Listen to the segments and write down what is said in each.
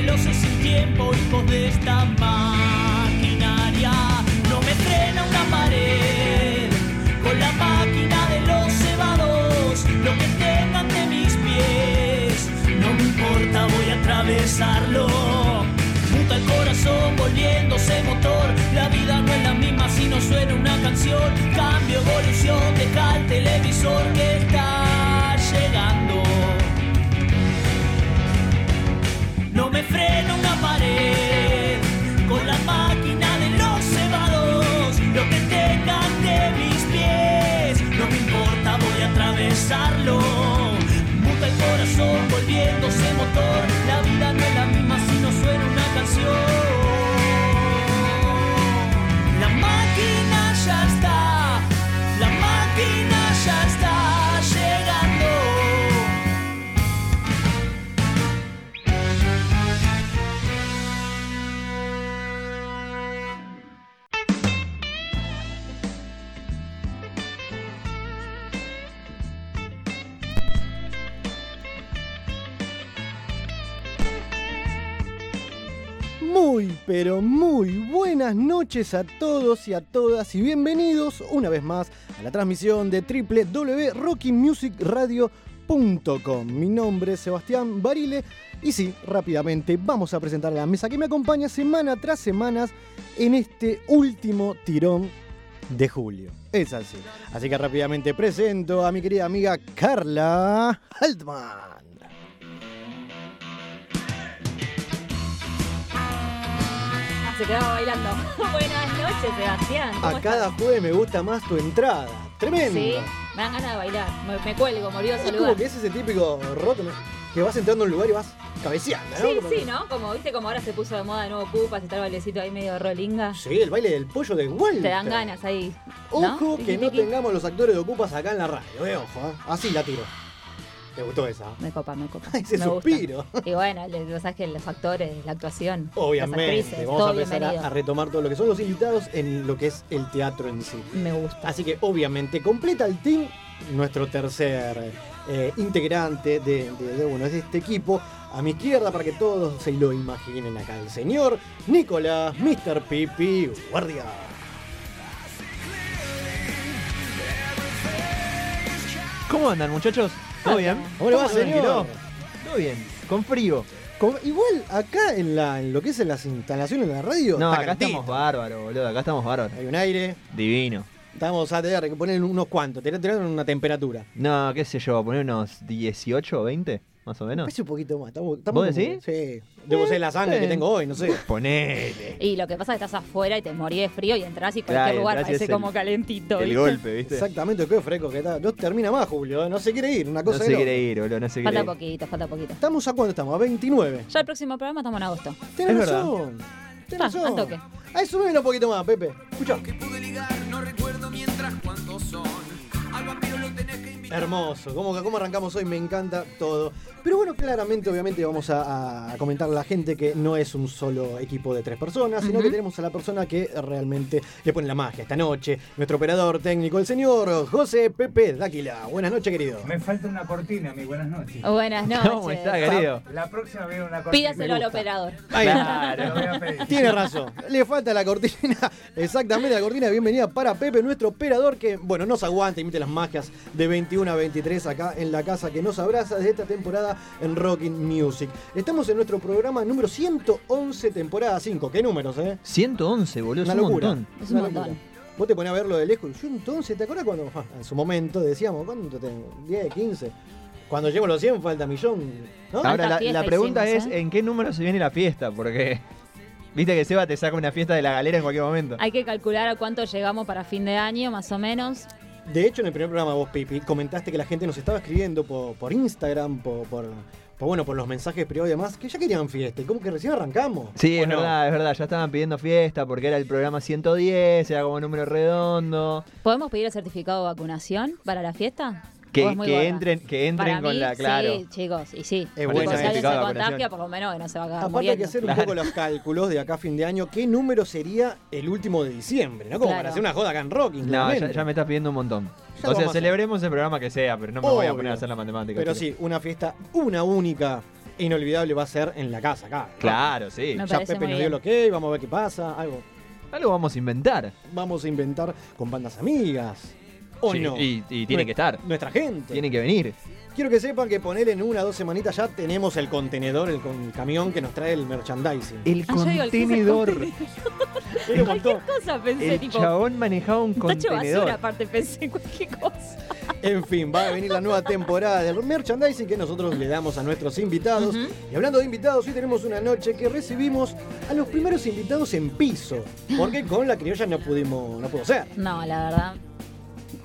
veloces sin tiempo, hijos de esta maquinaria. No me frena una pared con la máquina de los cebados, lo que tengan de mis pies. No me importa, voy a atravesarlo. Muta el corazón volviéndose motor. La vida no es la misma si no suena una canción. Cambio, evolución, deja el televisor que está volviéndose motor. La vida no es la misma si no suena una canción. Pero muy buenas noches a todos y a todas y bienvenidos una vez más a la transmisión de www.rockymusicradio.com. Mi nombre es Sebastián Barile y sí, rápidamente vamos a presentar a la mesa que me acompaña semana tras semana en este último tirón de julio. Es así. Así que rápidamente presento a mi querida amiga Carla Altman. Se quedaba bailando. Buenas noches, Sebastián. ¿Cómo A cada jueves me gusta más tu entrada. Tremendo. Sí, me dan ganas de bailar. Me, me cuelgo, morí de Es como saludar. que es ese típico rock ¿no? que vas entrando a un lugar y vas cabeceando, ¿no? Sí, Como sí, que- ¿no? Como viste, como ahora se puso de moda de nuevo Pupas y está el bailecito ahí medio rolinga. Sí, el baile del pollo de Walter. Te dan ganas ahí. ¿no? Ojo que no tengamos los actores de Ocupas acá en la radio, eh, ojo, ¿eh? Así la tiro. ¿Te gustó esa? Me copa, me copa. Ese me gusta. suspiro. Y bueno, lo sabes que los actores, la actuación, las Obviamente, actrices, vamos a empezar a, retomar todo lo que son los invitados en lo que es el teatro en sí. Me gusta. Así que obviamente completa el team nuestro tercer eh, integrante de, de- de, bueno, de este equipo. A mi izquierda, para que todos se lo imaginen acá, el señor Nicolás, Mr. Pipi, guardia. ¿Cómo andan, muchachos? ¿Todo bien? ¿Cómo le va, ¿Todo señor? Todo bien, con frío. Como- igual acá en, la, en lo que es en las instalaciones de la radio, No, está acá calentito. estamos bárbaros, boludo. Acá estamos bárbaros. Hay un aire, Divino. estamos a tener que poner unos cuantos, tener, tener una temperatura. No, qué sé yo, poner unos 18 o 20, más o menos. Parece un poquito más. Estamos, estamos ¿Vos como- decís? Sí. Debo ser la sangre que tengo hoy, no sé. Ponele. Y lo que pasa es que estás afuera y te morí de frío y entras y cualquier Claro, lugar y parece es el- como calentito. El ¿viste? golpe, ¿viste? Exactamente, qué fresco que está. No termina más, Julio. ¿eh? No se quiere ir, una No cosa se de loco. quiere ir, boludo, no se quiere Falta ir. poquito, falta poquito. ¿Estamos a cuándo estamos? A 29. Ya el próximo programa estamos en agosto. Tenés Es verdad. razón. Tenés razón. al toque. Ahí subimos un poquito más, Pepe. Escucha. que pude ligar, Hermoso. ¿Cómo, cómo arrancamos hoy? Me encanta todo. Pero bueno, claramente, obviamente, vamos a, a comentar a la gente que no es un solo equipo de tres personas, sino que tenemos a la persona que realmente le pone la magia esta noche. Nuestro operador técnico, el señor José Pepe Dáquila. Buenas noches, querido. Me falta una cortina, mi buenas noches. Buenas noches. ¿Cómo está, querido? La próxima viene una cortina. Pídaselo al operador. Ahí lo voy a pedir. Tiene razón. Le falta la cortina. Exactamente, la cortina de bienvenida para Pepe, nuestro operador que, bueno, nos aguanta, imite las magias de 21 a 23 acá en la casa que nos abraza desde esta temporada en Rocking Music. Estamos en nuestro programa número 111, temporada 5. ¿Qué números, eh? 111, boludo, Una es un locura. montón. Es un Una montón. locura. Vos te ponés a verlo de lejos. Yo entonces, ¿te acuerdas cuando ja, en su momento decíamos, ¿cuánto tengo? 10, 15. Cuando llego a los 100 falta millón, Ahora, la, pregunta hicimos, es, ¿eh? ¿en qué número se viene la fiesta? Porque, viste que Seba te saca una fiesta de la galera en cualquier momento. Hay que calcular a cuánto llegamos para fin de año, más o menos. De hecho, en el primer programa vos, Pipi, comentaste que la gente nos estaba escribiendo por, por Instagram, por, por, por, bueno, por los mensajes privados y demás, que ya querían fiesta. Y como que recién arrancamos. Sí, ¿O es no? verdad, es verdad. Ya estaban pidiendo fiesta porque era el programa 110, era como número redondo. ¿Podemos pedir el certificado de vacunación para la fiesta? Que, es muy que entren, que entren Para con mí, la. Claro. Sí, chicos, y sí. Es buena si alguien esa. se Vacunación. contagia, por lo menos que no se va a quedar Aparte hay que hacer un Claro. poco los cálculos de acá a fin de año, qué número sería el último de diciembre, ¿no? Como Claro. para hacer una joda acá en Rocking, No, ya, ya me estás pidiendo un montón. Ya lo o sea, celebremos el programa que sea, pero no me voy a poner a hacer la matemática. Pero sí, una fiesta, una única, inolvidable va a ser en la casa acá. Claro, sí. Me Ya Pepe nos dio el ok, vamos a ver qué pasa, algo. Algo vamos a inventar. Vamos a inventar con bandas amigas. ¿O Sí, no? Y, y tienen que estar. Nuestra gente. Tienen que venir. Quiero que sepan que poner en una o dos semanitas ya tenemos el contenedor, el, con- camión que nos trae el merchandising. El Ah, digo, el el contenedor. Tiene montón. Cualquier cosa pensé, El tipo. chabón manejaba un Tacho basura, contenedor. aparte pensé cualquier cosa. En fin, va a venir la nueva temporada del merchandising que nosotros le damos a nuestros invitados. Y hablando de invitados, hoy tenemos una noche que recibimos a los primeros invitados en piso. Porque con la criolla no pudimos, no pudo ser. No, la verdad,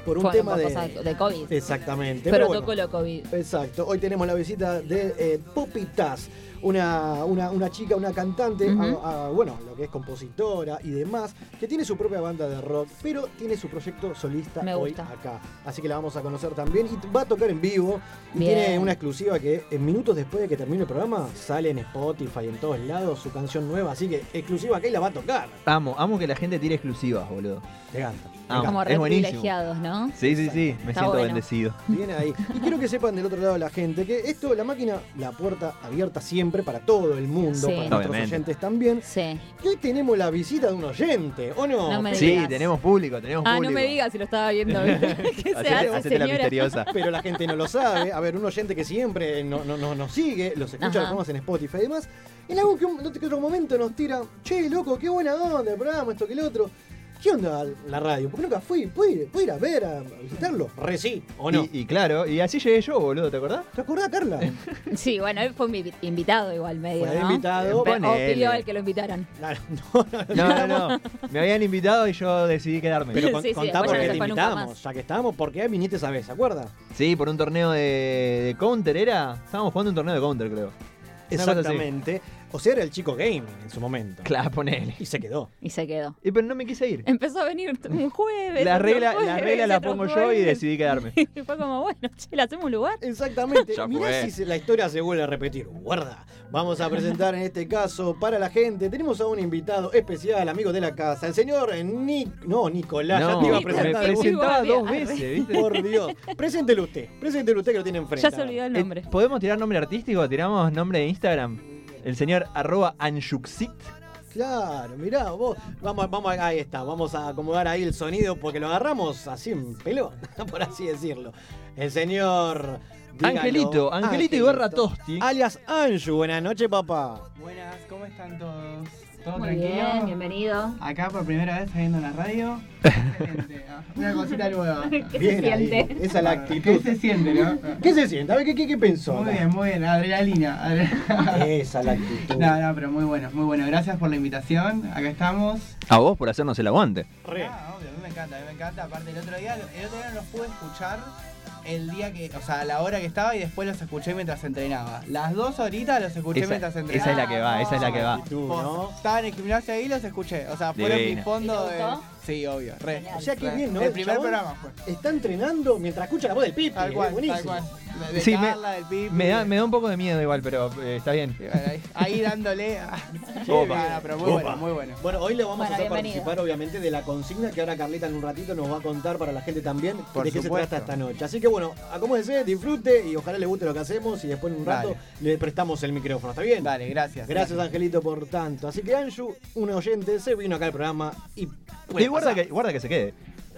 Por un fue tema por de. cosas de COVID. Exactamente. pero bueno. Protocolo COVID. Exacto. Hoy tenemos la visita de eh, Poppy Taz, una, una, una chica, una cantante, Ujú. a- a- bueno, lo que es compositora y demás, que tiene su propia banda de rock, pero tiene su proyecto solista Me hoy gusta. acá. Así que la vamos a conocer también y va a tocar en vivo. Y Bien. tiene una exclusiva que en minutos después de que termine el programa sale en Spotify, en todos lados, su canción nueva. Así que exclusiva acá y la va a tocar. Amo, amo que la gente tire exclusivas, boludo. Me encanta. Encanta. Como es re buenísimo. privilegiados, ¿no? Sí, sí, sí. Me Está siento bueno. bendecido. Bien ahí. Y quiero que sepan del otro lado la gente que esto, la máquina, la puerta abierta siempre para todo el mundo, Sí. para nuestros Obviamente. oyentes también. Sí. Y hoy tenemos la visita de un oyente, ¿o no? No me Sí, digas. tenemos público, tenemos Ah, público. no me digas si lo estaba viendo. ¿Qué se Hacete, hace, hacete la señora? misteriosa. Pero la gente no lo sabe. A ver, un oyente que siempre no, no- no- nos sigue, los escucha, Ajá. los ponemos en Spotify y demás. En algún que, un- que otro momento nos tira, che, loco, qué buena onda el programa, esto que el otro. ¿Qué onda la radio? Porque nunca fui, ¿puedo ir, puedo ir a ver, a visitarlo? Re sí, ¿o no? Y, y claro, y así llegué yo, boludo, ¿te acordás? ¿Te acordás, Carla? Sí, bueno, él fue mi invitado igual medio, Fue ¿no? invitado. Pe- O pidió el que lo invitaran. Claro, no, no, No, no, no. Me habían invitado y yo decidí quedarme. Pero con- Sí, sí, contá por ya qué te invitamos. Ya que estábamos, ¿por qué viniste esa vez? ¿Se acuerda? Sí, por un torneo de, de Counter era. Estábamos jugando un torneo de Counter, creo. Así. Exactamente. O sea, era el chico gaming en su momento. Claro, ponele. Y se quedó. Y se quedó. Y pero no me quise ir. Empezó a venir un jueves. La regla, la regla la pongo yo y decidí quedarme. Y fue como, bueno, che, ¿le hacemos un lugar? Exactamente. Ya Mirá si se- la historia se vuelve a repetir. Guarda. Vamos a presentar en este caso para la gente. Tenemos a un invitado especial, amigo de la casa, el señor Nick. No, Nicolás, ya No, te iba a me presentar. Vos. presentaba dos veces, ¿viste? Por Dios. Preséntelo usted. Preséntelo usted que lo tiene enfrente. Ya se olvidó el Eh, nombre. ¿Podemos tirar nombre artístico? ¿Tiramos nombre de Instagram? El señor arroba Anjuxit. Claro, mirá, vos. Vamos, vamos, ahí está. Vamos a acomodar ahí el sonido porque lo agarramos así en pelota, por así decirlo. El señor. dígalo, Angelito, Angelito Ibarra Tosti. Alias Anju. Buenas noches, papá. Buenas, ¿cómo están todos? ¿Todo Muy tranquilo? bien, bienvenido. Acá por primera vez saliendo en la radio. Excelente. Una cosita nueva. ¿Qué se ahí. siente? Esa es la ¿Qué actitud. se siente, no? ¿Qué se siente? A ver, ¿qué, qué, qué pensó? Muy acá? bien, muy bien. Adrenalina. adrenalina. Esa es la actitud. No, no, pero muy bueno, muy bueno. Gracias por la invitación. Acá estamos. A vos por hacernos el aguante. Re. Ah, obvio, a mí me encanta, a mí me encanta. Aparte, el otro día, el otro día no los pude escuchar el día que, o sea, a la hora que estaba y después los escuché mientras entrenaba. Las dos horitas los escuché Esa, mientras entrenaba. esa es la que va, esa es la que va. ¿no? Estaba en el gimnasio ahí y los escuché. O sea, fueron mi fondo ¿Y te de. Sí, obvio. Re. O sea, qué re. bien, ¿no? El primer chabón programa fue. Está entrenando mientras escucha la voz del Pipi. Tal cual, buenísimo. tal cual. De, de Sí, me- Carla, del Pipi. Me da, me da un poco de miedo igual, pero eh, está bien. Bueno, ahí, ahí dándole. a- Opa. Ah, no, pero muy Opa. bueno, muy bueno. Bueno, hoy le vamos Bueno, a hacer participar obviamente de la consigna que ahora Carlita en un ratito nos va a contar para la gente también Por de qué supuesto. se trata esta noche. Así que bueno, acomódese, disfrute y ojalá le guste lo que hacemos y después en un rato Dale. le prestamos el micrófono. ¿Está bien? Dale, gracias. Gracias Angelito por tanto. Así que Anju, un oyente, se vino acá al programa Y guarda que, guarda que se quede.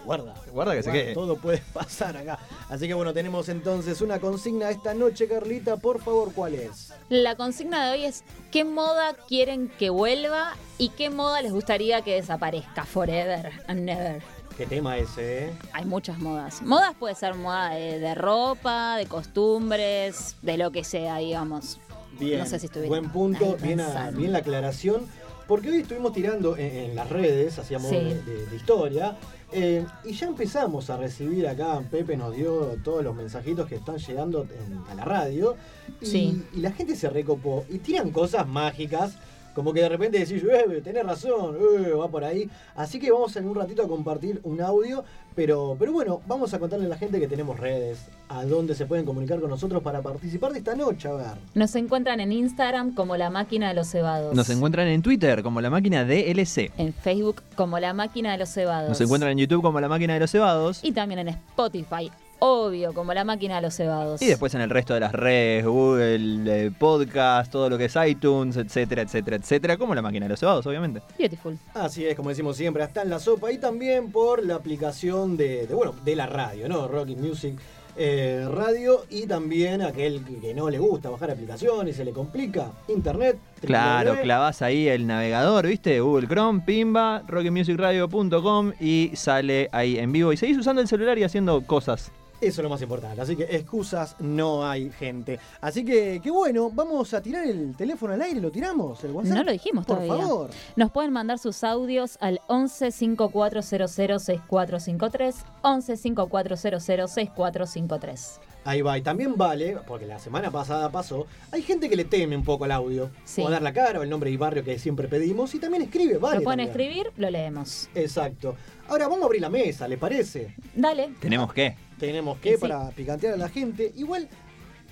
Guarda. Guarda que se quede. Todo puede pasar acá. Así que bueno, tenemos entonces una consigna esta noche, Carlita. Por favor, ¿cuál es? La consigna de hoy es ¿qué moda quieren que vuelva y qué moda les gustaría que desaparezca forever and never? ¿Qué tema ese, eh? Hay muchas modas. Modas puede ser moda de, de ropa, de costumbres, de lo que sea, digamos. Bien, No sé si estuviera buen punto, bien, a- bien la aclaración, porque hoy estuvimos tirando en, en las redes, hacíamos Sí. de, de- de historia, eh, y ya empezamos a recibir acá, Pepe nos dio todos los mensajitos que están llegando en- a la radio, y, Sí. y la gente se recopó, y tiran cosas mágicas, Como que de repente decís, eh, tenés razón, eh, va por ahí. Así que vamos en un ratito a compartir un audio. Pero, pero bueno, vamos a contarle a la gente que tenemos redes, a dónde se pueden comunicar con nosotros para participar de esta noche. A ver. Nos encuentran en Instagram como La Máquina de los Cebados. Nos encuentran en Twitter como la máquina DLC. En Facebook como La Máquina de los Cebados. Nos encuentran en YouTube como la máquina de los cebados. Y también en Spotify, obvio, como La Máquina de los Cebados. Y después en el resto de las redes, Google, eh, podcast, todo lo que es iTunes, etcétera, etcétera, etcétera, como la máquina de los cebados, obviamente. Beautiful. Así es, como decimos siempre, hasta en la sopa y también por la aplicación de, de, bueno, de la radio, ¿no? Rocky Music eh, Radio y también aquel que- no le gusta bajar aplicaciones, se le complica, internet. Claro, clavas ahí el navegador, ¿viste? Google Chrome, pimba, rockymusicradio.com y sale ahí en vivo. Y seguís usando el celular y haciendo cosas. Eso es lo más importante. Así que excusas no hay, gente. Así que, qué bueno, vamos a tirar el teléfono al aire, ¿lo tiramos? ¿El WhatsApp? No lo dijimos Por todavía. favor. Nos pueden mandar sus audios al 11 5400 6453 11 5400 6453. Ahí va, y también vale, porque la semana pasada pasó, hay gente que le teme un poco al audio. Sí. O a dar la cara, o el nombre y barrio que siempre pedimos, y también escribe, vale. lo pueden también. escribir, lo leemos. Exacto. Ahora vamos a abrir la mesa, ¿le parece? Dale. ¿Tenemos qué? Tenemos que Sí. para picantear a la gente. Igual,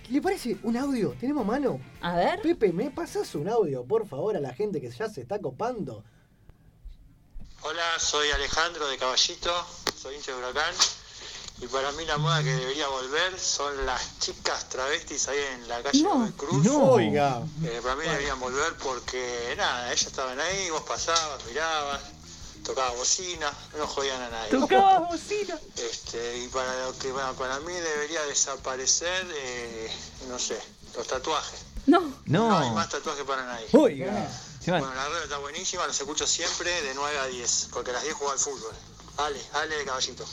¿le parece un audio? ¿Tenemos mano? A ver. Pepe, ¿me pasas un audio, por favor, a la gente que ya se está copando? Hola, soy Alejandro de Caballito, soy hincha de Huracán y para mí la moda que debería volver son las chicas travestis ahí en la calle No. Godoy Cruz. Oiga. Eh, para mí deberían volver porque nada, ellas estaban ahí, vos pasabas, mirabas, tocabas bocina, no jodían a nadie. bocina! Este, y para lo que bueno, para mí debería desaparecer, eh, no sé, los tatuajes. No. No hay No. más tatuajes para nadie. Oiga. Bueno, la red está buenísima, los escucho siempre de 9 a 10, porque a las 10 juego al fútbol. Ale, Ale de caballito.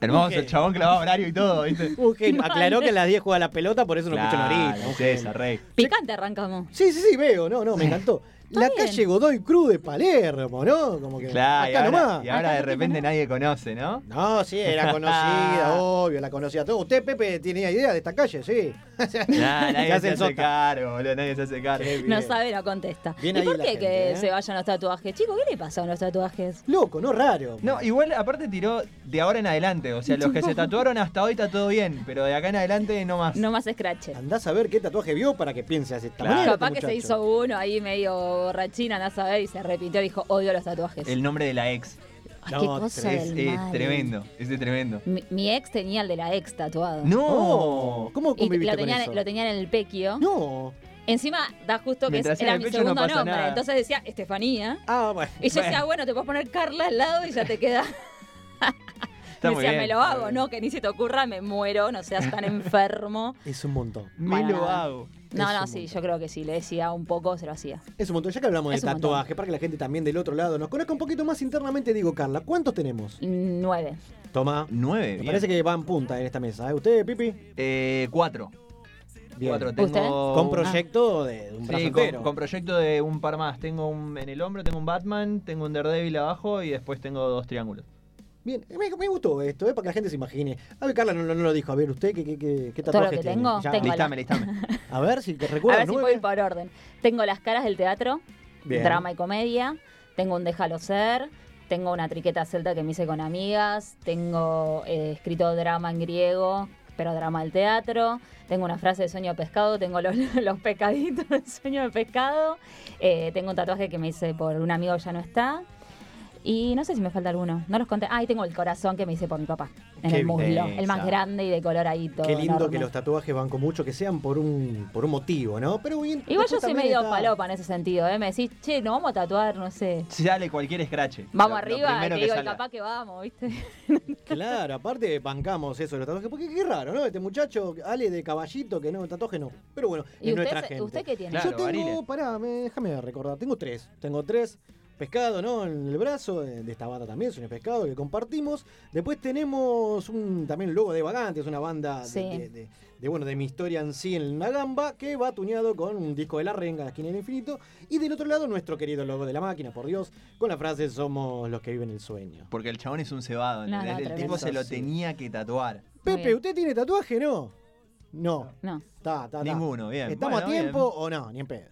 Hermoso, el chabón clavaba horario y todo, ¿viste? Aclaró que a las 10 juega la pelota, por eso no Claro, César, genio. rey. Picante arrancamos. Sí, sí, sí, veo, no, no, me encantó. La bien. calle Godoy Cruz de Palermo, ¿no? Como que. Claro, y ahora, nomás. y ahora Acá de repente nadie conoce, ¿no? No, sí, era conocida, obvio, la conocía todo. Usted, Pepe, tenía idea de esta calle, sí. Nah, nadie Se hace cargo, boludo, nadie se hace cargo. Qué bien. No sabe, no contesta. Bien ¿Y por qué gente, que ¿eh? se vayan los tatuajes? Chicos, ¿qué le pasa a los tatuajes? Loco, no raro. No, igual aparte tiró de ahora en adelante. O sea, los que se tatuaron hasta hoy está todo bien, pero de acá en adelante no más. No más scratch. Andás a ver qué tatuaje vio para que piense así. esta Claro. manera, Capaz este que se hizo uno ahí medio borrachina, andás a ver, y se arrepintió y dijo, odio los tatuajes. El nombre de la ex. Ay, No, qué cosa Es, del es mal. tremendo, es de tremendo. Mi, mi ex tenía el de la ex tatuado. ¡No! Oh, ¿Cómo Y conviviste lo tenía, con eso? lo tenía en el pequio. No. Encima da justo que Mientras es- era mi no segundo pasa nombre. nada. Entonces decía Estefanía. Ah, bueno. Y yo decía, bueno, te puedes poner Carla al lado y ya te queda. Está me muy decía, bien. me lo hago, no, que ni se te ocurra, me muero, no seas tan enfermo. Es un montón. Me lo nada. hago. No, Es no, sí, montón. yo creo que si le decía un poco, se lo hacía. Es un montón. Ya que hablamos Es de montón. tatuaje, para que la gente también del otro lado nos conozca un poquito más internamente, digo, Carla, ¿cuántos tenemos? Nueve. Toma. Nueve, Me bien. parece que va en punta en esta mesa. ¿eh? ¿Usted, Pipi? Eh, cuatro. Bien. Cuatro. ¿Usted? Tengo Con proyecto de un brazo Sí, con, entero. con proyecto de un par más. Tengo un en el hombro, tengo un Batman, tengo un Daredevil abajo y después tengo dos triángulos. Bien, me, me gustó esto, ¿eh? para que la gente se imagine. A ver, Carla no, no- no lo dijo. A ver, ¿usted qué, qué, qué, qué Todo lo tatuajes que tiene? tengo, Ya. tengo. Listame, listame. A ver si te A ver si puedo ir por orden. Tengo las caras del teatro, Bien. drama y comedia. Tengo un Déjalo ser. Tengo una triqueta celta que me hice con amigas. Tengo eh, escrito drama en griego, pero drama del teatro. Tengo una frase de sueño de pescado. Tengo los, los pescaditos de sueño de pescado. Eh, tengo un tatuaje que me hice por un amigo que ya no está. Y no sé si me falta alguno. No los conté. Ah, y tengo el corazón que me hice por mi papá. En Qué el muslo. belleza. El más grande y de color ahí todo. Qué lindo enorme. que los tatuajes van con mucho, que sean por un, por un motivo, ¿no? Pero bien. Igual yo soy medio está- palopa en ese sentido, ¿eh? Me decís, che, no vamos a tatuar, no sé. Sale cualquier escrache. Vamos Lo- lo arriba, primero te que digo, y salga. capaz que vamos, ¿viste? Claro, aparte bancamos eso de los tatuajes, porque qué raro, ¿no? Este muchacho, Ale de caballito, que no, tatuaje no. Pero bueno, ¿Y es nuestra usted, gente. usted qué tiene? Claro, Yo tengo, Barile. pará, me, déjame recordar, tengo tres. Tengo tres pescado, ¿no? En el brazo, de, esta banda también, es un pescado que compartimos. Después tenemos un, también el logo de Vagantes, una banda de, Sí. de- de- de, bueno, de mi historia en sí en la gamba, que va tuñado con un disco de la renga, la esquina del infinito. Y del otro lado, nuestro querido logo de la máquina, por Dios, con la frase somos los que viven el sueño. Porque el chabón es un cebado. No, ¿entendés? no, el tremendo. tipo se lo tenía que tatuar. Pepe. ¿usted tiene tatuaje? No. No. No. Está, está, está. Ninguno, bien. ¿Estamos Bueno, a tiempo bien. o no? Ni en pedo.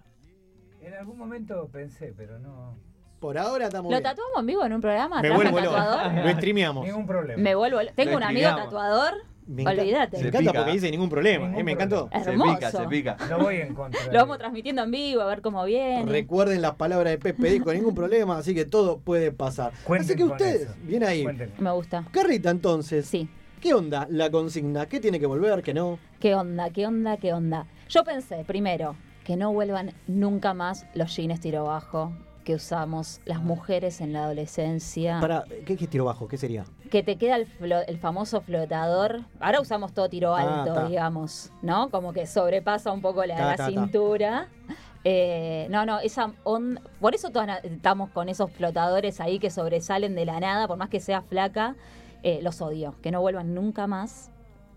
En algún momento pensé, pero no. Por ahora estamos ¿Lo bien. tatuamos en vivo en un programa? Me ¿Traje vuelvo tatuador? Lo streameamos. Ningún problema. Me vuelvo lo- Tengo Lo un amigo tatuador. Me Olvídate. Me Se encanta pica. porque dice ningún problema. Ningún eh, me encantó. problema. Se Hermoso. pica, se pica. No voy en contra. Lo vamos transmitiendo en vivo a ver cómo viene. Recuerden las palabras de Pepe Dijo, ningún problema, así que todo puede pasar. Cuenten así que ustedes, bien ahí. Cuéntenme. Me gusta. Carrita, entonces, Sí. ¿qué onda la consigna? ¿Qué tiene que volver? ¿Qué no? ¿Qué onda? ¿Qué onda? ¿Qué onda? Yo pensé, primero, que no vuelvan nunca más los jeans tiro bajo que usamos las mujeres en la adolescencia. Para, ¿qué, qué tiro bajo? ¿Qué sería? Que te queda el, flo- el famoso flotador. Ahora usamos todo tiro Ah, alto, digamos, ¿no? Como que sobrepasa un poco la, Ta, la ta, ta. cintura. Eh, no, no, esa onda. Por eso todas estamos con esos flotadores ahí que sobresalen de la nada, por más que sea flaca. eh, los odio. Que no vuelvan nunca más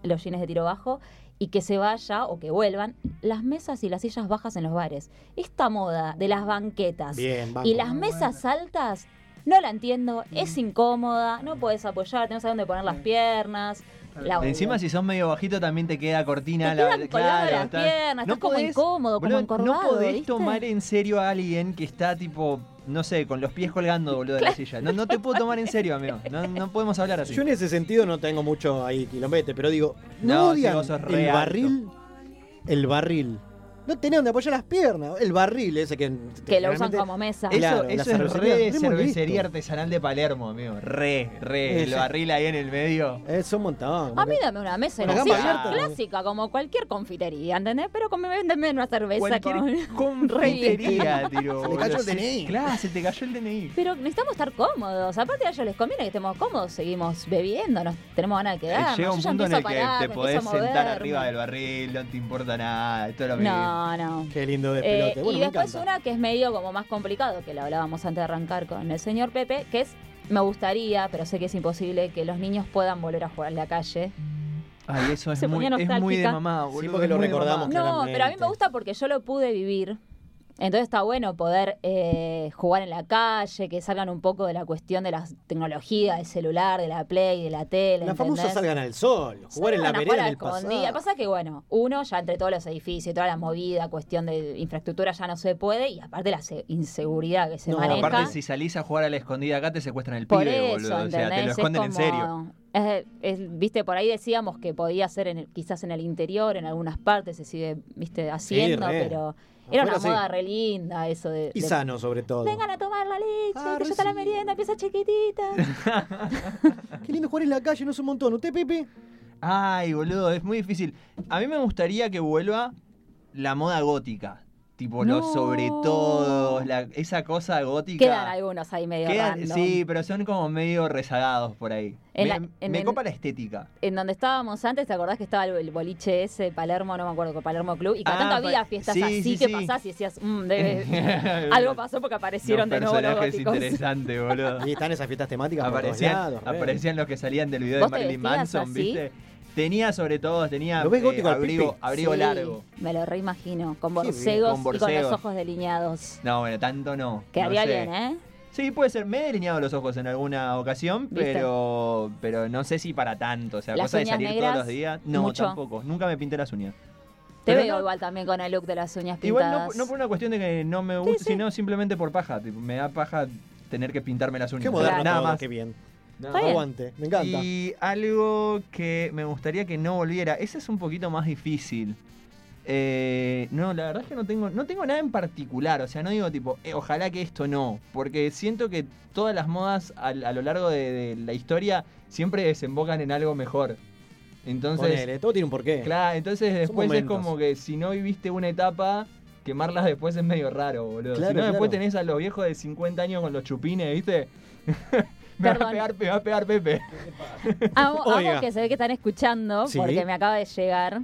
los jeans de tiro bajo y que se vaya o que vuelvan las mesas y las sillas bajas en los bares. Esta moda de las banquetas Bien, banco. y las mesas altas, no la entiendo, es incómoda, no puedes apoyarte, no sabes dónde poner las piernas. La. Encima, si sos medio bajito, también te queda cortina. Te la, las está- piernas, estás como incómodo, como encorvado, No podés ¿viste? tomar en serio a alguien que está tipo, no sé, con los pies colgando, boludo, de la silla. No, no te puedo tomar en serio, amigo. No, no podemos hablar así. Yo en ese sentido no tengo mucho ahí quilombete, pero digo, ¿no, No, odian el alto. barril? El barril. No tenés donde apoyar las piernas. El barril ese que... que lo usan como mesa. Eso, Claro, la eso es cervecería, re cervecería artesanal de Palermo, amigo. Re, re. El barril ahí en el medio. Es un montón. A mí dame una mesa Una abierta. clásica, como cualquier confitería, ¿entendés? Pero como véndeme una cerveza Cualquier con... confitería, tiro. Se le cayó el. DNI. Claro, se te cayó el DNI. Pero necesitamos estar cómodos. Aparte a ellos les conviene que estemos cómodos. Seguimos bebiendo, nos tenemos ganas de quedarnos. Llega un punto en el que parar, te podés sentar arriba del barril, no te importa nada. Esto es lo mismo. No, no. Qué lindo de Eh, pelote. bueno, y me después encanta. una que es medio como más complicado, que lo hablábamos antes de arrancar con el señor Pepe, que es, me gustaría, pero sé que es imposible, que los niños puedan volver a jugar en la calle. Ay, eso es muy, es muy de mamá, Sí, boludo. porque es lo recordamos. No, pero a mí me gusta porque yo lo pude vivir. Entonces está bueno poder eh, jugar en la calle, que salgan un poco de la cuestión de la tecnología, del celular, de la play, de la tele. Las famosas salgan al sol, jugar en la vereda jugar en a el pasado. escondida. Pasa que, bueno, uno ya entre todos los edificios toda la movida, cuestión de infraestructura ya no se puede, y aparte la se- inseguridad que se No, maneja. Aparte, si salís a jugar a la escondida acá, te secuestran el por pibe, eso, boludo. O sea, te lo esconden en serio. es- es- viste, por ahí decíamos que podía ser en el- quizás en el interior, en algunas partes se sigue, viste, haciendo, pero era una moda re linda eso de... Y de- sano, sobre todo. Vengan a tomar la leche, Ah, que ya está la merienda, empieza chiquitita. Qué lindo jugar en la calle, no es un montón. ¿Usted, Pepe? Ay, boludo, es muy difícil. A mí me gustaría que vuelva la moda gótica. Tipo, los No. sobre todos, la- esa cosa gótica. Quedan algunos ahí medio Quedan- random. sí, pero son como medio rezagados por ahí. En me la- en me el- copa la estética. En donde estábamos antes, ¿te acordás que estaba el, el boliche ese, Palermo, no me acuerdo, Palermo Club? Y cada Ah, tanto había fiestas sí, así sí, que sí. pasás y decías, "Mm, debe- algo pasó porque aparecieron de nuevo los góticos. interesantes, boludo. Y están esas fiestas temáticas por aparecían, lados, aparecían los que salían del video de ¿Vos te Marilyn Manson, así? ¿viste? Tenía sobre todo, tenía ¿Lo ves eh, al abrigo, abrigo Sí, largo. Me lo reimagino, con borcegos y con los ojos delineados. No, bueno, tanto no. Quedaría no sé. bien, ¿eh? Sí, puede ser. Me he delineado los ojos en alguna ocasión, ¿Viste? pero pero no sé si para tanto. O sea, Las cosa de uñas salir negras, todos los días. No, mucho. tampoco. Nunca me pinté las uñas. Te Pero veo no- igual también con el look de las uñas Igual pintadas. no, no por una cuestión de que no me gusta, sí. sino simplemente por paja. tipo, me da paja tener que pintarme las uñas. Qué moderno Nada todo, más. qué bien. No. Está bien. Aguante, me encanta. Y algo que me gustaría que no volviera, ese es un poquito más difícil. Eh, no, la verdad es que no tengo, no tengo nada en particular, o sea, no digo tipo, eh, ojalá que esto no, porque siento que todas las modas a, lo largo de, de la historia siempre desembocan en algo mejor. Entonces, Ponele, todo tiene un porqué. claro, entonces después es como que si no viviste una etapa, quemarlas después es medio raro, boludo. Claro, si no, después claro. tenés a los viejos de 50 años con los chupines, ¿viste? me, va a pegar, me va a pegar Pepe. Amo, que se ve que están escuchando Sí. porque me acaba de llegar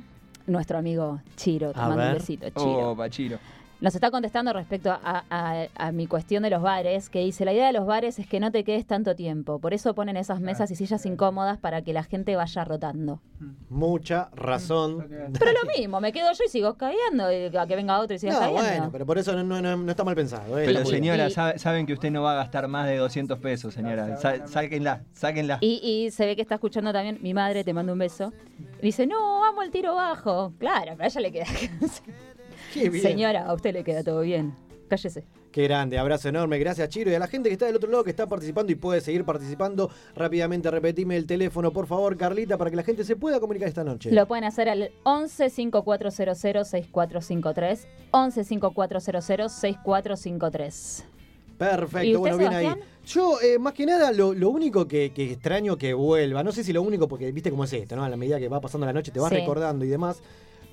nuestro amigo Chiro. Te mando un besito, Chiro. Oh. Nos está contestando respecto a, a- a mi cuestión de los bares, que dice, la idea de los bares es que no te quedes tanto tiempo. Por eso ponen esas mesas y sillas incómodas para que la gente vaya rotando. Mucha razón. Pero lo mismo, me quedo yo y sigo cayendo, y a que venga otro y siga No, cayendo. bueno, pero por eso no, no- no- no está mal pensado. eh, Pero señora, Y- sabe- saben que usted no va a gastar más de 200 pesos, señora. Sa- sáquenla, sáquenla. Y, y se ve que está escuchando también mi madre, te mando un beso. Y dice, no, amo el tiro bajo. Claro, pero a ella le queda. Qué bien. Señora, a usted le queda todo bien. Cállese. Qué grande, abrazo enorme, gracias Chiro y a la gente que está del otro lado que está participando y puede seguir participando. Rápidamente repetime el teléfono, por favor, Carlita, para que la gente se pueda comunicar esta noche. Lo pueden hacer al 11 5400 6453. 11 5400 6453. Perfecto, ¿Y usted, bueno, bien ahí. Yo, eh, más que nada, lo, lo único que, que extraño que vuelva, no sé si lo único, porque viste cómo es esto, ¿no? A la medida que va pasando la noche te vas Sí. recordando y demás.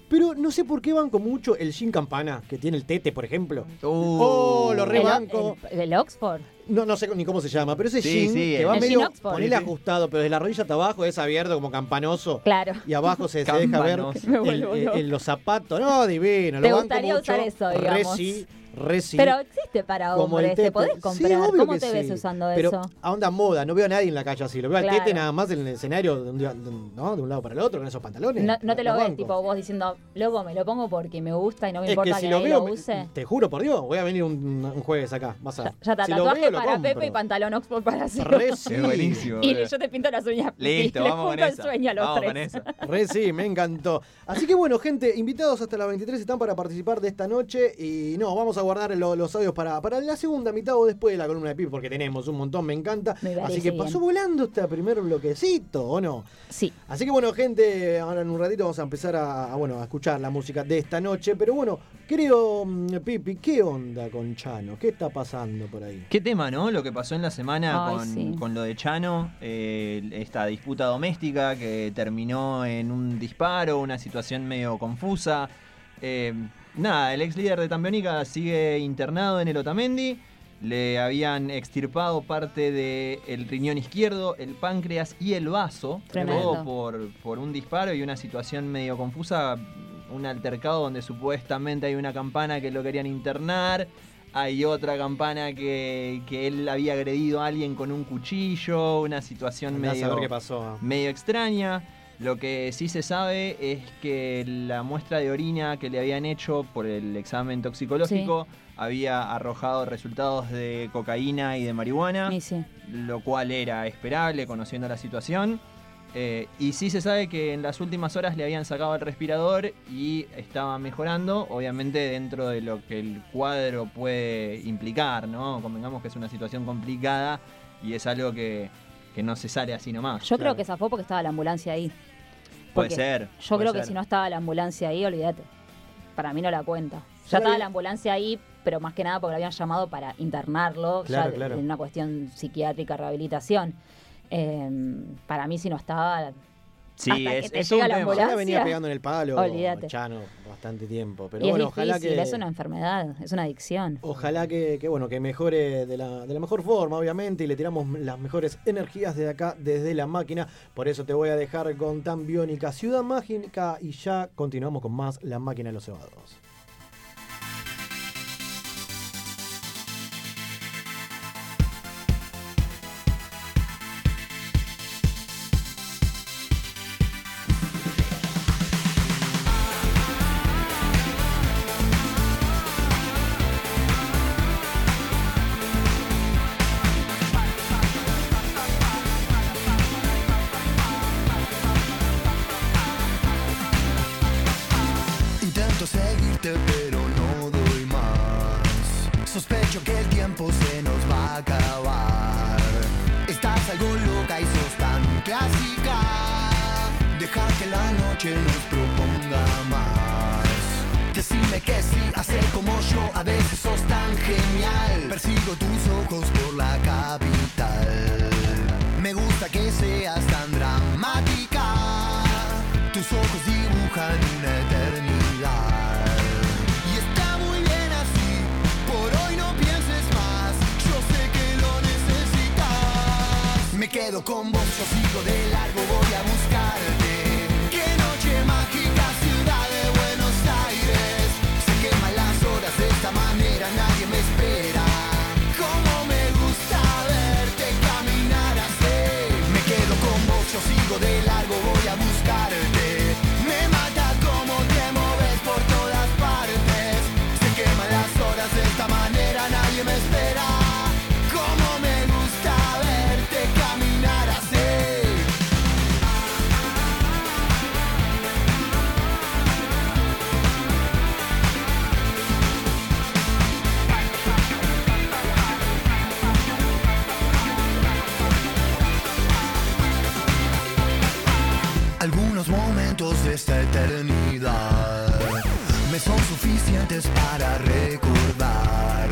Pero no sé por qué banco mucho el Shin Campana, que tiene el Tete, por ejemplo. Uh, Oh, lo El, rebanco. el- el Oxford. No, no sé ni cómo se llama, pero ese Sí, Shin sí, que el- va El medio ponele ajustado, pero desde la rodilla hasta abajo es abierto como campanoso. Claro. Y abajo se, se deja ver el- el- el- los zapatos. No, divino. ¿Te lo banco gustaría mucho. usar eso, Re digamos? sí, re sí. Pero existe para Como el hombres, te podés Sí, comprar. obvio ¿Cómo que te sí. ves usando Pero eso? a onda moda, no veo a nadie en la calle así. Lo veo al Claro. tete nada más en el escenario de un, día- de un- ¿no? de un lado para el otro con esos pantalones. No, no te lo ves, banco. tipo vos diciendo, loco, me lo pongo porque me gusta y no me Es importa que que, si lo nadie veo, lo me- use. te juro por Dios, voy a venir un, un jueves acá. Vas a, Ya, ya está, si lo tatuaje veo, lo para compro. Pepe y pantalón Oxford para hacer. Re sí. Es buenísimo. Y boludo. yo te pinto las uñas. Listo, y le vamos con junto el esa. sueño a los vamos tres. con esa. Re sí, me encantó. Así que bueno, gente, invitados hasta las 23 están para participar de esta noche. Y no, vamos a guardar lo- los audios para, para la segunda mitad o después de la columna de Pip, porque tenemos un montón, me encanta. Me Así que bien. pasó volando este primer bloquecito, ¿o no? Sí. Así que bueno, gente, ahora en un ratito vamos a empezar a, a, bueno, a escuchar la música de esta noche. Pero bueno, creo, mm, Pipi, ¿qué onda con Chano? ¿Qué está pasando por ahí? Qué tema, ¿no? Lo que pasó en la semana Ay, con, sí. con lo de Chano, eh, esta disputa doméstica que terminó en un disparo, una situación medio confusa. Eh, nada, el ex líder de Tambiónica sigue internado en el Otamendi. Le habían extirpado parte del riñón izquierdo, el páncreas y el vaso. Tremendo. Todo por, por un disparo y una situación medio confusa. Un altercado donde supuestamente hay una campana que lo querían internar. Hay otra campana que, que él había agredido a alguien con un cuchillo. Una situación Andá a medio saber qué pasó. medio extraña. Lo que sí se sabe es que la muestra de orina que le habían hecho por el examen toxicológico había arrojado resultados de cocaína y de marihuana, sí. lo cual era esperable conociendo la situación. Eh, y sí se sabe que en las últimas horas le habían sacado el respirador y estaba mejorando, obviamente dentro de lo que el cuadro puede implicar, ¿no? Convengamos que es una situación complicada y es algo que, que no se sale así nomás. Yo Claro. creo que zafó porque estaba la ambulancia ahí. Puede ser. Yo puede creo que si no estaba la ambulancia ahí, olvídate. Para mí no la cuenta. Ya estaba vi- la ambulancia ahí, pero más que nada porque lo habían llamado para internarlo, Claro, ya claro. en una cuestión psiquiátrica, rehabilitación. Eh, para mí si no estaba, Sí, hasta que es, te es llega la ambulancia. Venía pegando en el palo Olvídate. Chano bastante tiempo. Pero y bueno, es ojalá que. es una enfermedad, es una adicción. Ojalá que, que, bueno, que mejore de la, de la mejor forma, obviamente, y le tiramos las mejores energías desde acá, desde la máquina. Por eso te voy a dejar con Tan Biónica, Ciudad Mágica, y ya continuamos con más La Máquina de los Cebados. Con vos, yo sigo de largo, voy a buscarte. Qué noche mágica, ciudad de Buenos Aires. Se queman las horas de esta manera, nadie me espera. Cómo me gusta verte caminar así. Me quedo con vos, yo sigo de largo, recordar.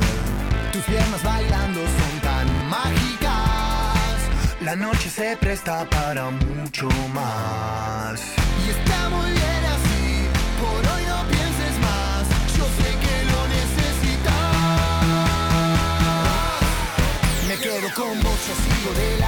Tus piernas bailando son tan mágicas. La noche se presta para mucho más. Y está muy bien así, por hoy no pienses más. Yo sé que lo necesitas. Me quedo con vos, sigo de largo,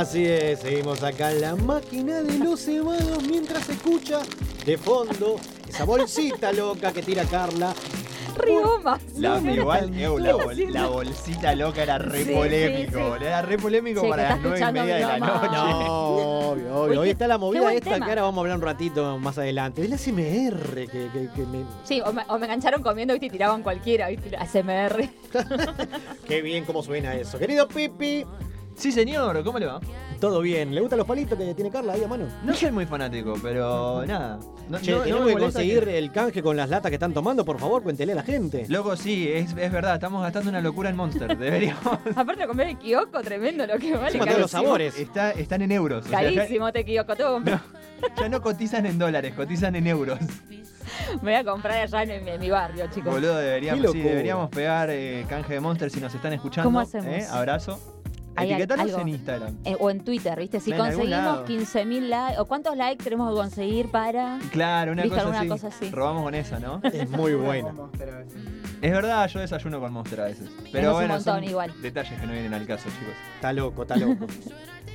Así es, seguimos acá en la máquina de los cebados mientras se escucha de fondo esa bolsita loca que tira Carla. Rigomas. La, igual, eu, no, la, bol- la bolsita loca era re Sí, polémico. sí, sí. boludo, Era re polémico para las nueve y media de la noche. No, obvio, obvio. Hoy está la movida esta tema. que ahora vamos a hablar un ratito más adelante. Del ASMR que, que- que me... Sí, o me, o me engancharon comiendo ¿viste? y tiraban cualquiera, ¿viste? ASMR. Qué bien cómo suena eso. Querido Pipi, Sí, señor, ¿cómo le va? todo bien. ¿Le gustan los palitos que tiene Carla ahí a mano? No soy muy fanático, pero nada. No, Che, no- no tenemos me que conseguir que- el canje con las latas que están tomando, por favor, cuéntele a la gente. Loco, sí, es, es verdad, estamos gastando una locura en Monster. Deberíamos. Aparte de comer el kiosco, tremendo lo que vale. Encima todos los sabores. Está, están en euros. o sea, ya- Carísimo te kiosco. Tengo que comprar- ya no cotizan en dólares, cotizan en euros. Me voy a comprar allá en, mi- en mi barrio, chicos. Boludo, deberíamos, sí, deberíamos pegar eh, canje de Monster si nos están escuchando. ¿Cómo hacemos? ¿eh? Abrazo. Etiquetanos en Instagram. Eh, o en Twitter, ¿viste? Si En conseguimos lado. 15.000 likes, o cuántos likes tenemos que conseguir para... Claro, una ¿Viste cosa, así. cosa así? Robamos con esa, ¿no? Es muy bueno. Es verdad, yo desayuno con Monster a veces. Pero un bueno, montón son igual. detalles que no vienen al caso, chicos. Está loco, está loco.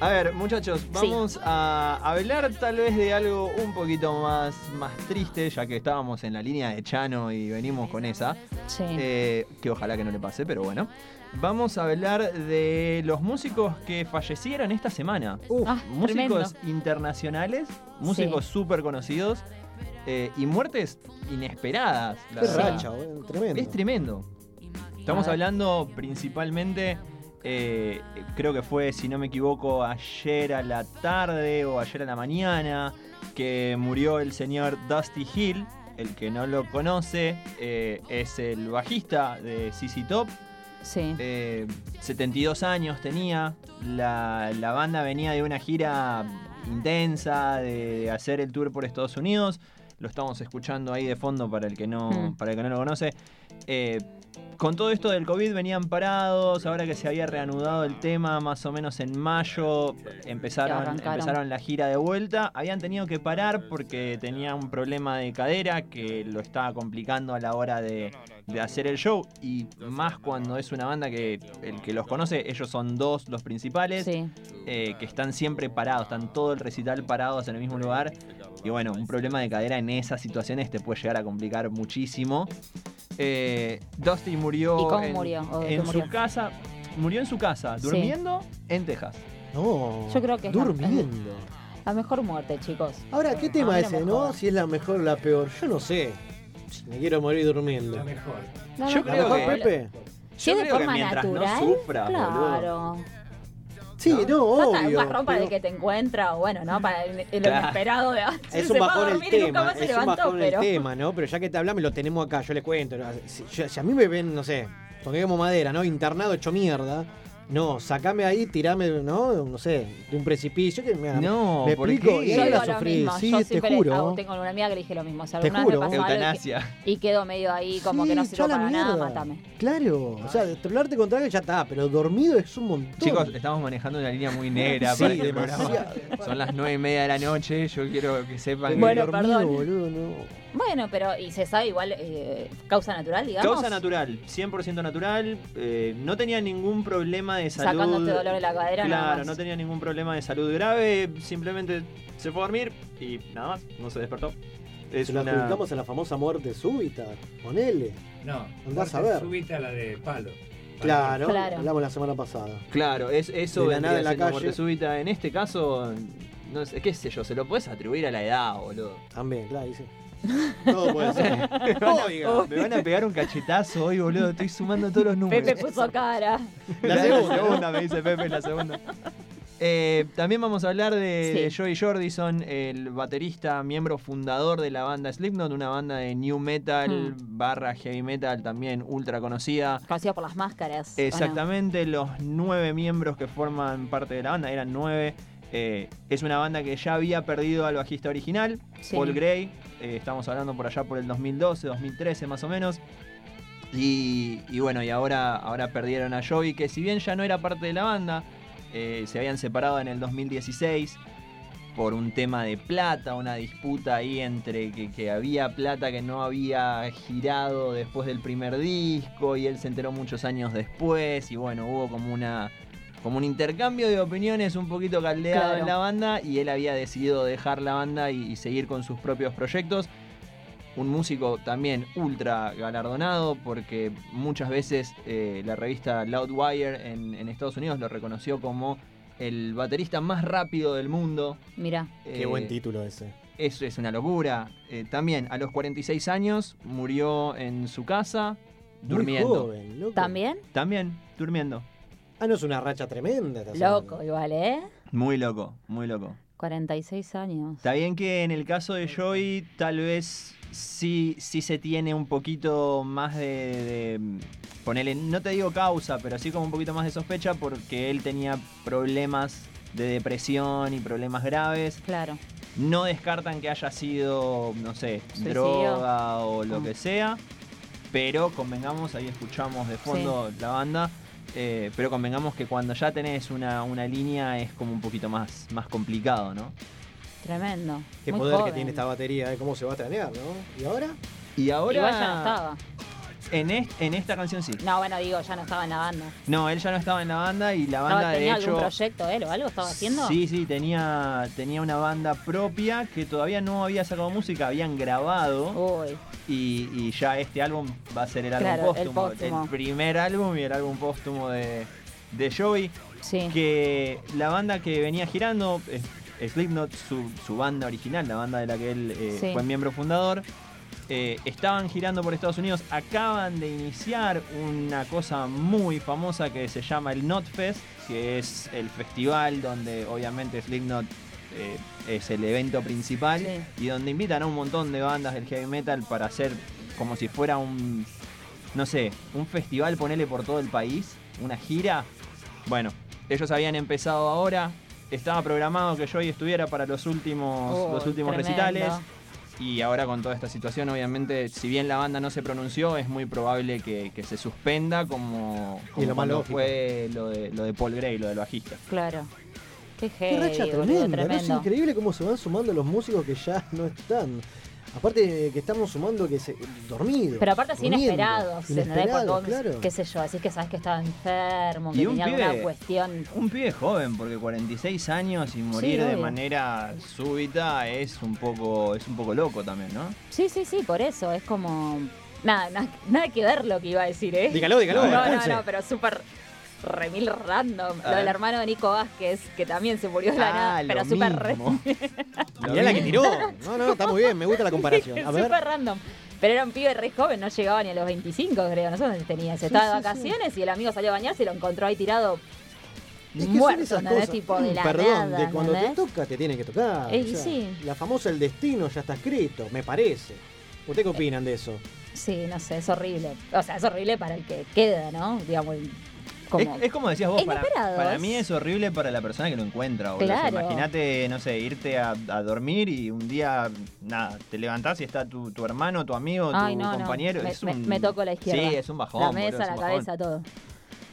A ver, muchachos, vamos a hablar tal vez de algo un poquito más, más triste, ya que estábamos en la línea de Chano y venimos con esa. Sí. Eh, que ojalá que no le pase, pero bueno. Vamos a hablar de los músicos que fallecieron esta semana. Uf, Ah, músicos tremendo. internacionales, músicos súper conocidos eh, y muertes inesperadas. la qué racha, tremendo. Es tremendo. Estamos hablando principalmente, eh, creo que fue, si no me equivoco, ayer a la tarde o ayer a la mañana, que murió el señor Dusty Hill. El que no lo conoce eh, es el bajista de CC Top. Sí. Eh, 72 años tenía. La, la banda venía de una gira intensa, de, hacer el tour por Estados Unidos. Lo estamos escuchando ahí de fondo para el que no, Mm. para el que no lo conoce. Eh, con todo esto del COVID venían parados, ahora que se había reanudado el tema más o menos en mayo, empezaron, empezaron la gira de vuelta, habían tenido que parar porque tenía un problema de cadera que lo estaba complicando a la hora de, de hacer el show y más cuando es una banda que el que los conoce, ellos son dos los principales, Sí. eh, que están siempre parados, están todo el recital parados en el mismo lugar. Y bueno, un problema de cadera en esas situaciones te puede llegar a complicar muchísimo. Eh, Dusty murió, ¿Y cómo en, murió? ¿O de qué en su murió? casa. Murió en su casa, Sí. durmiendo en Texas. No, Yo creo que es la- durmiendo. La mejor muerte, chicos. Ahora, ¿qué tema no ese, no? Si es la mejor o la peor. Yo no sé. Si me quiero morir durmiendo. La mejor. La Yo mejor- ¿La creo mejor, que- Pepe? Yo es de creo que forma mientras no natural, sufra, claro. Sí, no, un obvio. bajón para el que te encuentra, o bueno, ¿no? Para el, el Claro. inesperado de ah, Es un bajón el tema, es un levantó, bajón pero. el tema, ¿no? Pero ya que te hablamos, lo tenemos acá, yo les cuento. ¿no? Si a mí me ven, no sé, toquemos madera, ¿no? Internado hecho mierda, No, sacame ahí, tirame, ¿no? No sé, de un precipicio que me No, me ¿por explico. qué? Y Yo la lo sufrí. mismo. Sí, yo te juro. ah, tengo una amiga que le dije lo mismo. Si Te alguna juro. me algo y Eutanasia. que- y quedo medio ahí como Sí, que no sirvo para nada, mierda. mátame. Claro, o sea, trollarte contra alguien ya está, pero dormido es un montón. Chicos, estamos manejando una línea muy negra Sí, para este programa. demasiado. Son las nueve y media de la noche. Yo quiero que sepan que Bueno, dormido, perdón. boludo, no. Bueno, pero y se sabe igual eh, causa natural, digamos. Causa natural, 100% natural. eh, no tenía ningún problema de salud. Sacándote dolor en la cadera, Claro, no tenía ningún problema de salud grave. Simplemente se fue a dormir y nada más, no se despertó. Es Se la una... adjudicamos a la famosa muerte súbita. Ponele. No, Andás a muerte ver. súbita la de palo. Claro, Claro. hablamos la semana pasada. Claro, es, eso De la nada en la calle. muerte súbita. En este caso, no sé, qué sé yo, se lo puedes atribuir a la edad, boludo. También, claro, dice. Todo puede ser. Me van, a, me van a pegar un cachetazo hoy, boludo. Estoy sumando todos los números. Pepe puso cara. La La segunda, me dice Pepe, la segunda. Eh, también vamos a hablar de, Sí. de Joey Jordison, el baterista, miembro fundador de la banda Slipknot, una banda de new metal Hmm. barra heavy metal también ultra conocida. Conocido por las máscaras. Exactamente, los nueve miembros que forman parte de la banda, eran nueve. Eh, es una banda que ya había perdido al bajista original, Sí. Paul Gray. Eh, estamos hablando por allá por el 2012, 2013 más o menos. Y, bueno, y ahora, ahora perdieron a Joey, que si bien ya no era parte de la banda, eh, se habían separado en el 2016 por un tema de plata, una disputa ahí entre que había plata que no había girado después del primer disco y él se enteró muchos años después y bueno, hubo como una como un intercambio de opiniones un poquito caldeado Claro. en la banda y él había decidido dejar la banda y, y seguir con sus propios proyectos. Un músico también ultra galardonado porque muchas veces eh, la revista Loudwire en, en Estados Unidos lo reconoció como el baterista más rápido del mundo. Mira. Qué Eh, buen título ese. Eso es una locura. Eh, también a los 46 años murió en su casa Muy durmiendo. joven, loco. ¿También? También durmiendo. Ah, no es una racha tremenda. estás Loco, hablando. igual, ¿eh? Muy loco, muy loco. 46 años. Está bien que en el caso de Joey tal vez sí, sí se tiene un poquito más de, de- Ponele, no te digo causa, pero sí como un poquito más de sospecha porque él tenía problemas de depresión y problemas graves. Claro. No descartan que haya sido, no sé, Suicidio. droga o lo Mm. que sea. Pero convengamos, ahí escuchamos de fondo la banda. Eh, pero convengamos que cuando ya tenés una, una línea es como un poquito más, más complicado, ¿no? Tremendo. Qué Muy poder joven. que tiene esta batería, ¿eh? cómo se va a tranear, ¿no? ¿Y ahora? Y ahora. Igual ya no estaba. En, est- en esta canción sí. No, bueno, digo, ya no estaba en la banda. No, él ya no estaba en la banda y la banda de ¿Tenía hecho. algún proyecto él o algo estaba haciendo? Sí, sí, tenía, tenía una banda propia que todavía no había sacado música, habían grabado. Uy, Y, y ya este álbum va a ser el álbum Claro, el póstumo. póstumo. primer álbum y el álbum póstumo de, de Joey. sí. Que la banda que venía girando, es- Slipknot, su, su banda original, la banda de la que él eh, Sí. fue miembro fundador, eh, estaban girando por Estados Unidos. Acaban de iniciar una cosa muy famosa que se llama el Notfest, que es el festival donde obviamente Slipknot eh, es el evento principal Sí. y donde invitan a un montón de bandas del heavy metal para hacer como si fuera un, no sé, un festival, ponele por todo el país, una gira. Bueno, ellos habían empezado ahora, estaba programado que Joey estuviera para los últimos, Oh, los últimos tremendo. recitales. Y ahora con toda esta situación, obviamente, si bien la banda no se pronunció, es muy probable que, que se suspenda como, Y lo lógico. fue lo de, lo de Paul Gray, lo del bajista. Claro. Qué Qué heavy, racha boludo, tremenda, ¿no? Es increíble cómo se van sumando los músicos que ya no están. Aparte que estamos sumando que se dormidos. Pero aparte así inesperados, Inesperados, vos, claro. qué sé yo, así que sabes que estaba enfermo, que Y un tenía alguna cuestión. Un pibe joven, porque 46 años y morir de manera súbita es un poco es un poco loco también, ¿no? Sí, sí, sí, por eso, es como... Nada, nada, nada que ver lo que iba a decir, ¿eh? Dígalo, dígalo, No, no, no, pero súper remil random. Lo del hermano de Nico Vázquez, que también se murió de la Ah, nada, pero súper. Lo Mirá la que tiró. No, no, está muy bien, me gusta la comparación. Súper random. Pero era un pibe re joven, no llegaba ni a los 25, creo. No sé dónde tenía. Se estaba de sí. vacaciones y el amigo salió a bañarse y lo encontró ahí tirado Es que son muerto, esas ¿entendés? cosas. Tipo de la Perdón, nada, de cuando te toca te tiene que tocar. Eh, o y sea, sí. La famosa el destino ya está escrito, me parece. ¿Ustedes qué opinan de eso? Sí, no sé, es horrible. O sea, es horrible para el que queda, ¿no? Digamos, como Es, es como decías vos, para, mí es horrible para la persona que lo encuentra. boludo. O sea, Claro. Imagínate, no sé, irte a, a dormir y un día, nada, te levantás y está tu, tu hermano, tu amigo, tu Ay, no, no. compañero. Me, es un- me toco la izquierda. Sí, es un bajón. La mesa, es la cabeza, todo.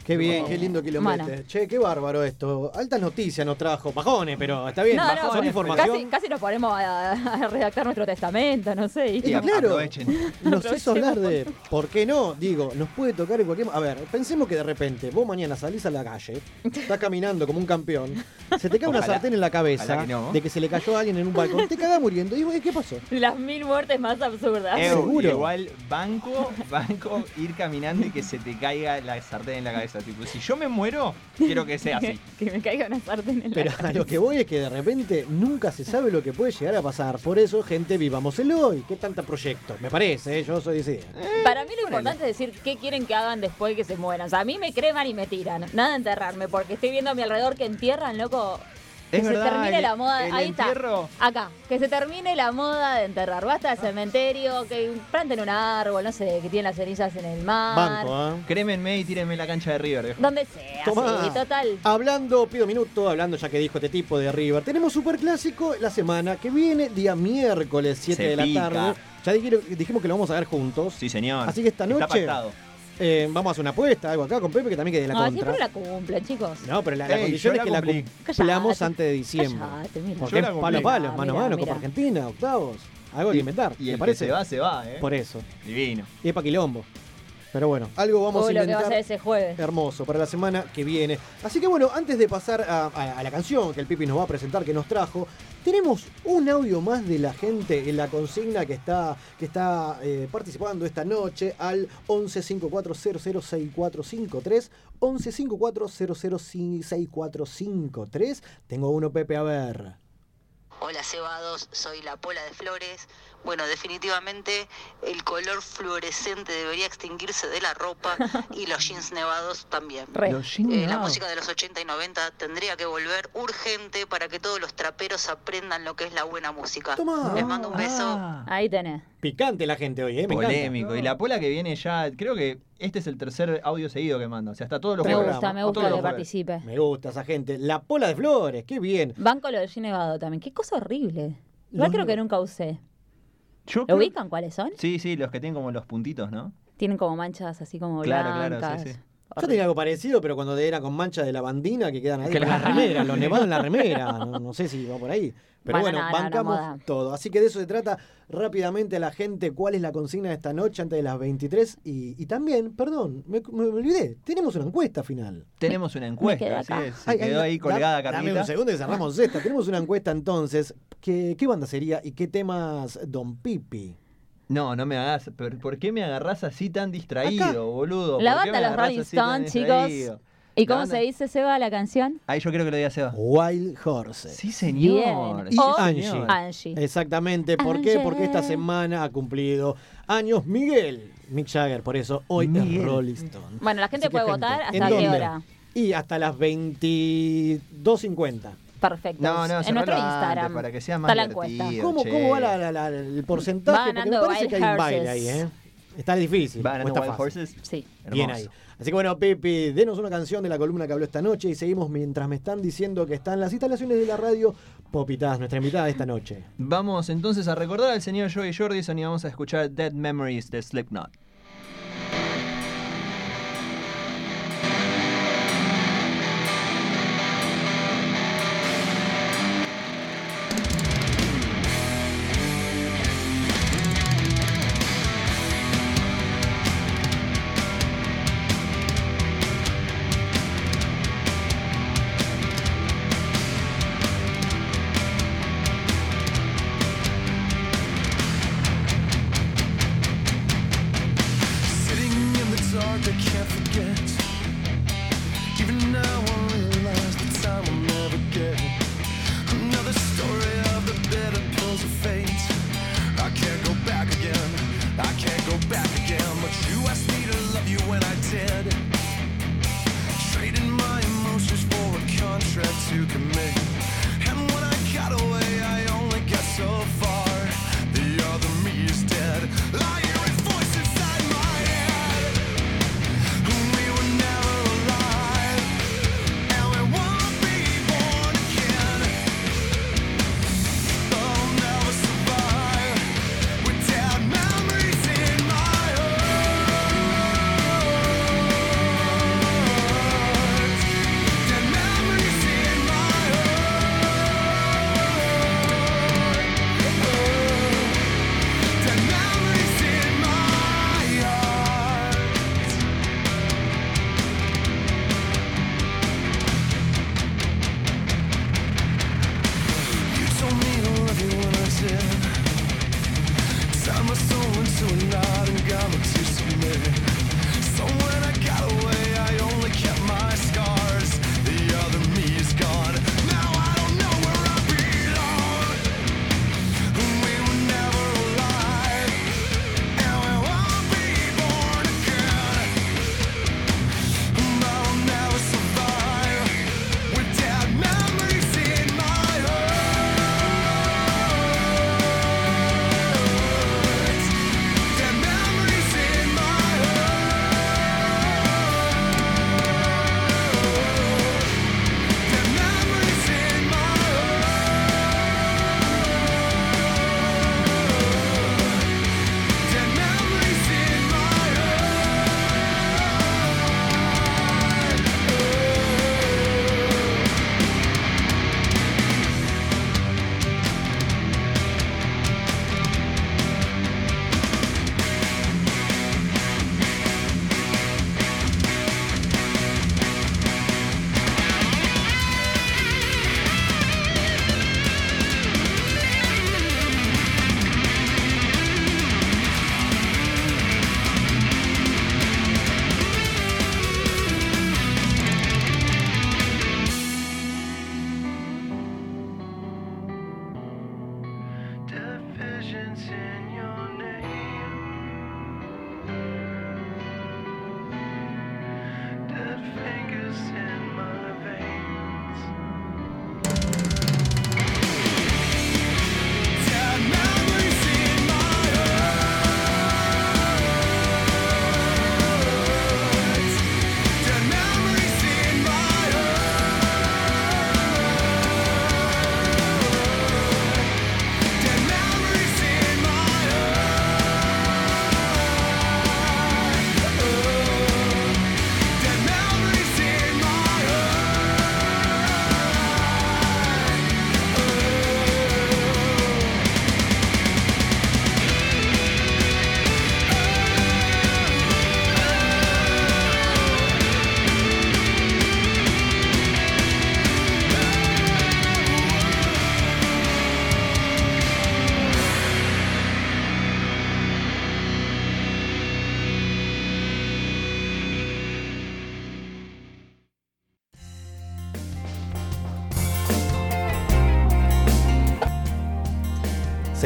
Qué bien, qué lindo kilómetro. Bueno. Che, qué bárbaro esto. Altas noticias nos trajo. Bajones, pero está bien. No, no, bajones, casi, información. casi nos ponemos a, a redactar nuestro testamento, no sé. y- Y claro, aprovechen. nos hizo hablar de, ¿por qué no? Digo, nos puede tocar en cualquier... A ver, pensemos que de repente vos mañana salís a la calle, estás caminando como un campeón, se te cae una Ojalá. sartén en la cabeza Ojalá que no. de que se le cayó a alguien en un balcón, te cagás muriendo. Y ¿qué pasó? Las mil muertes más absurdas. Seguro. Igual, banco, banco, ir caminando y que se te caiga la sartén en la cabeza. Tipo, si yo me muero, quiero que sea así. que me caiga una sartén en la Pero a cabeza. lo que voy es que de repente nunca se sabe lo que puede llegar a pasar. Por eso, gente, vivamos el hoy. ¿Qué tanta proyecto? Me parece, ¿eh? yo soy esa idea. Para mí lo importante es decir qué quieren que hagan después de que se mueran. O sea, a mí me creman y me tiran. Nada de enterrarme, porque estoy viendo a mi alrededor que entierran, loco. Que Es se verdad, termine el- la moda. el Ahí entierro- está. Acá. Que se termine la moda de enterrar. Basta de cementerio, que planten un árbol, no sé, que tienen las cenizas en el mar. Banco, ¿eh? Crémenme y tírenme la cancha de River. viejo. Donde sea, Tomá. sí, total. Hablando, pido minuto, hablando ya que dijo este tipo de River. Tenemos Superclásico la semana que viene, día miércoles, 7 Se de la pica. tarde. Ya dijimos que lo vamos a ver juntos. Sí, señor. Así que esta Está noche pactado. Eh, vamos a hacer una apuesta, algo acá con Pepe que también quede de la No, contra. siempre la cumplen, chicos. No, pero la, la Ey, condición yo es que la cumplamos Callate. antes de diciembre. Callate, mira. Porque Yo es la palo a palo, Ah, mano a mano. Copa Argentina, octavos. Algo que inventar, Y ¿me el parece? que se va, se va, ¿eh? Por eso. Divino. Y es pa' quilombo. Pero bueno, algo vamos a lo que va a inventar. ese jueves. Hermoso, para la semana que viene. Así que bueno, antes de pasar a, a- a la canción que el Pipi nos va a presentar, que nos trajo, tenemos un audio más de la gente en la consigna que está, que está eh, participando esta noche al 11 5400 6453 11 5400 6453 Tengo uno, Pepe, a ver. Hola cebados, soy la Pola de Flores. Bueno, definitivamente el color fluorescente debería extinguirse de la ropa y los jeans nevados también. Re. Los jeans Eh, la música de los 80 y 90 tendría que volver urgente para que todos los traperos aprendan lo que es la buena música. Toma. Les mando un beso. Ah, Ahí tenés. Picante la gente hoy, ¿eh? Me encanta. polémico. Y la pola que viene ya, creo que este es el tercer audio seguido que manda. O sea, hasta todos los Me jueves. gusta, me gusta que jueves. participe. Me gusta esa gente. La pola de flores, qué bien. Banco lo de G Nevado también. Qué cosa horrible. Igual creo que nunca usé. Yo ¿Lo creo- ubican cuáles son? Sí, sí, los que tienen como los puntitos, ¿no? Tienen como manchas así como Claro, blancas. claro, sí, sí. Yo tenía algo parecido, pero cuando era con mancha de lavandina que quedan ahí la remera, los nevados en la remera. No, no sé si va por ahí. Pero Bueno, bueno, no, no, no, bancamos todo. Así que de eso se trata rápidamente a la gente cuál es la consigna de esta noche antes de las 23. Y, y también, perdón, me, me olvidé, tenemos una encuesta final. Tenemos una encuesta, así es. Se Ay, quedó ay, ahí da- colgada, Dame Carlita. un segundo y cerramos esta. Tenemos una encuesta entonces. ¿Qué, ¿Qué banda sería y qué temas Don Pipi? No, no me hagas. ¿Por, por qué me agarrás así tan distraído, Acá. boludo? La ¿Por qué banda Los agarrás Rolling así tan Stones, distraído? chicos. ¿Y cómo se dice, Seba, la canción? Ahí yo creo que lo diga Seba. Wild Horses. Sí, señor. Bien. Y O Angie. Angie. Exactamente. ¿Por qué? Porque esta semana ha cumplido años Miguel. Mick Jagger, por eso hoy es Miguel. Rolling Stone. Bueno, la gente Así puede gente, votar ¿en hasta qué dónde? hora. Y hasta las 22.50. Perfecto. No, no, en nuestro Instagram. para que sea más está la encuesta. divertido. ¿Cómo. ¿Cómo va la- la- la- el porcentaje? Va Porque me parece que hay un baile ahí. ¿eh? Está difícil. ¿Va ganando Wild fácil. Horses? Sí. Bien ahí. Así que bueno, Pepe, denos una canción de la columna que habló esta noche y seguimos mientras me están diciendo que están las instalaciones de la radio Popitas, nuestra invitada de esta noche. Vamos entonces a recordar al señor Joey Jordison y vamos a escuchar Dead Memories de Slipknot.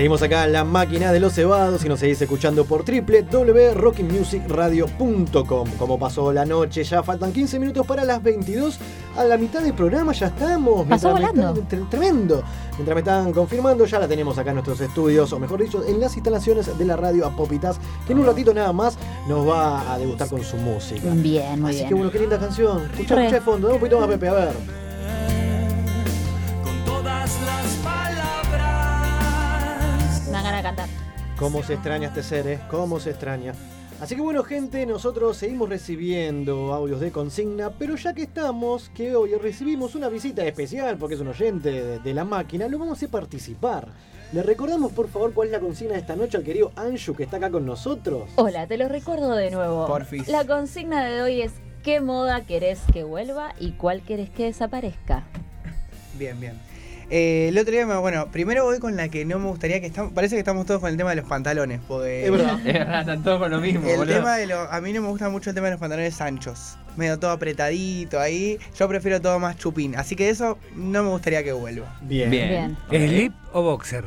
Seguimos acá en la máquina de los cebados y nos seguís escuchando por www.rockingmusicradio.com. Como pasó la noche, ya faltan 15 minutos para las 22. A la mitad del programa ya estamos. Pasó volando. están- tremendo. Mientras me están confirmando, ya la tenemos acá en nuestros estudios, o mejor dicho, en las instalaciones de la radio Apopitas, que en un ratito nada más nos va a degustar con su música. Bien, muy Así bien. que bueno, qué linda canción. Escucha, Re. escucha de fondo, dame un poquito más, Pepe, a ver. Cómo se extraña este ser, ¿eh? Cómo se extraña. Así que bueno, gente, nosotros seguimos recibiendo audios de consigna, pero ya que estamos, que hoy recibimos una visita especial, porque es un oyente de, de la máquina, lo vamos a hacer participar. Le recordamos, por favor, cuál es la consigna de esta noche al querido Anshu, que está acá con nosotros. Hola, te lo recuerdo de nuevo. Porfis. La consigna de hoy es ¿qué moda querés que vuelva y cuál querés que desaparezca? Bien, bien. Eh, el otro día, me- bueno, primero voy con la que no me gustaría que estamos. Parece que estamos todos con el tema de los pantalones, porque. Es verdad. Es verdad, están todos con lo mismo, El boludo. tema de los. A mí no me gusta mucho el tema de los pantalones anchos. Medio todo apretadito ahí. Yo prefiero todo más chupín. Así que eso no me gustaría que vuelva. Bien. Bien. Bien. ¿Slip o boxer?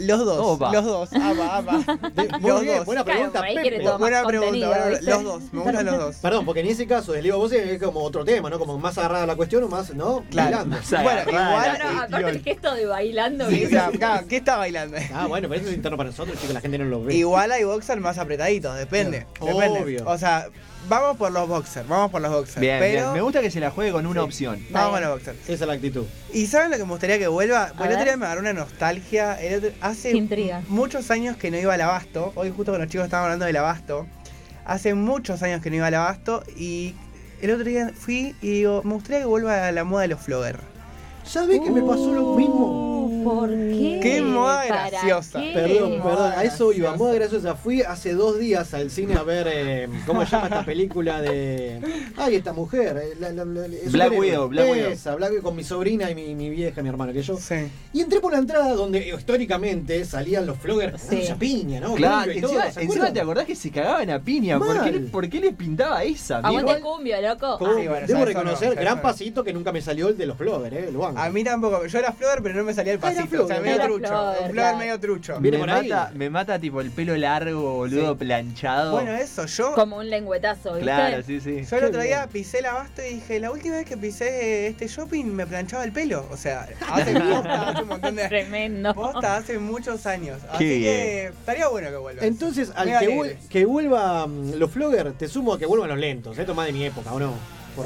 Los dos, Opa. los dos. Apa, apa. De- muy Los bien, dos. buena Claro, pregunta, quiere Pepe. Buena pregunta, los dos, me gustan los dos. Perdón, porque en ese caso, el vos es como otro tema, ¿no? Como más agarrada la cuestión o más, ¿no? Claro. Bailando. Bueno, igual- No, no, aparte el gesto de bailando. Sí, claro, ¿qué está bailando? Ah, bueno, pero eso es interno para nosotros, chicos, la gente no lo ve. Igual hay boxers más apretaditos, depende. Claro, depende. obvio. O sea, vamos por los boxers, vamos por los boxers. Bien, pero bien. Me gusta que se la juegue con una Sí. opción. vamos con los boxers. Esa es la actitud. ¿Y saben lo que me gustaría que vuelva? Pues el otro día me agarró una nostalgia. El otro- hace intriga. muchos años que no iba al abasto. Hoy justo con los chicos estaban hablando del abasto. Hace muchos años que no iba al abasto y el otro día fui y digo, me gustaría que vuelva a la moda de los floggers. ¿Sabés que me pasó lo mismo? ¿Por qué? Qué moda ¿Para graciosa. qué? Perdón, perdón, a eso iba, moda graciosa. Fui hace dos días al cine a ver, eh, ¿cómo se llama esta película de... Ay, esta mujer. eh, la- la- la- es Black. Widow, Black Widow. Esa, Black Widow, con mi sobrina y mi, mi vieja, mi hermano, que yo. Sí. Y entré por la entrada donde eh, históricamente salían los floggers Sí. piña, ¿no? Claro, Cumbia y todo, encima, ¿se encima te acordás que se cagaban a piña. ¿Por qué. ¿Por qué les pintaba esa? Aguante cumbio, loco. Como- Sí, bueno, Debo reconocer, no, gran no. pasito que nunca me salió el de los floggers, ¿eh? Lo banco. A mí tampoco. Yo era flogger, pero no me salía el Ah, era pasito. O sea, flogger. medio Era trucho. flogger, un flogger claro. medio trucho. Me mata, me mata tipo el pelo largo, boludo, Sí. planchado. Bueno, eso, yo. Como un lengüetazo, ¿viste? claro, sí, sí. Yo el otro día bien. pisé el abasto y dije, la última vez que pisé este shopping me planchaba el pelo. O sea, hace, posta, hace un montón de Tremendo. posta, hace muchos años. Así Qué que estaría bueno que vuelva. Entonces, al que, vuel- que vuelva mm, los floggers, te sumo a que vuelvan los lentos. Esto es más de mi época, ¿o no?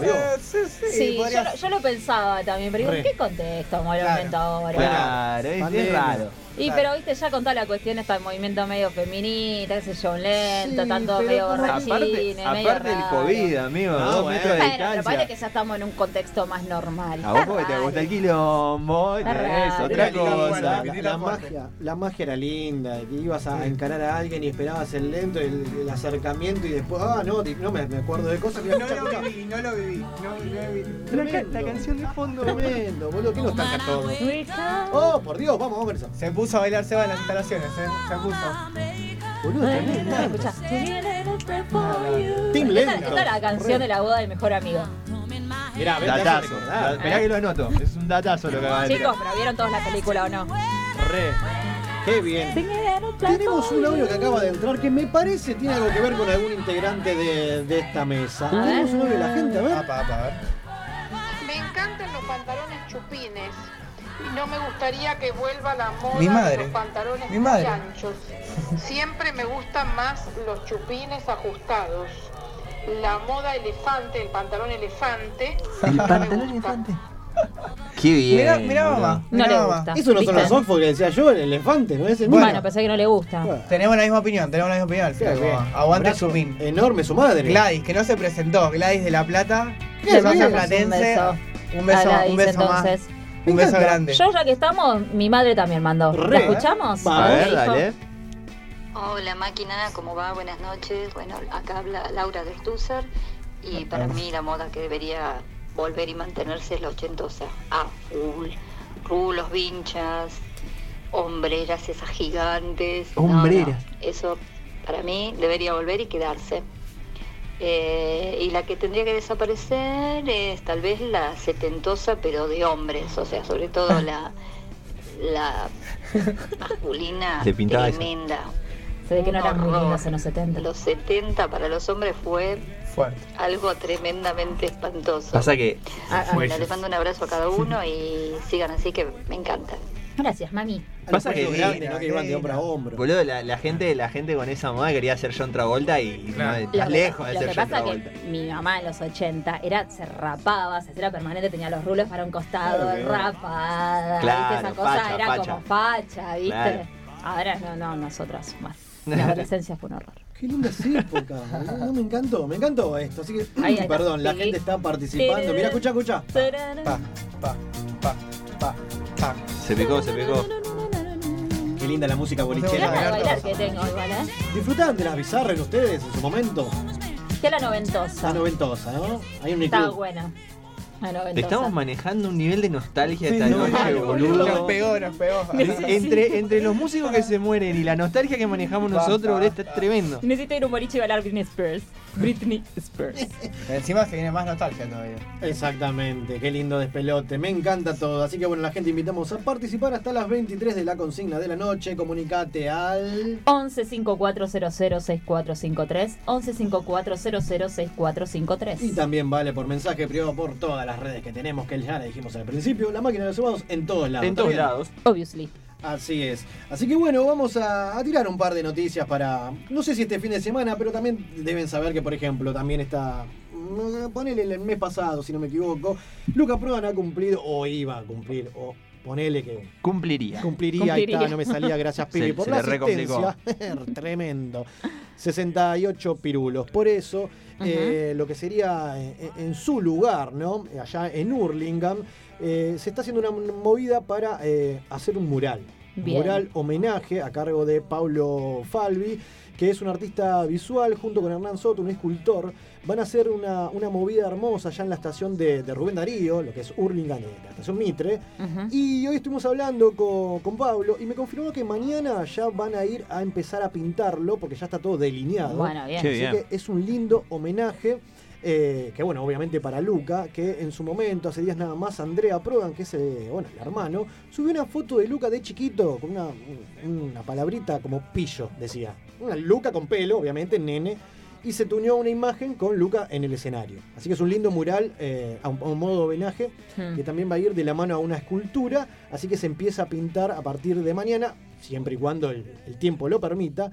Eh, sí, sí, Sí, yo, podría- lo- yo lo pensaba también, pero digo, Re. ¿en qué contexto como lo Claro. ahora? Claro, es, es raro. Y Claro. pero viste, ya con toda la cuestión está el movimiento medio feminista, qué sé yo, lento, Sí, tanto medio borrachines, Aparte, medio aparte del raro. COVID, amigo, Ah, dos bueno. metros de Bueno, pero parece que ya estamos en un contexto más normal. A vos porque te gusta el quilombo, otra cosa. La, la magia, la magia era linda, que ibas a encarar a alguien y esperabas el lento, el, el acercamiento y después, ah, no, no me, me acuerdo de cosas que No lo viví, no lo viví. No, no lo viví. Tremendo. La canción de fondo. Tremendo, boludo, ¿quién nos taca todo? Oh, por Dios, vamos, vamos a ver eso. Puso a bailar Seba en las instalaciones, ¿eh? Se puso. Boludo. Escuchá. Team Esta, lento. esta es la canción de la boda del mejor amigo. Mirá, ven, Datazo. Da- Esperá que lo anoto. Es un datazo lo que acabas de Chicos, tirar. pero ¿vieron todos la película o no? Re. Qué bien. Tenemos un audio que acaba de entrar que me parece tiene algo que ver con algún integrante de, de esta mesa. A ver. Tenemos un audio de la gente, a ver. Apa, apa, a ver. Me encantan los pantalones chupines. Y no me gustaría que vuelva la moda Mi madre. de los pantalones Mi muy anchos. Siempre me gustan más los chupines ajustados. La moda elefante, el pantalón elefante. El no pantalón elefante. Qué bien. Mirá, mamá. No mirá le mamá. gusta. Eso no son ¿Viste? los Oxford que decía yo, el elefante, ¿no es el Bueno, mismo? pensé que no le gusta. Bueno, Tenemos la misma opinión, tenemos la misma opinión. al final, qué bien. mamá. Aguante Abrazo Chupín. Enorme su madre. Gladys, que no se presentó. Gladys de La Plata. Que no Un platense. beso. Un beso, A Gladys, un beso más. entonces. Un beso grande. Yo ya que estamos, mi madre también mandó. ¿La escuchamos? A ver dale. Hola máquina, ¿cómo va? Buenas noches. Bueno, acá habla Laura de Stusser y para mí la moda que debería volver y mantenerse es la ochentosa. A full. Rulos, vinchas, hombreras esas gigantes. No, no, Hombreras. Eso para mí debería volver y quedarse. Eh, y la que tendría que desaparecer es tal vez la setentosa, pero de hombres, o sea, sobre todo la, la masculina eso. tremenda. Se ve que no eran muy horror. lindos en los 70. Los 70 para los hombres fue Fuerte. algo tremendamente espantoso. Pasa que. Ah, bueno, les mando un abrazo a cada uno y sigan así que me encanta. Gracias, mami. Pasa que grande, ¿no? que iban de hombro a hombro. Boludo, la, la gente, la gente con esa moda quería ser John Travolta y no, Lo estás que- lejos de lo ser que John pasa Travolta. que mi mamá en los 80 era, se rapaba, se hacía permanente, tenía los rulos para un costado, Claro que- rapada, Claro, ¿viste? esa cosa facha, era facha. como facha, ¿viste? Claro. Ahora no, no, nosotras más. La adolescencia fue un horror. Qué lindas épocas. boludo. No, me encantó, me encantó esto. Así que, está. perdón, la Sí. gente está participando. Mira, escucha, escucha. Pa, pa, pa, pa, pa. Se picó, se picó. Qué linda la música bolichera. ganas de bailar que tengo igual, ¿eh? ¿Disfrutaban de las bizarras ustedes en su momento? Que la noventosa. La noventosa, ¿no? Hay un club. buena. La noventosa. Estamos manejando un nivel de nostalgia Sí, esta no, noche, no, boludo. Nos pegó, nos pegó. Entre, entre los músicos que se mueren y la nostalgia que manejamos nosotros, boludo, está tremendo. Necesito ir a un boliche y bailar Britney Spears. Britney Spears. Encima se viene más nostalgia todavía. Exactamente, qué lindo despelote, me encanta todo. Así que bueno, la gente invitamos a participar hasta las 23 de la consigna de la noche. Comunicate al 11 5400 6453 11 5400 6453 Y también vale por mensaje privado por todas las redes que tenemos, que ya le dijimos al principio. La máquina de los subados en todos lados. En ¿está todos bien? lados. Obviously. Así es. Así que bueno, vamos a, a tirar un par de noticias para. No sé si este fin de semana, pero también deben saber que, por ejemplo, también está. mm, Ponele el mes pasado, si no me equivoco. Luca Prodan ha cumplido, o iba a cumplir, o ponele que Cumpliría. Cumpliría, ahí Cumpliría. está, no me salía, gracias Pibi Se- por se la asistencia. Tremendo. 68 pirulos. Por eso, eh, lo que sería en, en su lugar, ¿no? Allá en Hurlingham, eh, se está haciendo una movida para eh, hacer un mural. Bien. Mural homenaje a cargo de Paulo Falvi, que es un artista visual, junto con Hernán Soto, un escultor. Van a hacer una, una movida hermosa allá en la estación de, de Rubén Darío, lo que es Hurlingham, eh, la estación Mitre. Ujú. Y hoy estuvimos hablando con, con Pablo y me confirmó que mañana ya van a ir a empezar a pintarlo porque ya está todo delineado. Bueno, bien. Así bien. que es un lindo homenaje. eh, que bueno, obviamente para Luca, que en su momento, hace días nada más, Andrea Prodan, que es eh, bueno, el hermano, subió una foto de Luca de chiquito con una, una palabrita como pillo, decía. Una Luca con pelo, obviamente, nene, y se tuñó una imagen con Luca en el escenario. Así que es un lindo mural eh, a, un, a un modo homenaje Hmm. que también va a ir de la mano a una escultura, así que se empieza a pintar a partir de mañana, siempre y cuando el, el tiempo lo permita.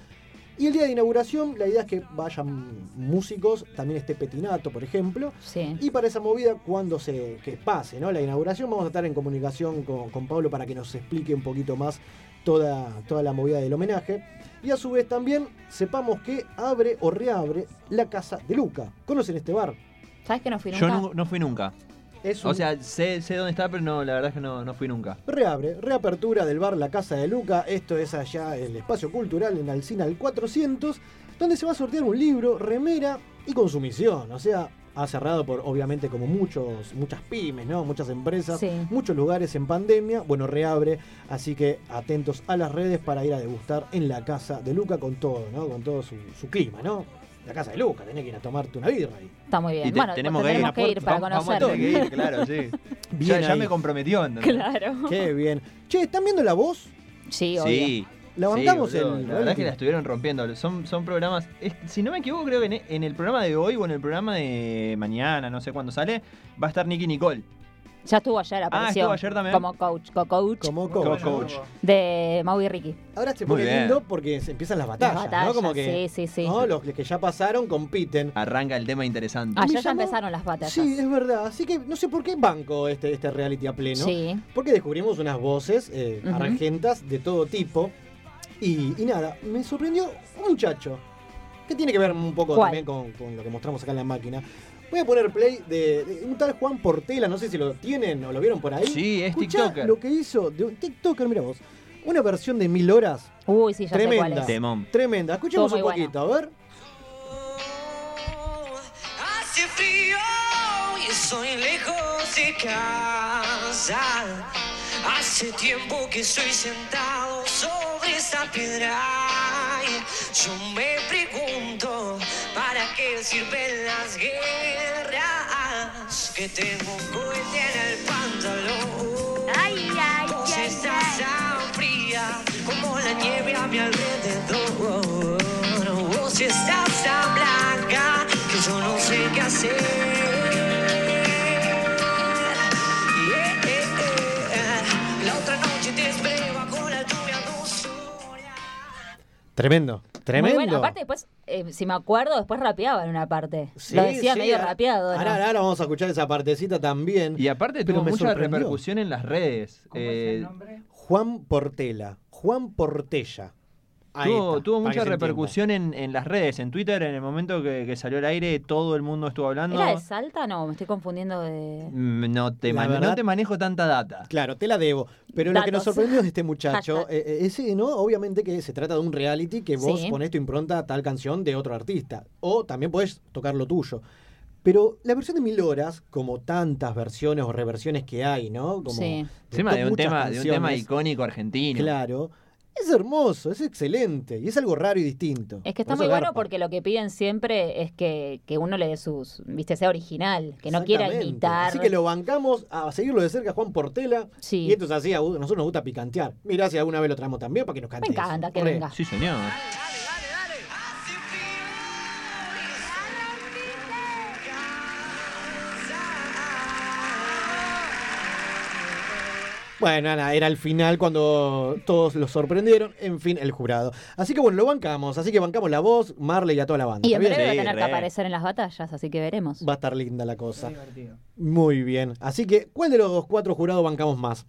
Y el día de inauguración, la idea es que vayan músicos, también esté Petinato, por ejemplo. Sí. Y para esa movida, cuando se que pase ¿no? la inauguración, vamos a estar en comunicación con, con Pablo para que nos explique un poquito más toda, toda la movida del homenaje. Y a su vez también sepamos que abre o reabre la casa de Luca. ¿Conocen este bar? ¿Sabes que no fui Yo nunca? no, no fui nunca. Es O sea, sé, sé dónde está, pero no, la verdad es que no, no fui nunca. Reabre, reapertura del bar La Casa de Luca. Esto es allá el espacio cultural en Alcina al 400, donde se va a sortear un libro, remera y consumición. O sea, ha cerrado por, obviamente, como muchos, muchas pymes, ¿no? Muchas empresas, Sí. muchos lugares en pandemia. Bueno, reabre, así que atentos a las redes para ir a degustar en la Casa de Luca con todo, ¿no? Con todo su, su clima, ¿no? La Casa de Luca, tenés que ir a tomarte una birra ahí. Está muy bien. Y te- bueno, tenemos pues que ir, que ir para Vamos- vamos a conocerlo. tener que ir, claro, sí. Bien ya, ya me comprometió. ¿entendés? Claro. Qué bien. Che, ¿están viendo la voz? Sí, obvio. Sí. La bancamos Sí, boludo, el La verdad es que reality. la estuvieron rompiendo. Son, son programas. es- si no me equivoco, creo que en, en el programa de hoy o en el programa de mañana, no sé cuándo sale, va a estar Nicky Nicole. Ya estuvo ayer, apareció. estuvo ayer también. Como coach, co-coach Como Co- coach. de Mau y Ricky. Ahora se Muy pone bien. lindo porque se empiezan las batallas, Las batallas, ¿no? Como que sí, sí, sí. ¿no? los que ya pasaron compiten. Arranca el tema interesante. Ayer Me ya llamó- empezaron las batallas. Sí, es verdad. Así que no sé por qué banco este, este reality a pleno. Sí. Porque descubrimos unas voces eh, argentas de todo tipo. Y, y nada, me sorprendió un muchacho. Que tiene que ver un poco ¿Cuál? también con, con lo que mostramos acá en la máquina. Voy a poner play de, de un tal Juan Portela, no sé si lo tienen o lo vieron por ahí. Sí, es Escuchá TikToker. lo que hizo de un TikToker, mira vos. Una versión de mil horas Uy, sí, ya sé cuál Tremenda. es. Temón. tremenda. Escuchemos un bueno. poquito, a ver. Hace frío y estoy lejos de casa. Hace tiempo que estoy sentado esa piedra. Yo me pregunto para qué sirven las guerras que tengo cohete en el pantalón. Ay, ay, Vos ay, estás tan fría como la nieve a mi alrededor. Vos estás Tremendo, tremendo. Muy bueno. Aparte, después, eh, si me acuerdo, después rapeaba en una parte. Sí, Lo decía sí, medio ahora- rapeado. ¿no? Ahora, ahora vamos a escuchar esa partecita también. Y aparte Pero tuvo me mucha sorprendió. repercusión en las redes. Eh, Juan Portela, Juan Portella. Ahí tuvo está, tuvo para mucha repercusión en, en las redes, en Twitter, en el momento que, que salió al aire, todo el mundo estuvo hablando. ¿Era de Salta? No, me estoy confundiendo de. Mm, No te, La man- verdad- no te manejo tanta data. Claro, te la debo. Pero lo que nos sorprendió de este muchacho eh, eh, es, ¿no? Obviamente que se trata de un reality que vos Sí. ponés tu impronta a tal canción de otro artista. O también podés tocar lo tuyo. Pero la versión de Mil Horas, como tantas versiones o reversiones que hay, ¿no? Como Sí. De un, tema, de un tema icónico argentino. Claro. Es hermoso, es excelente y es algo raro y distinto. Es que está Por muy bueno garpa. porque lo que piden siempre es que, que uno le dé sus. Viste, sea original, que no quiera imitar. Así que lo bancamos a seguirlo de cerca, Juan Portela. Sí. Y esto es así, a nosotros nos gusta picantear. Mirá si alguna vez lo traemos también para que nos cante. Me encanta eso. que venga. Sí, señor. Bueno, era el final cuando todos lo sorprendieron. En fin, el jurado. Así que bueno, lo bancamos. Así que bancamos la voz, Marley y a toda la banda. Y en breve va a tener que re. aparecer en las batallas, así que veremos. Va a estar linda la cosa. Muy bien. Así que, ¿cuál de los cuatro jurados bancamos más?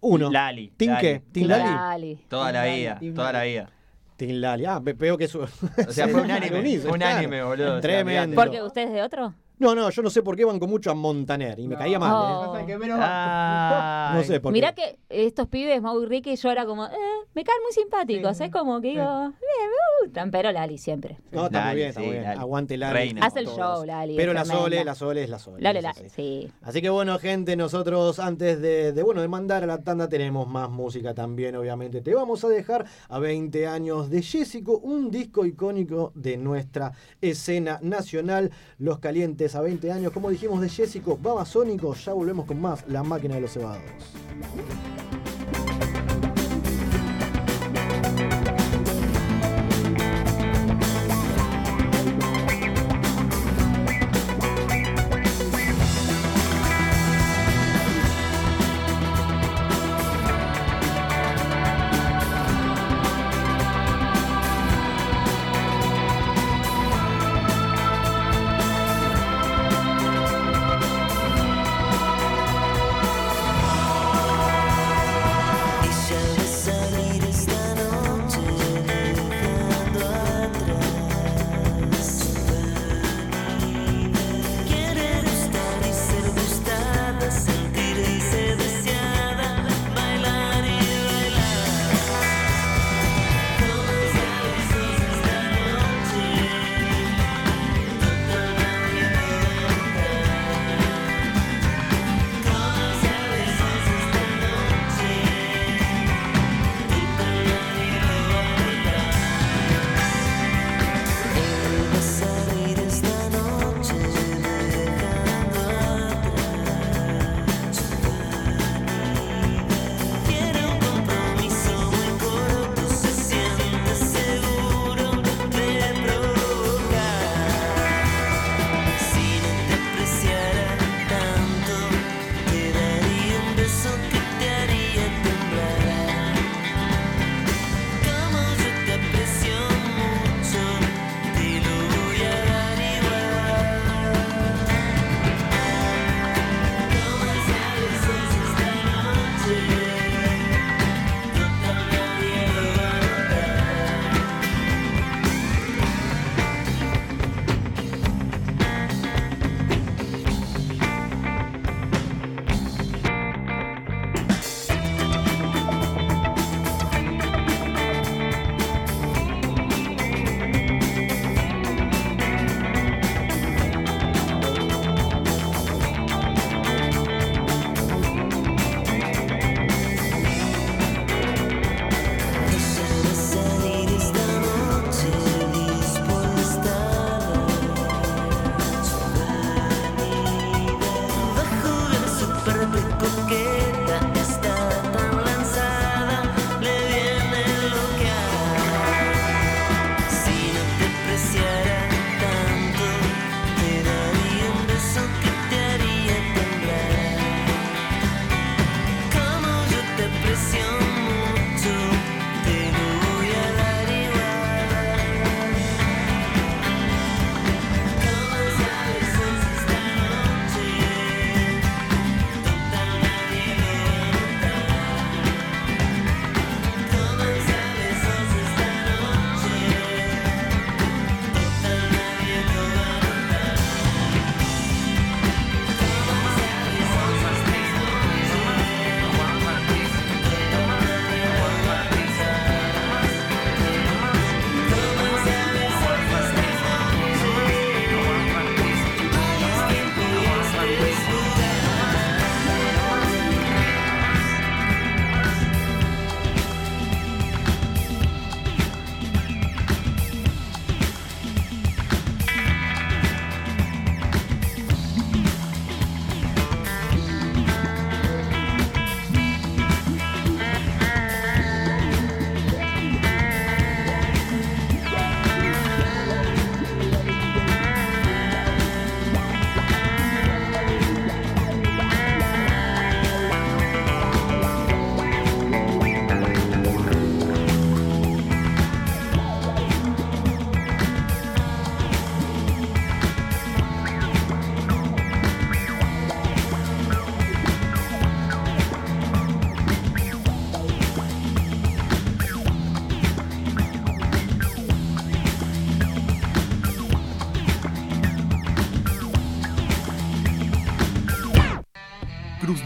Uno. Lali. ¿Team Lali. qué? ¿Team Lali? Lali. Toda la vida, toda la vida. Team Lali. Ah, ve- veo que eso. O sea, fue un anime. Fue un anime, boludo. Tremendo. ¿Porque usted es de otro? No, no, yo no sé por qué banco mucho a Montaner. Y me caía mal. ¿eh? Oh. Que menos Ay. No sé por Mirá qué. que estos pibes, Mau y Ricky, yo era como, eh, me caen muy simpáticos, es como que digo, bien, me gustan, pero Lali siempre. No, está muy bien, está sí, muy bien. Lali. Aguante Lali. Reina. Hace el todos. show, Lali. Pero la. Sole, la Sole es la Sole. Lali, eso la- sí. sí. Así que bueno, gente, nosotros antes de, de, bueno de mandar a la tanda tenemos más música también, obviamente. Te vamos a dejar a 20 años de Jessico, un disco icónico de nuestra escena nacional. Los Calientes a 20 años, como dijimos de Jessico, Babasónico. Ya volvemos con más La Máquina de los Cebados.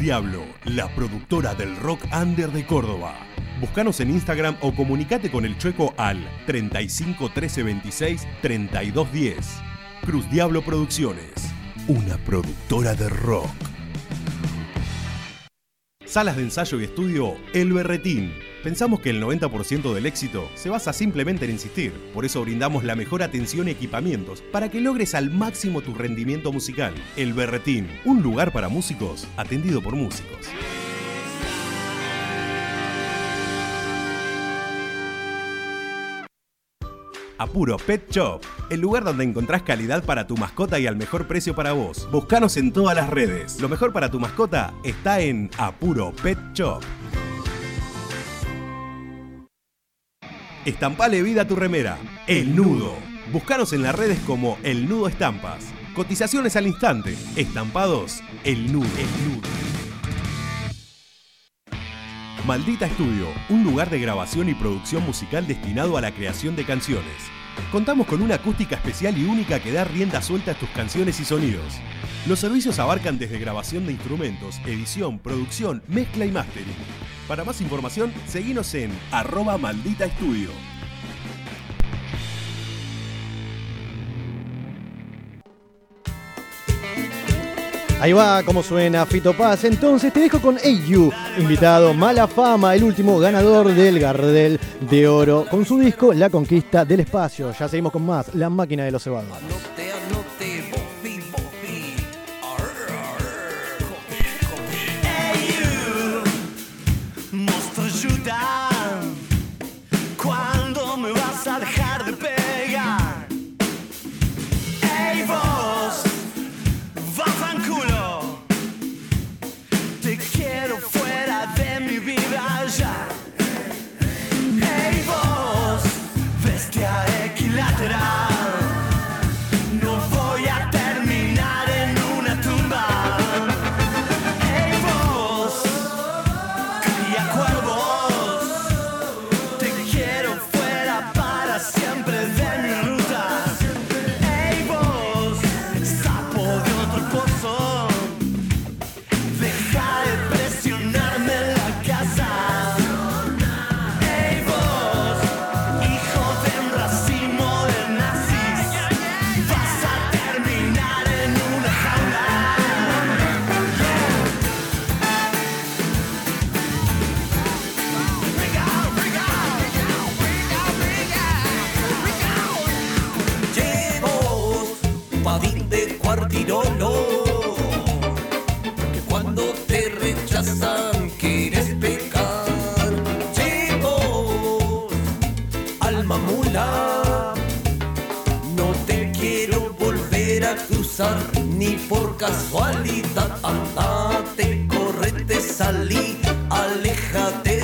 Diablo, la productora del rock under de Córdoba. Búscanos en Instagram o comunicate con el Chueco al 35 13 26 32 10. Cruz Diablo Producciones, una productora de rock. Salas de ensayo y estudio El Berretín. Pensamos que el 90% del éxito se basa simplemente en insistir. Por eso brindamos la mejor atención y equipamientos para que logres al máximo tu rendimiento musical. El Berretín, un lugar para músicos atendido por músicos. Apuro Pet Shop, el lugar donde encontrás calidad para tu mascota y al mejor precio para vos. Buscanos en todas las redes. Lo mejor para tu mascota está en Apuro Pet Shop. Estampale vida a tu remera. El Nudo. Buscanos en las redes como El Nudo Estampas. Cotizaciones al instante. Estampados. El Nudo. El Nudo. Maldita Estudio, un lugar de grabación y producción musical destinado a la creación de canciones. Contamos con una acústica especial y única que da rienda suelta a tus canciones y sonidos. Los servicios abarcan desde grabación de instrumentos, edición, producción, mezcla y mastering. Para más información, seguinos en arroba maldita estudio. Ahí va como suena Fito Paz. Entonces te dejo con AU, invitado Mala Fama, el último ganador del Gardel de Oro, con su disco La Conquista del Espacio. Ya seguimos con más, La Máquina de los Cebados. Mi vida ya. Ey vos, bestia equilateral, casualidad. Andate, correte, salí, aléjate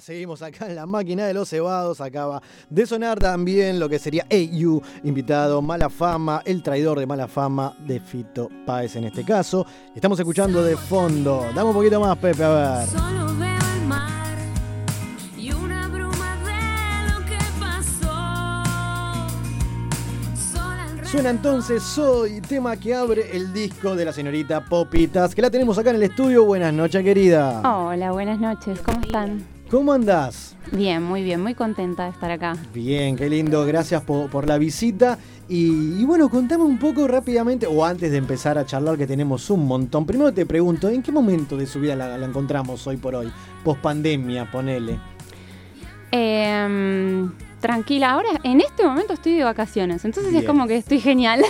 Seguimos acá en la máquina de los cebados. Acaba de sonar también lo que sería AU, invitado Mala Fama, el traidor de Mala Fama de Fito Páez en este caso. Estamos escuchando de fondo. Dame un poquito más, Pepe, a ver. Solo veo el mar y una bruma de lo que pasó. Sola en Suena entonces Soy, tema que abre el disco de la señorita Popitas, que la tenemos acá en el estudio. Buenas noches, querida. Hola, buenas noches, ¿cómo están? ¿Cómo andás? Bien, muy bien, muy contenta de estar acá. Bien, qué lindo, gracias por, por la visita. Y, y bueno, contame un poco rápidamente, o antes de empezar a charlar, que tenemos un montón. Primero te pregunto, ¿en qué momento de su vida la, la encontramos hoy por hoy? Post pandemia, ponele. Em, tranquila, ahora en este momento estoy de vacaciones, entonces Bien. es como que estoy genial.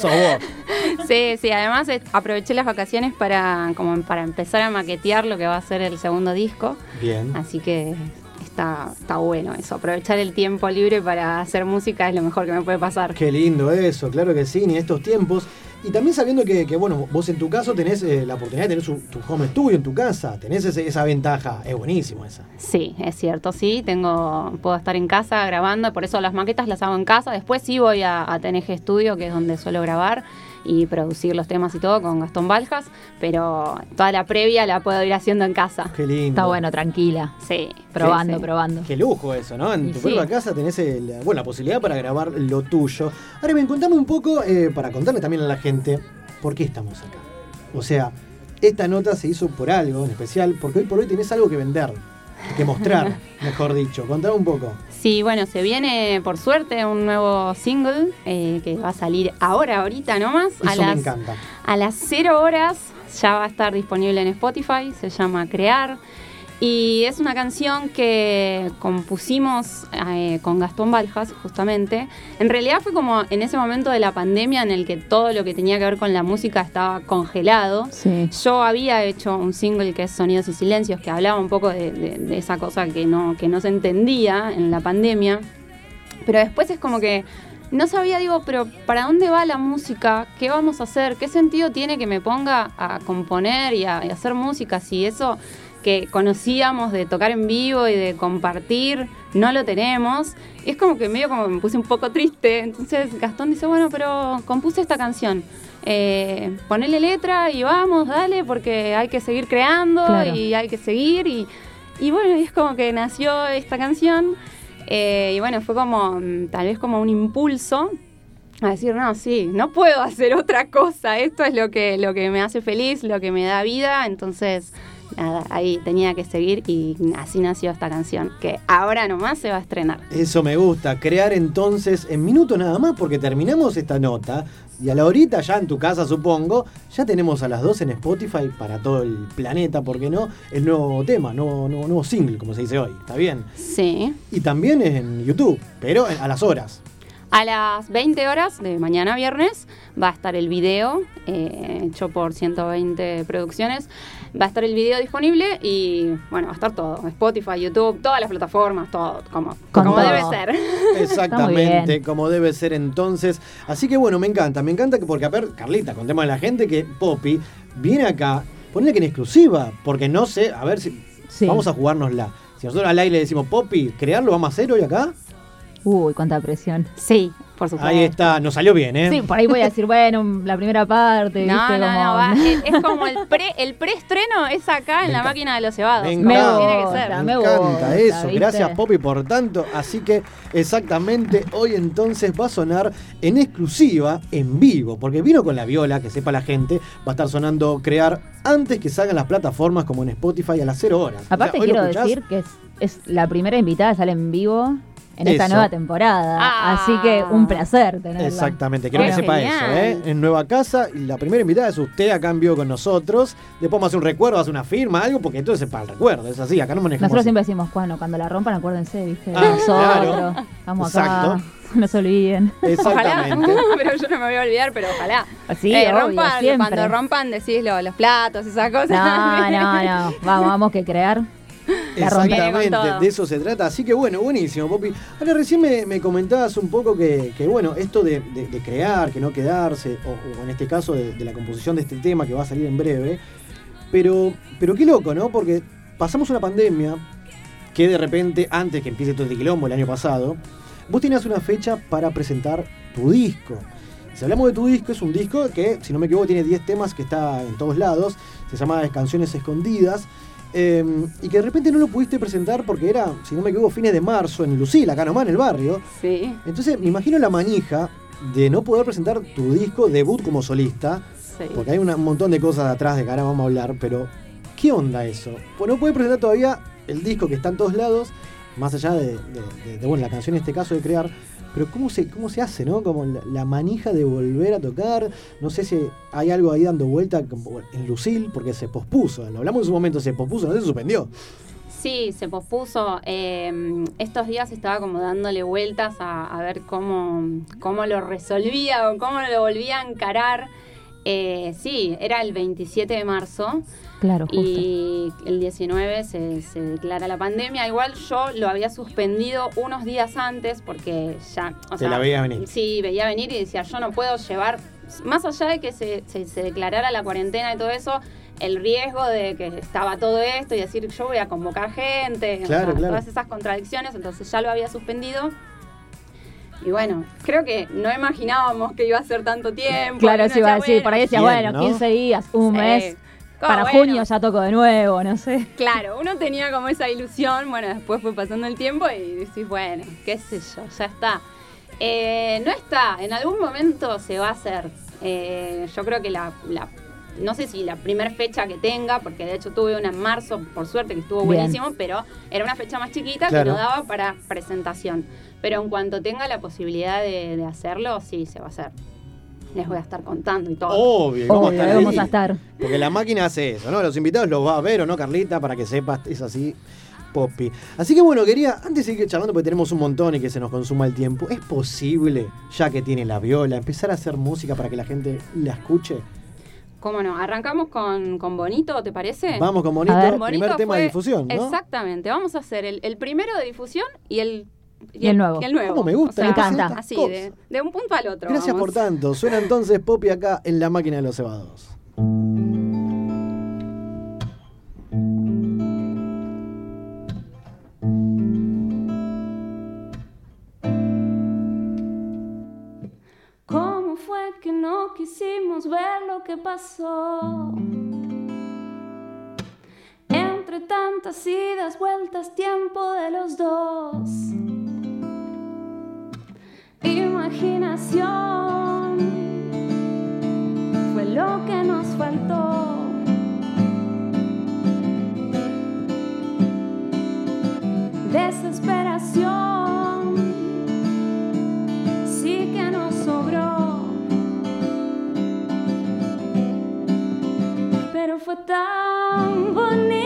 Sos vos. sí, sí, además eh, aproveché las vacaciones para, como para empezar a maquetear lo que va a ser el segundo disco, Bien. así que está, está bueno eso, aprovechar el tiempo libre para hacer música es lo mejor que me puede pasar. Qué lindo eso, claro que sí, ni estos tiempos. Y también sabiendo que, que, bueno, vos en tu caso tenés eh, la oportunidad de tener su- tu home studio en tu casa, tenés ese- esa ventaja, es buenísimo esa. Sí, es cierto, sí, tengo, puedo estar en casa grabando, por eso las maquetas las hago en casa, después sí voy a, a TNG Studio, que es donde suelo grabar y producir los temas y todo con Gastón Baljas, pero toda la previa la puedo ir haciendo en casa. Qué lindo. Está bueno, tranquila. Sí, Probando, sí, sí. probando. Qué lujo eso, ¿no? En Y tu sí. propia casa tenés el- bueno, la posibilidad para grabar lo tuyo. Ahora bien, contame un poco, eh, para contarle también a la gente, ¿por qué estamos acá? O sea, esta nota se hizo por algo en especial, porque hoy por hoy tenés algo que vender, que mostrar, mejor dicho. Contame un poco. Sí, bueno, se viene por suerte un nuevo single eh, que va a salir ahora, ahorita nomás, a Eso me las, encanta. a las 0 horas ya va a estar disponible en Spotify, se llama Crear. Y es una canción que compusimos eh, con Gastón Baljas, justamente. En realidad fue como en ese momento de la pandemia en el que todo lo que tenía que ver con la música estaba congelado. Sí. Yo había hecho un single que es Sonidos y Silencios, que hablaba un poco de, de- de esa cosa que no, que no se entendía en la pandemia. Pero después es como que no sabía, digo, pero ¿para dónde va la música? ¿Qué vamos a hacer? ¿Qué sentido tiene que me ponga a componer y a, y a hacer música si eso que conocíamos de tocar en vivo y de compartir no lo tenemos? Y es como que medio como me puse un poco triste. Entonces Gastón dice, bueno, pero compuse esta canción. Eh, ponele letra y vamos, dale, porque hay que seguir creando Claro. y hay que seguir. Y, y bueno, es como que nació esta canción. Eh, y bueno, fue como mm, tal vez como un impulso a decir, no, sí, no puedo hacer otra cosa, esto es lo que, lo que me hace feliz, lo que me da vida, entonces nada, ahí tenía que seguir y así nació esta canción, que ahora nomás se va a estrenar. Eso me gusta, crear entonces en minutos nada más, porque terminamos esta nota y a la horita ya en tu casa supongo, ya tenemos a las dos en Spotify para todo el planeta, ¿por qué no? El nuevo tema, nuevo, nuevo, nuevo single, como se dice hoy, ¿está bien? Sí. Y también en YouTube, pero a las horas. A las 20 horas de mañana viernes va a estar el video, eh, hecho por 120 producciones. Va a estar el video disponible y bueno, va a estar todo. Spotify, YouTube, todas las plataformas, todo, como, Con como todo. debe ser. Exactamente, como debe ser entonces. Así que bueno, me encanta, me encanta que porque a ver, Carlita, contemos a la gente que Poppy viene acá, ponle que en exclusiva, porque no sé, a ver si Sí. vamos a jugárnosla. Si nosotros al aire le decimos Poppy, ¿crearlo vamos a hacer hoy acá? Uy, cuánta presión. Sí, por supuesto. Ahí está, nos salió bien, ¿eh? Sí, por ahí voy a decir, bueno, la primera parte, No, ¿viste? no, como... no, va- es, es como el pre el preestreno es acá en la máquina de los cebados. Me encanta, tiene que ser. me encanta eso. Gracias, Poppy, por tanto. Así que exactamente hoy entonces va a sonar en exclusiva, en vivo, porque vino con la viola, que sepa la gente, va a estar sonando crear antes que salgan las plataformas como en Spotify a las 0 horas. O sea, Aparte quiero decir que es, es la primera invitada, sale en vivo en esta nueva temporada. Ah. Así que un placer tenerla. Exactamente, quiero Qué que sepa genial. eso, ¿eh? En nueva casa, y la primera invitada es usted a cambio con nosotros. Después vamos a hacer un recuerdo, hacer una firma, algo, porque entonces es para el recuerdo, es así, acá no manejamos. Nosotros así. siempre decimos, bueno, cuando la rompan, acuérdense, ¿viste? De Ah, nosotros. claro. Vamos acá. Exacto. No se olviden. Ojalá, Exactamente. pero yo no me voy a olvidar, pero ojalá. Sí, Eh, obvio, rompan, siempre. cuando rompan, decís lo- los platos, esas cosas. No, no, no. Vamos, vamos que crear. La. Exactamente, de eso se trata. Así que bueno, buenísimo, Popi. Ahora recién me, me comentabas un poco que, que, bueno, esto de, de- de crear, que no quedarse, o, o en este caso de, de la composición de este tema que va a salir en breve. Pero, pero qué loco, ¿no? Porque pasamos una pandemia que de repente, antes que empiece todo este quilombo el año pasado, vos tenías una fecha para presentar tu disco. Si hablamos de tu disco, es un disco que, si no me equivoco, tiene 10 temas que está en todos lados. Se llama Canciones Escondidas. Eh, y que de repente no lo pudiste presentar porque era, si no me equivoco, fines de marzo en Lucila, acá nomás en el barrio. Sí. Entonces me imagino la manija de no poder presentar tu disco debut como solista. Sí. Porque hay una- un montón de cosas atrás de que ahora vamos a hablar, pero ¿qué onda eso? Pues no puede presentar todavía el disco que está en todos lados, más allá de, de- de- de, bueno, la canción en este caso de crear, pero ¿cómo se, cómo se hace, no? Como la, manija de volver a tocar, no sé si hay algo ahí dando vuelta en Lucil, porque se pospuso, lo hablamos en su momento, se pospuso, no se suspendió. Sí, se pospuso. Eh, estos días estaba como dándole vueltas a, a ver cómo, cómo lo resolvía o cómo lo volvía a encarar. Eh, sí, era el 27 de marzo Claro, justo. y el 19 se, se declara la pandemia. Igual yo lo había suspendido unos días antes porque ya... O Te la veías venir. Sí, veía venir y decía, yo no puedo llevar, más allá de que se, se- se declarara la cuarentena y todo eso, el riesgo de que estaba todo esto y decir, yo voy a convocar gente, o Claro, sea, claro. todas esas contradicciones, entonces ya lo había suspendido. Y bueno, creo que no imaginábamos que iba a ser tanto tiempo. Claro, sí, iba a decía, decir, por ahí decías, Bien, bueno, ¿no? 15 días, un Sí. mes. Para bueno. junio ya toco de nuevo, no sé. Claro, uno tenía como esa ilusión, bueno, después fue pasando el tiempo y decís, bueno, qué sé yo, ya está. Eh, no está, en algún momento se va a hacer. Eh, yo creo que la, la- no sé si la primera fecha que tenga, porque de hecho tuve una en marzo, por suerte que estuvo Bien. buenísimo, pero era una fecha más chiquita Claro. que no daba para presentación. Pero en cuanto tenga la posibilidad de, de hacerlo, sí, se va a hacer. Les voy a estar contando y todo. Obvio, vamos, Obvio, a estar vamos ahí. a estar. Porque la máquina hace eso, ¿no? Los invitados los va a ver o no, Carlita, para que sepas, es así, Poppy. Así que bueno, quería, antes de seguir charlando, porque tenemos un montón y que se nos consuma el tiempo, ¿es posible, ya que tiene la viola, empezar a hacer música para que la gente la escuche? ¿Cómo no? ¿Arrancamos con, con Bonito, te parece? Vamos con Bonito, ver. primer Bonito tema de difusión, ¿no? Exactamente, vamos a hacer el, el primero de difusión y el, Y el nuevo. y el nuevo. ¿Cómo me gusta O sea, Me encanta. Así, de, de un punto al otro. Gracias vamos. por tanto. Suena entonces Poppy acá en la máquina de los cebados. ¿Cómo fue que no quisimos ver lo que pasó? Entre tantas idas, vueltas, tiempo de los dos. Imaginación fue lo que nos faltó. Desesperación sí que nos sobró. Pero fue tan bonito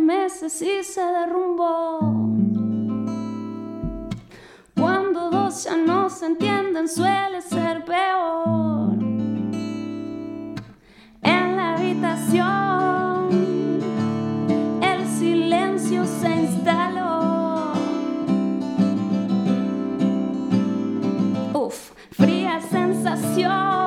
meses y se derrumbó. Cuando dos ya no se entienden suele ser peor. En la habitación el silencio se instaló. Uf, fría sensación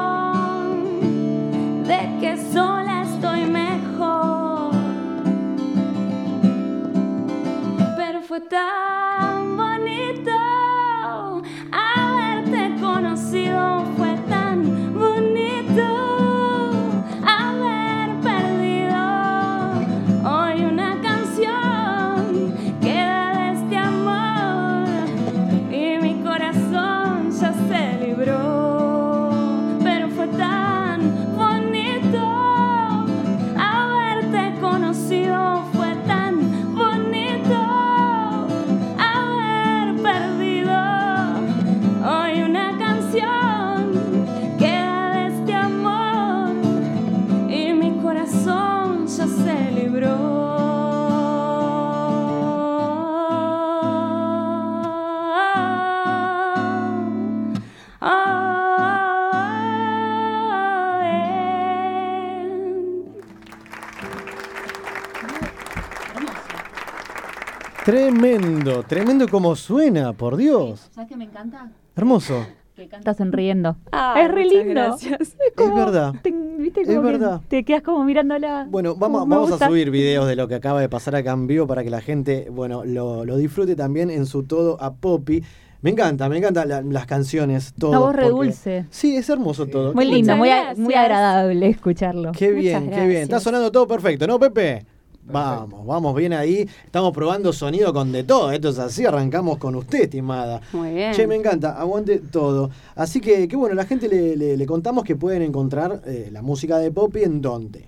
Tremendo, tremendo como suena, por Dios. ¿Sabes qué me encanta? Hermoso. Que canta sonriendo. Ay, es re muchas lindo. gracias. Es verdad. Te- ¿Viste? Es Como que verdad. Te quedas como mirándola. Bueno, vamos, Como a subir videos de lo que acaba de pasar acá en vivo para que la gente, bueno, lo, lo disfrute también en su todo a Poppy. Me encanta, me encantan la- las canciones, todo. Una voz re porque- dulce. Sí, es hermoso todo. Muy lindo, muy, agradable escucharlo. Qué bien, qué bien. Está sonando todo perfecto, ¿no, Pepe? Vamos, vamos bien ahí. Estamos probando sonido con de todo. Esto es así, arrancamos con usted, estimada. Muy bien. Che, me encanta, aguante todo. Así que, que bueno, la gente le, le- le contamos que pueden encontrar eh, la música de Poppy en dónde.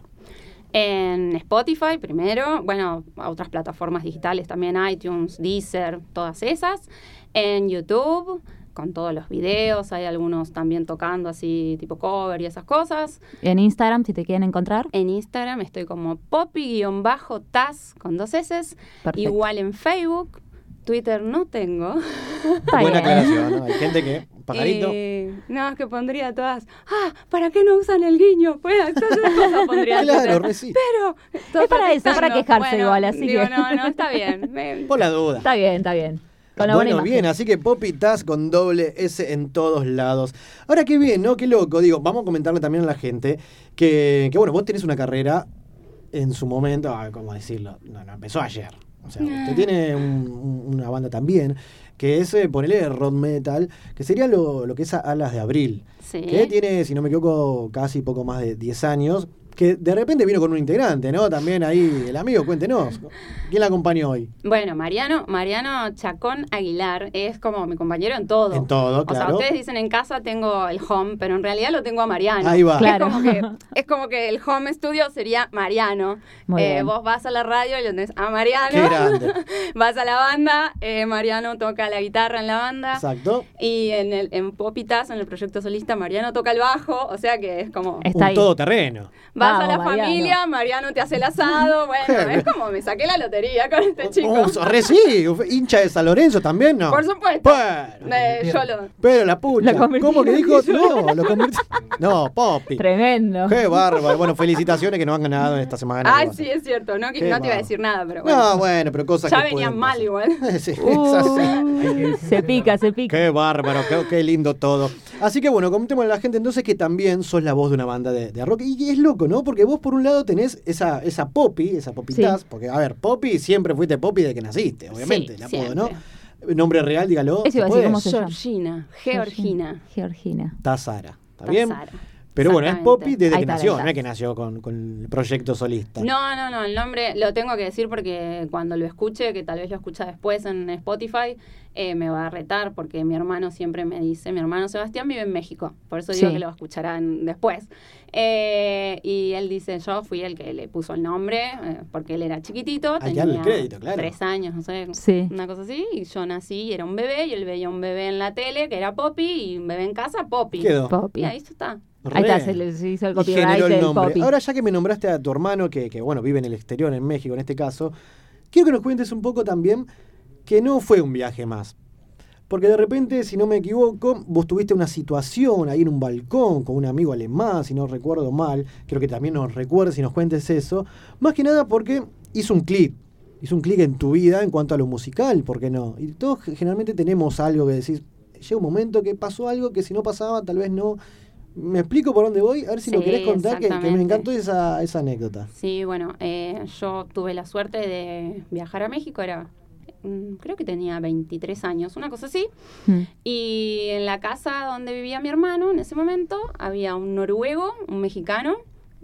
En Spotify primero, bueno, a otras plataformas digitales también, iTunes, Deezer, todas esas. En YouTube, con todos los videos, hay algunos también tocando así tipo cover y esas cosas. En Instagram, si te quieren encontrar. En Instagram estoy como poppy-taz con dos S. Perfecto. Igual en Facebook. Twitter no tengo. Está Buena bien. aclaración, ¿no? Hay gente que, pajarito. Eh, no, es que pondría todas. Ah, ¿para qué no usan el guiño? Pues, cosas pondría Claro, Twitter. re sí. Pero. Es para eso, para quejarse Bueno, igual, así digo, que. no, no, está bien. Me- Por la duda. Está bien, está bien. Con la buena Bueno, bien, así que Poppy Taz con doble S en todos lados. Ahora qué bien, ¿no? Qué loco. Digo, vamos a comentarle también a la gente que, que bueno, vos tenés una carrera en su momento, ah, ¿cómo decirlo? No, no, empezó ayer. O sea, usted tiene un- un- una banda también, que es, eh, ponele rock metal, que sería lo, lo que es Alas de Abril. Sí. Que tiene, si no me equivoco, casi poco más de 10 años. Que de repente vino con un integrante, ¿no? También ahí, el amigo, cuéntenos. ¿Quién la acompañó hoy? Bueno, Mariano, Mariano Chacón Aguilar es como mi compañero en todo. En todo, O sea, claro. ustedes dicen en casa tengo el home, pero en realidad lo tengo a Mariano. Ahí va. Es, Claro. como que, es como que el home studio sería Mariano. Muy Eh, bien. vos vas a la radio y lo tenés a Mariano. Qué grande. vas a la banda, eh, Mariano toca la guitarra en la banda. Exacto. Y en, el, en Popitas, en el proyecto solista, Mariano toca el bajo. O sea que es como... Está un ahí. todoterreno. Vas Vamos, a la Mariano. familia, Mariano te hace el asado. Bueno, es como me saqué la lotería con este chico. Oh, re sí, hincha de San Lorenzo también, ¿no? Por supuesto. Bueno, Eh, yo lo... pero la pucha. Lo ¿Cómo que dijo? No, lo convirtió. No, Poppy. Tremendo. Qué bárbaro. Bueno, felicitaciones que nos han ganado en esta semana. Ay, sí, es cierto. No, no te iba a decir nada, pero bueno. No, bueno, pero cosas ya que venían pueden mal igual. Sí, Uh, así. se pica, se pica. Qué bárbaro, qué, qué lindo todo. Así que bueno, comentémosle a la gente entonces que también sos la voz de una banda de, de rock. Y es loco, ¿no? Porque vos por un lado tenés esa, esa Poppy, esa Popitaz, Sí. porque a ver, Poppy siempre fuiste Poppy de que naciste, obviamente, Sí, el apodo, ¿no? Nombre real, dígalo. Eso iba a ¿se decir, puede? ¿cómo se llama? Georgina, Georgina. Georgina. Tazara, ¿está bien? Pero bueno, es. Poppy desde que nació, no es que nació con, con el proyecto solista. No, no, no, el nombre lo tengo que decir porque cuando lo escuche, que tal vez lo escucha después en Spotify, eh, me va a retar porque mi hermano siempre me dice, mi hermano Sebastián vive en México, por eso digo Sí. que lo escucharán después. Eh, y él dice, yo fui el que le puso el nombre eh, porque él era chiquitito, Hay tenía crédito, claro. tres años, no sé, Sí. una cosa así, y yo nací y era un bebé y él veía un bebé en la tele que era Poppy y un bebé en casa Poppy. Quedó. Poppy. Y ahí está. Ahí está, se le se hizo el copyright el nombre. Poppy. Ahora ya que me nombraste a tu hermano, que, que, bueno, vive en el exterior, en México en este caso, quiero que nos cuentes un poco también que no fue un viaje más. Porque de repente, si no me equivoco, vos tuviste una situación ahí en un balcón con un amigo alemán, si no recuerdo mal. Creo que también nos recuerdes y nos cuentes eso. Más que nada porque hizo un clic. Hizo un clic en tu vida en cuanto a lo musical, ¿por qué no? Y todos generalmente tenemos algo que decir. Llega un momento que pasó algo que si no pasaba, tal vez no. ¿Me explico por dónde voy? A ver si nos Sí, querés contar, que, que me encantó esa, esa anécdota. Sí, bueno, eh, yo tuve la suerte de viajar a México, era, mm, creo que tenía 23 años, una cosa así. Mm. Y en la casa donde vivía mi hermano en ese momento había un noruego, un mexicano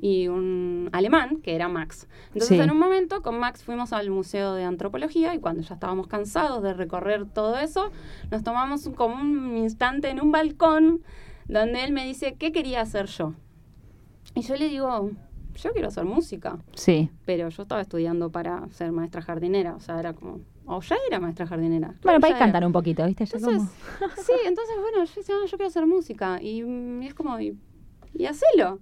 y un alemán, que era Max. Entonces Sí. en un momento con Max fuimos al Museo de Antropología y cuando ya estábamos cansados de recorrer todo eso, nos tomamos un- como un instante en un balcón donde él me dice, ¿qué quería hacer yo? Y yo le digo, yo quiero hacer música Sí. pero yo estaba estudiando para ser maestra jardinera, o sea, era como, o ya era maestra jardinera. Bueno, para ya cantar un poquito, ¿viste? Ya Entonces, como- sí, entonces, bueno, yo decía, "Ah, yo quiero hacer música, y, y es como, y, y hacelo.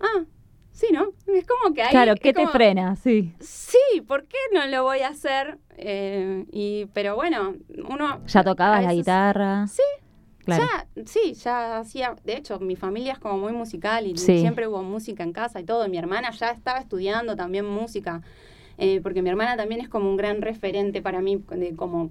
Ah, sí, ¿no? Es como que hay... Claro, ¿qué te frena? Sí. Sí, ¿por qué no lo voy a hacer? Eh, y, pero bueno, uno... ¿Ya tocabas la guitarra? Sí. Claro. Ya, sí, ya hacía. De hecho, mi familia es como muy musical y Sí. siempre hubo música en casa y todo. Mi hermana ya estaba estudiando también música, eh, porque mi hermana también es como un gran referente para mí, de como,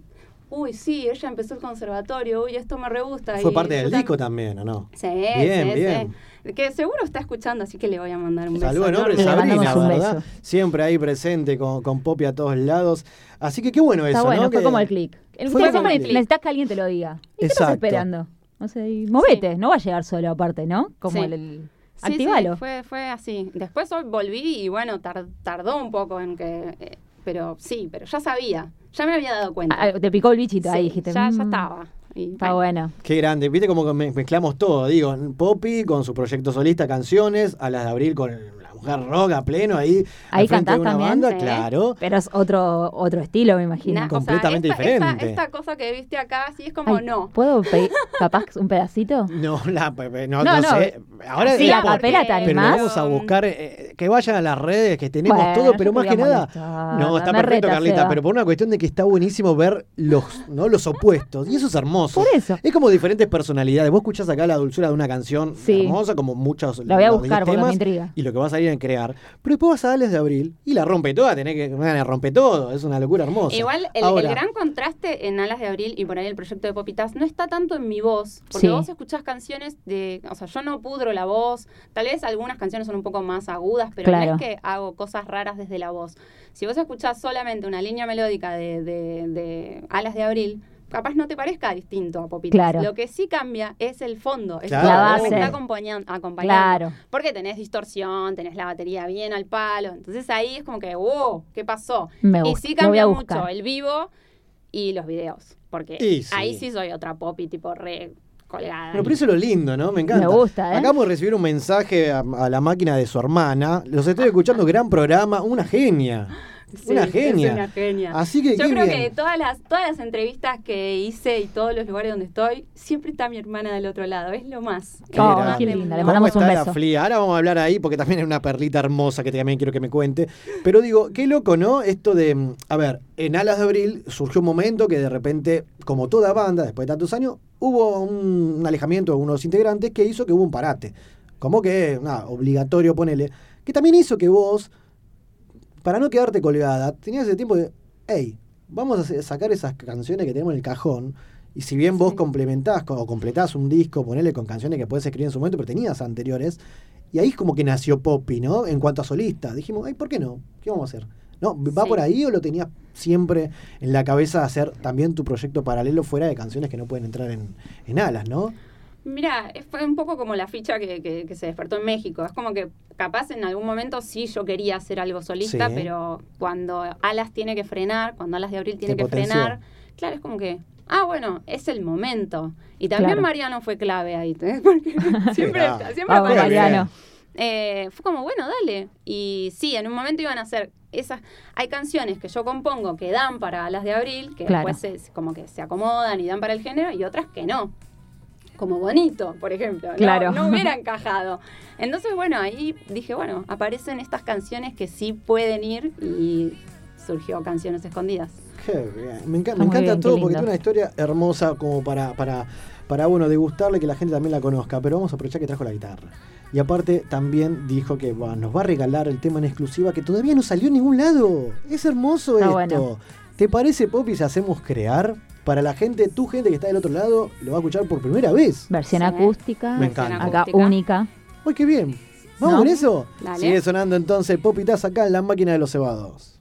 uy, sí, ella empezó el conservatorio, uy, esto me re gusta. Fue y parte del disco también, ¿o no? Sí, Bien, sí, bien. sí. Que seguro está escuchando, así que le voy a mandar un beso. Saludos, nombre. Sabrina, ¿verdad? Siempre ahí presente con, con Poppy a todos lados. Así que qué bueno Está eso, bueno, ¿no? fue Que- como el click. El Fue fue como como el click. necesitas que alguien te lo diga. ¿Y qué estás Exacto. esperando? O sea, y movete, no va a llegar solo aparte, ¿no? Como Sí. el, el- Sí, sí, activalo. fue, fue así. Después hoy volví y bueno, tar- tardó un poco en que... eh, pero sí, pero ya sabía, ya me había dado cuenta. Ah, te picó el bichito ahí, Sí, dijiste. Ya, ya "Mm, estaba. Y, Está bueno. Qué grande. Viste cómo que me- mezclamos todo. Digo, Poppy con su proyecto solista, canciones, a las de Abril con la mujer rock a pleno ahí. Ahí frente de cantás una también. banda, Sí. claro. Pero es otro, otro estilo, me imagino. Na- o sea, completamente esta, diferente. Esta, esta cosa que viste acá, sí es como Ay, no. ¿Puedo pedir capaz un pedacito? No, la, no, No, no no, sé. Ahora sí, es a por- capela te Pero vamos a buscar eh, que vayan a las redes, que tenemos Bueno, todo, pero más que nada. molestar, No, está me perfecto, reta, Carlita, pero por una cuestión de que está buenísimo ver los, ¿no? los opuestos. Y eso es hermoso. Por eso. Es como diferentes personalidades. Vos escuchás acá la dulzura de una canción Sí. hermosa, como muchos La voy a buscar porque me intriga. Y lo que va a salir crear. Pero después vas a darles de abril y la rompe toda, tenés que bueno, rompe todo. Es una locura hermosa. Igual el, gran contraste en Alas de Abril y por ahí el proyecto de Popitas no está tanto en mi voz, porque Sí. vos escuchás canciones de, o sea, yo no pudro la voz, tal vez algunas canciones son un poco más agudas, pero Claro. no es que hago cosas raras desde la voz. Si vos escuchás solamente una línea melódica de, de- de Alas de Abril, capaz no te parezca distinto a Popitas. Claro. Lo que sí cambia es el fondo, es Claro. lo que base. está acompañando, acompañando. Claro. Porque tenés distorsión, tenés la batería bien al palo. Entonces ahí es como que, wow, ¿qué pasó? Me y gusta, sí cambia mucho el vivo y los videos. Porque sí. ahí sí soy otra popi, tipo re colgada. Pero por eso es lo lindo, ¿no? Me encanta. Me gusta, ¿eh? Acabamos de recibir un mensaje a, a la máquina de su hermana. Los estoy escuchando, gran programa, una genia. Sí, una es genia. una genia. Así que Yo creo bien. que todas las, todas las entrevistas que hice y todos los lugares donde estoy, siempre está mi hermana del otro lado. Es lo más. Qué Oh, grande. qué linda, le ¿Cómo mandamos un está la. Flia? Ahora vamos a hablar ahí porque también es una perlita hermosa que también quiero que me cuente. Pero digo, qué loco, ¿no? Esto de, mm, a ver, en Alas de Abril surgió un momento que de repente, como toda banda, después de tantos años, hubo un, un alejamiento de unos integrantes que hizo que hubo un parate. Como que, nada, obligatorio, ponele. Que también hizo que vos, para no quedarte colgada, tenías ese tiempo de, hey, vamos a sacar esas canciones que tenemos en el cajón. Y si bien vos complementás co- o completás un disco, ponele con canciones que puedes escribir en su momento, pero tenías anteriores, y ahí es como que nació Poppy, ¿no? En cuanto a solista. Dijimos, ay, ¿por qué no? ¿Qué vamos a hacer? ¿No? ¿Va Sí. por ahí o lo tenías siempre en la cabeza hacer también tu proyecto paralelo fuera de canciones que no pueden entrar en, en alas, ¿no? Mira, fue un poco como la ficha que, que- que se despertó en México. Es como que capaz en algún momento sí yo quería hacer algo solista, Sí. pero cuando Alas tiene que frenar, cuando Alas de Abril tiene que potenció. frenar, claro, es como que, ah, bueno, es el momento. Y también Claro. Mariano fue clave ahí, ¿eh? porque siempre, siempre Vamos, con- Mariano. eh, fue como, bueno, dale. Y sí, en un momento iban a hacer esas. Hay canciones que yo compongo que dan para las de abril, que Claro. después se- como que se acomodan y dan para el género, y otras que no. Como bonito, por ejemplo. No- Claro. No, hubiera encajado. Entonces, bueno, ahí dije, bueno, aparecen estas canciones que sí pueden ir y surgió Canciones Escondidas. Qué bien. Me, enca- encanta bien, todo porque tiene una historia hermosa como para, para, para bueno, degustarla y que la gente también la conozca. Pero vamos a aprovechar que trajo la guitarra. Y aparte también dijo que bueno, nos va a regalar el tema en exclusiva que todavía no salió en ningún lado. Es hermoso Está esto. bueno. ¿Te parece, Poppy, si hacemos crear? Para la gente, tu gente que está del otro lado, lo va a escuchar por primera vez. Versión Sí. acústica. Me encanta. Acá Acústica. única. ¡Uy, qué bien! ¿Vamos ¿No? con eso? Dale. Sigue sonando entonces Poppy Taz acá en la máquina de los cebados.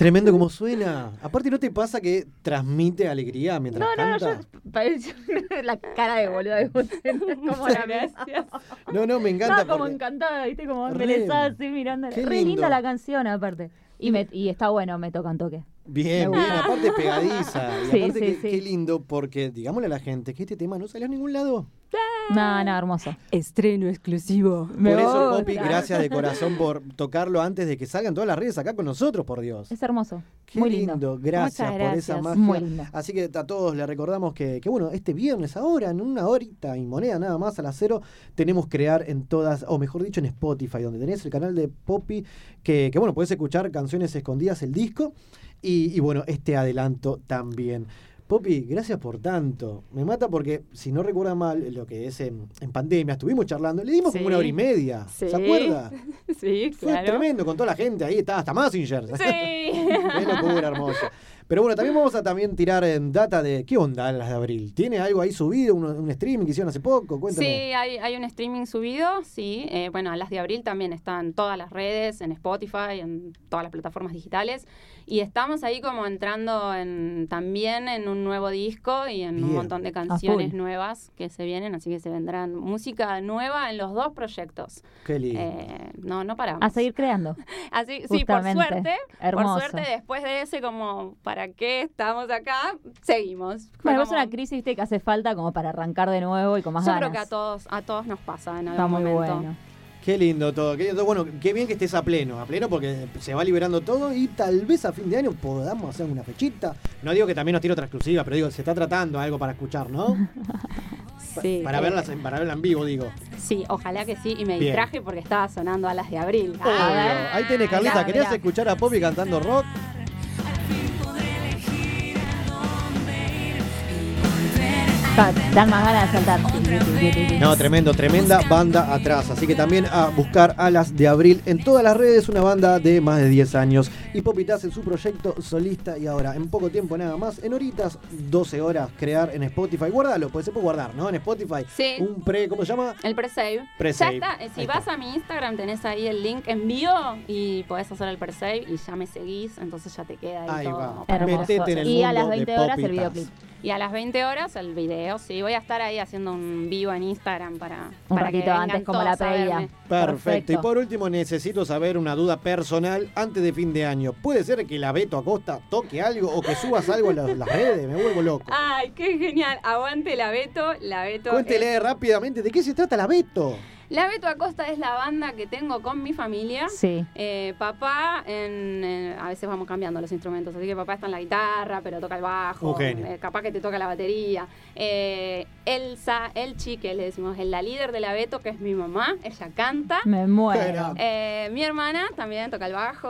Tremendo como suena. Aparte, ¿no te pasa que transmite alegría mientras No, no, no, canta? yo pareció la cara de boluda de como la. No, no, me encanta. Estaba como porque- encantada, viste, como embelesada así mirando. Re linda la canción, aparte. Y, me, y está bueno, me tocan toque. Bien, Me bien, aparte pegadiza. Y Sí, aparte sí, qué lindo, porque digámosle a la gente que este tema no salió a ningún lado. No, no, hermoso. Estreno exclusivo. Por eso, Poppy, gracias de corazón por tocarlo antes de que salgan todas las redes acá con nosotros, por Dios. Es hermoso. Qué Muy lindo, lindo. gracias por esa magia. Muy lindo. Así que a todos le recordamos que, que, bueno, este viernes ahora, en una horita y moneda nada más a las cero, tenemos crear en todas, o mejor dicho, en Spotify, donde tenés el canal de Poppy, que, que bueno, podés escuchar canciones escondidas, el disco, y, y, bueno, este adelanto también. Poppy, gracias por tanto. Me mata porque, si no recuerda mal, lo que es en, en pandemia, estuvimos charlando, le dimos como una hora y media. Sí. ¿Se acuerda? Sí, Fue claro. tremendo con toda la gente ahí, estaba hasta Massinger. Sí. Qué locura hermosa. Pero bueno, también vamos a también tirar en data de qué onda las de abril. ¿Tiene algo ahí subido, un, un streaming que hicieron hace poco? Cuéntame. Sí, hay, hay un streaming subido, sí. Eh, bueno, las de abril también están en todas las redes, en Spotify, en todas las plataformas digitales. Y estamos ahí como entrando en, también en un nuevo disco y en un montón de canciones nuevas que se vienen, así que se vendrán música nueva en los dos proyectos. Qué lindo. Eh, no, no paramos. A seguir creando. Así, sí, por suerte, Hermoso. por suerte, después de ese como, ¿para qué estamos acá? Seguimos. Bueno, es una crisis que hace falta como para arrancar de nuevo y con más Yo ganas. creo que a todos, a todos nos pasa en algún Está muy momento. bueno. Qué lindo todo. Qué lindo. Bueno, qué bien que estés a pleno. A pleno porque se va liberando todo y tal vez a fin de año podamos hacer una fechita. No digo que también nos tire otra exclusiva, pero digo, se está tratando algo para escuchar, ¿no? Sí, Para eh, verlas, en- para verla en vivo, digo. Sí, ojalá que sí. Y me Bien. distraje porque estaba sonando a las de abril. Obvio. Ahí tenés, Carlita. mirá, ¿Querías mirá. escuchar a Poppy cantando rock? Dan más ganas de saltar. No, tremendo, tremenda banda atrás. Así que también a buscar a las de abril en todas las redes, una banda de más de 10 años. Y Popitas en su proyecto solista y ahora, en poco tiempo nada más, en horitas, 12 horas, crear en Spotify. Guárdalo, pues se puede guardar, ¿no? En Spotify. Sí. Un pre, ¿cómo se llama? El pre-save. Pre-save. Ya está. Si Ahí vas a mi Instagram, tenés ahí el link en vivo y podés hacer el pre-save y ya me seguís. Entonces ya te queda ahí, Ahí todo. va. Metete en el y a las mundo de 20 horas el videoclip. Y a las 20 horas el video, sí. Voy a estar ahí haciendo un vivo en Instagram para, Un para que ratito antes como la todos a previa. verme. Perfecto. Perfecto. Y por último, necesito saber una duda personal antes de fin de año. ¿Puede ser que la Beto Acosta toque algo o que subas algo en las, las redes? Me vuelvo loco. Ay, qué genial. Aguante la Beto. La Beto. Cuéntele es- rápidamente, ¿de qué se trata la Beto? La Beto Acosta es la banda que tengo con mi familia. Sí. Eh, papá, en, en- a veces vamos cambiando los instrumentos, así que papá está en la guitarra, pero toca el bajo, Un genio. eh, capaz que te toca la batería. Eh, Elsa, Elchi, que le decimos, es la líder de la Beto, que es mi mamá, ella canta. Me muero. Eh, mi hermana también toca el bajo,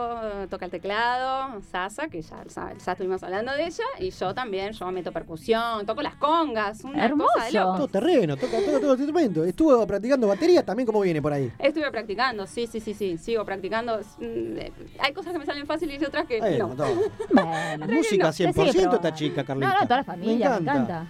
toca el teclado, Sasa, que ya, ya, ya estuvimos hablando de ella, y yo también, yo meto percusión, toco las congas, una cosa de Todo terreno, toca, toca todo el instrumento. Estuvo practicando batería también, ¿cómo viene por ahí? Estuve practicando, sí, sí, sí, sí, sigo practicando. Mm, Hay cosas que me salen fáciles y otras que Bueno, no. Bueno, Música no, te sigue 100% probando. esta chica, Carlita. No, no, toda la familia, me encanta.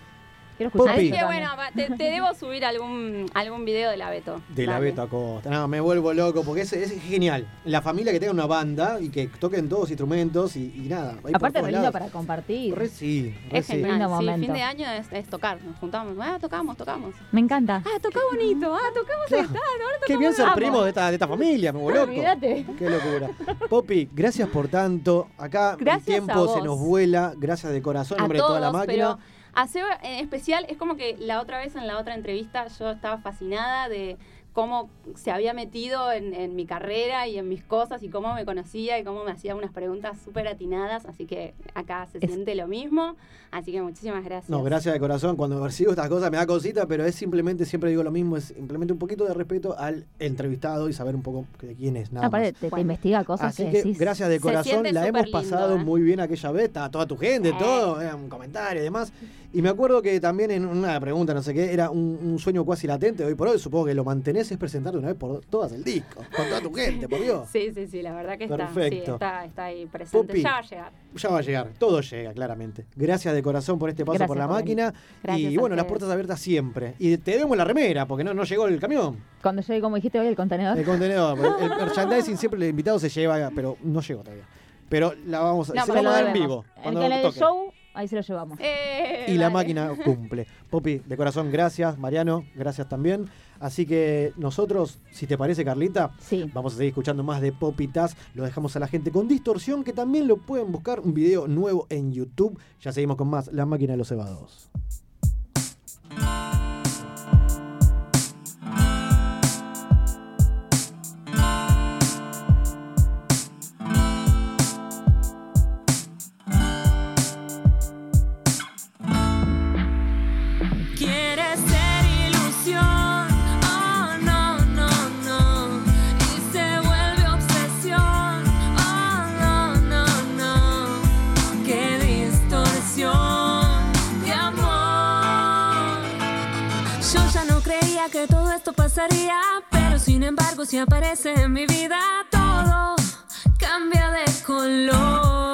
Quiero escuchar Así que bueno, te, te debo subir algún, algún video de la Beto. De la Dale. Beto Acosta. No, me vuelvo loco porque es, es genial. La familia que tenga una banda y que toquen todos instrumentos y, y nada. Aparte, re lindo para compartir. Re sí, re Es sí. genial, Lindo sí, momento. fin de año es, es tocar, nos juntamos, ah, tocamos, tocamos. Me encanta. Ah, toca bonito, ah, tocamos esta, ahora Qué bien ser primo de esta, de esta familia, me vuelvo loco. Olvídate. Qué locura. Poppy, gracias por tanto. Acá Gracias el tiempo se nos vuela. Gracias de corazón, a todos, de toda la máquina. pero a Seba en especial es como que la otra vez en la otra entrevista yo estaba fascinada de cómo se había metido en, en mi carrera y en mis cosas y cómo me conocía y cómo me hacía unas preguntas súper atinadas, así que acá se siente lo mismo, así que muchísimas gracias. No, gracias de corazón. Cuando percibo estas cosas me da cosita, pero es simplemente, siempre digo lo mismo, es simplemente un poquito de respeto al entrevistado y saber un poco de quién es. Nada Aparte, más. te, te investiga cosas Así que, que decís. gracias de corazón, la hemos lindo, pasado ¿eh? muy bien aquella vez, estaba toda tu gente, Eh. todo, era un comentario y demás. Y me acuerdo que también en una pregunta, no sé qué, era un, un sueño cuasi latente, hoy por hoy supongo que lo mantenés, es presentar de una vez por todas el disco, con toda tu gente, por Dios. Sí, sí, sí, la verdad que está, sí, Perfecto. está, está ahí presente, Pupi. ya va a llegar. Ya va a llegar, todo llega, claramente. Gracias de corazón por este paso Gracias por la por máquina. Gracias y bueno, las puertas abiertas siempre. Y te debemos la remera, porque no, no llegó el camión, Cuando llegue, como dijiste hoy, el contenedor. el contenedor. el, el merchandising siempre el invitado se lleva, pero no llegó todavía. Pero la vamos a, No, se pero la vamos a lo dar en vivo. En, el toque. show, ahí se lo llevamos. Eh, Y la máquina cumple. Popi, de corazón, gracias. Mariano, gracias también. Así que nosotros, si te parece, Carlita, vamos a seguir escuchando más de Popi Taz. Lo dejamos a la gente con distorsión, que también lo pueden buscar un video nuevo en YouTube. Ya seguimos con más La máquina de los cebados. Pero sin embargo si aparece en mi vida todo cambia de color.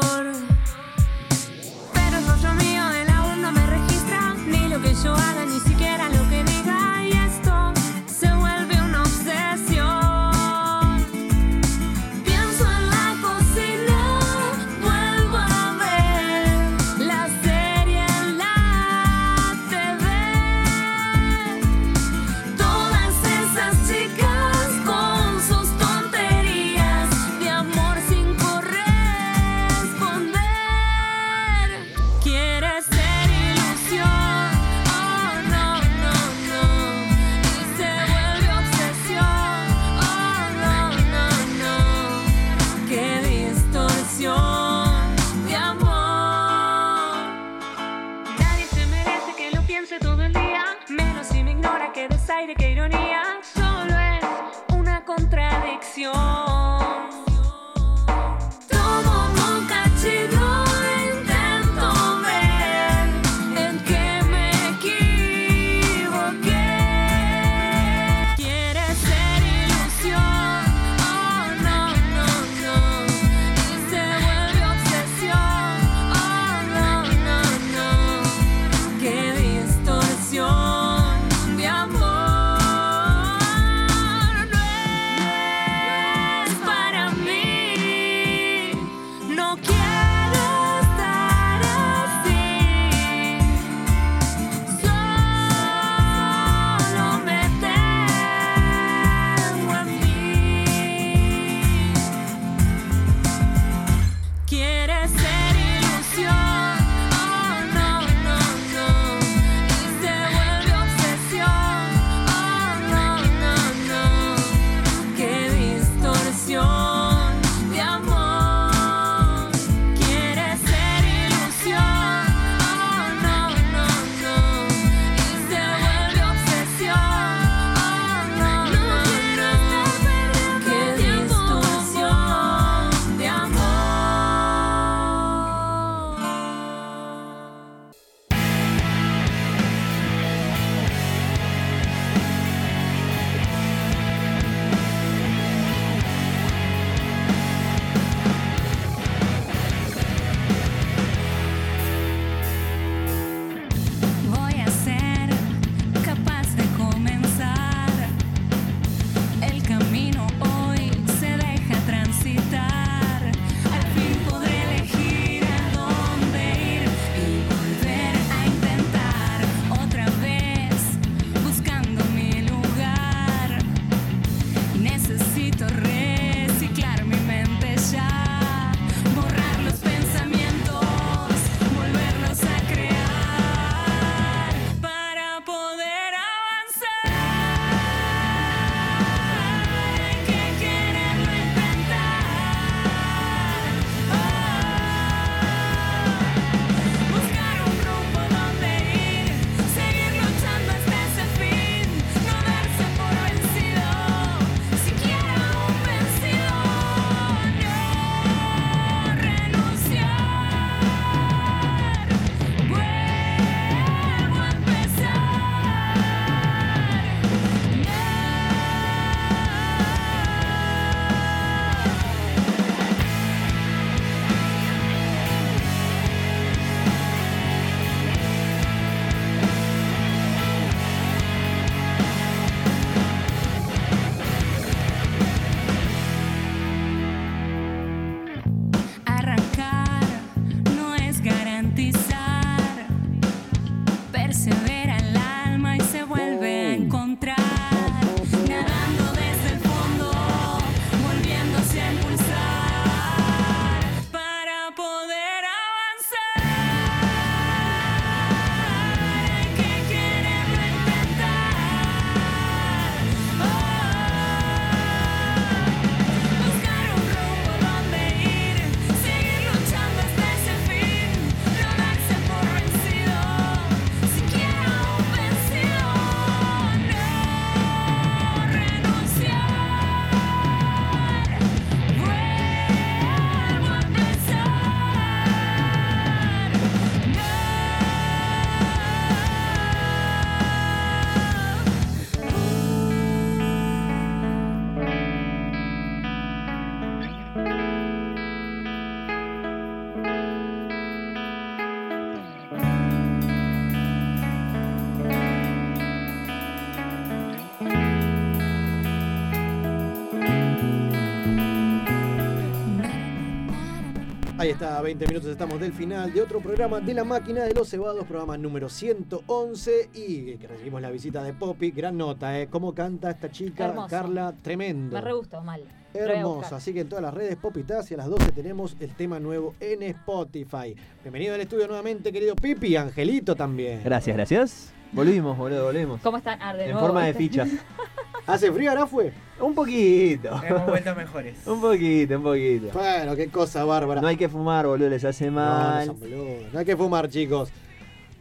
Ahí está, 20 minutos estamos del final de otro programa de la máquina de los cebados, programa número 111 y que recibimos la visita de Poppy, gran nota, ¿eh? ¿Cómo canta esta chica, Hermoso. Carla? Tremendo. Me re gustó, mal. A Hermoso, así que en todas las redes Poppy Taz y a las 12 tenemos el tema nuevo en Spotify. Bienvenido al estudio nuevamente, querido Pipi, Angelito también. Gracias, gracias. Volvimos, boludo, volvimos. ¿Cómo están? Ah, de En nuevo, forma de fichas. ¿Hace frío ahora fue? Un poquito. Hemos vuelto mejores. Un poquito, un poquito. Bueno, qué cosa bárbara. No hay que fumar, boludo, les hace No, no mal. boludos, no hay que fumar, chicos.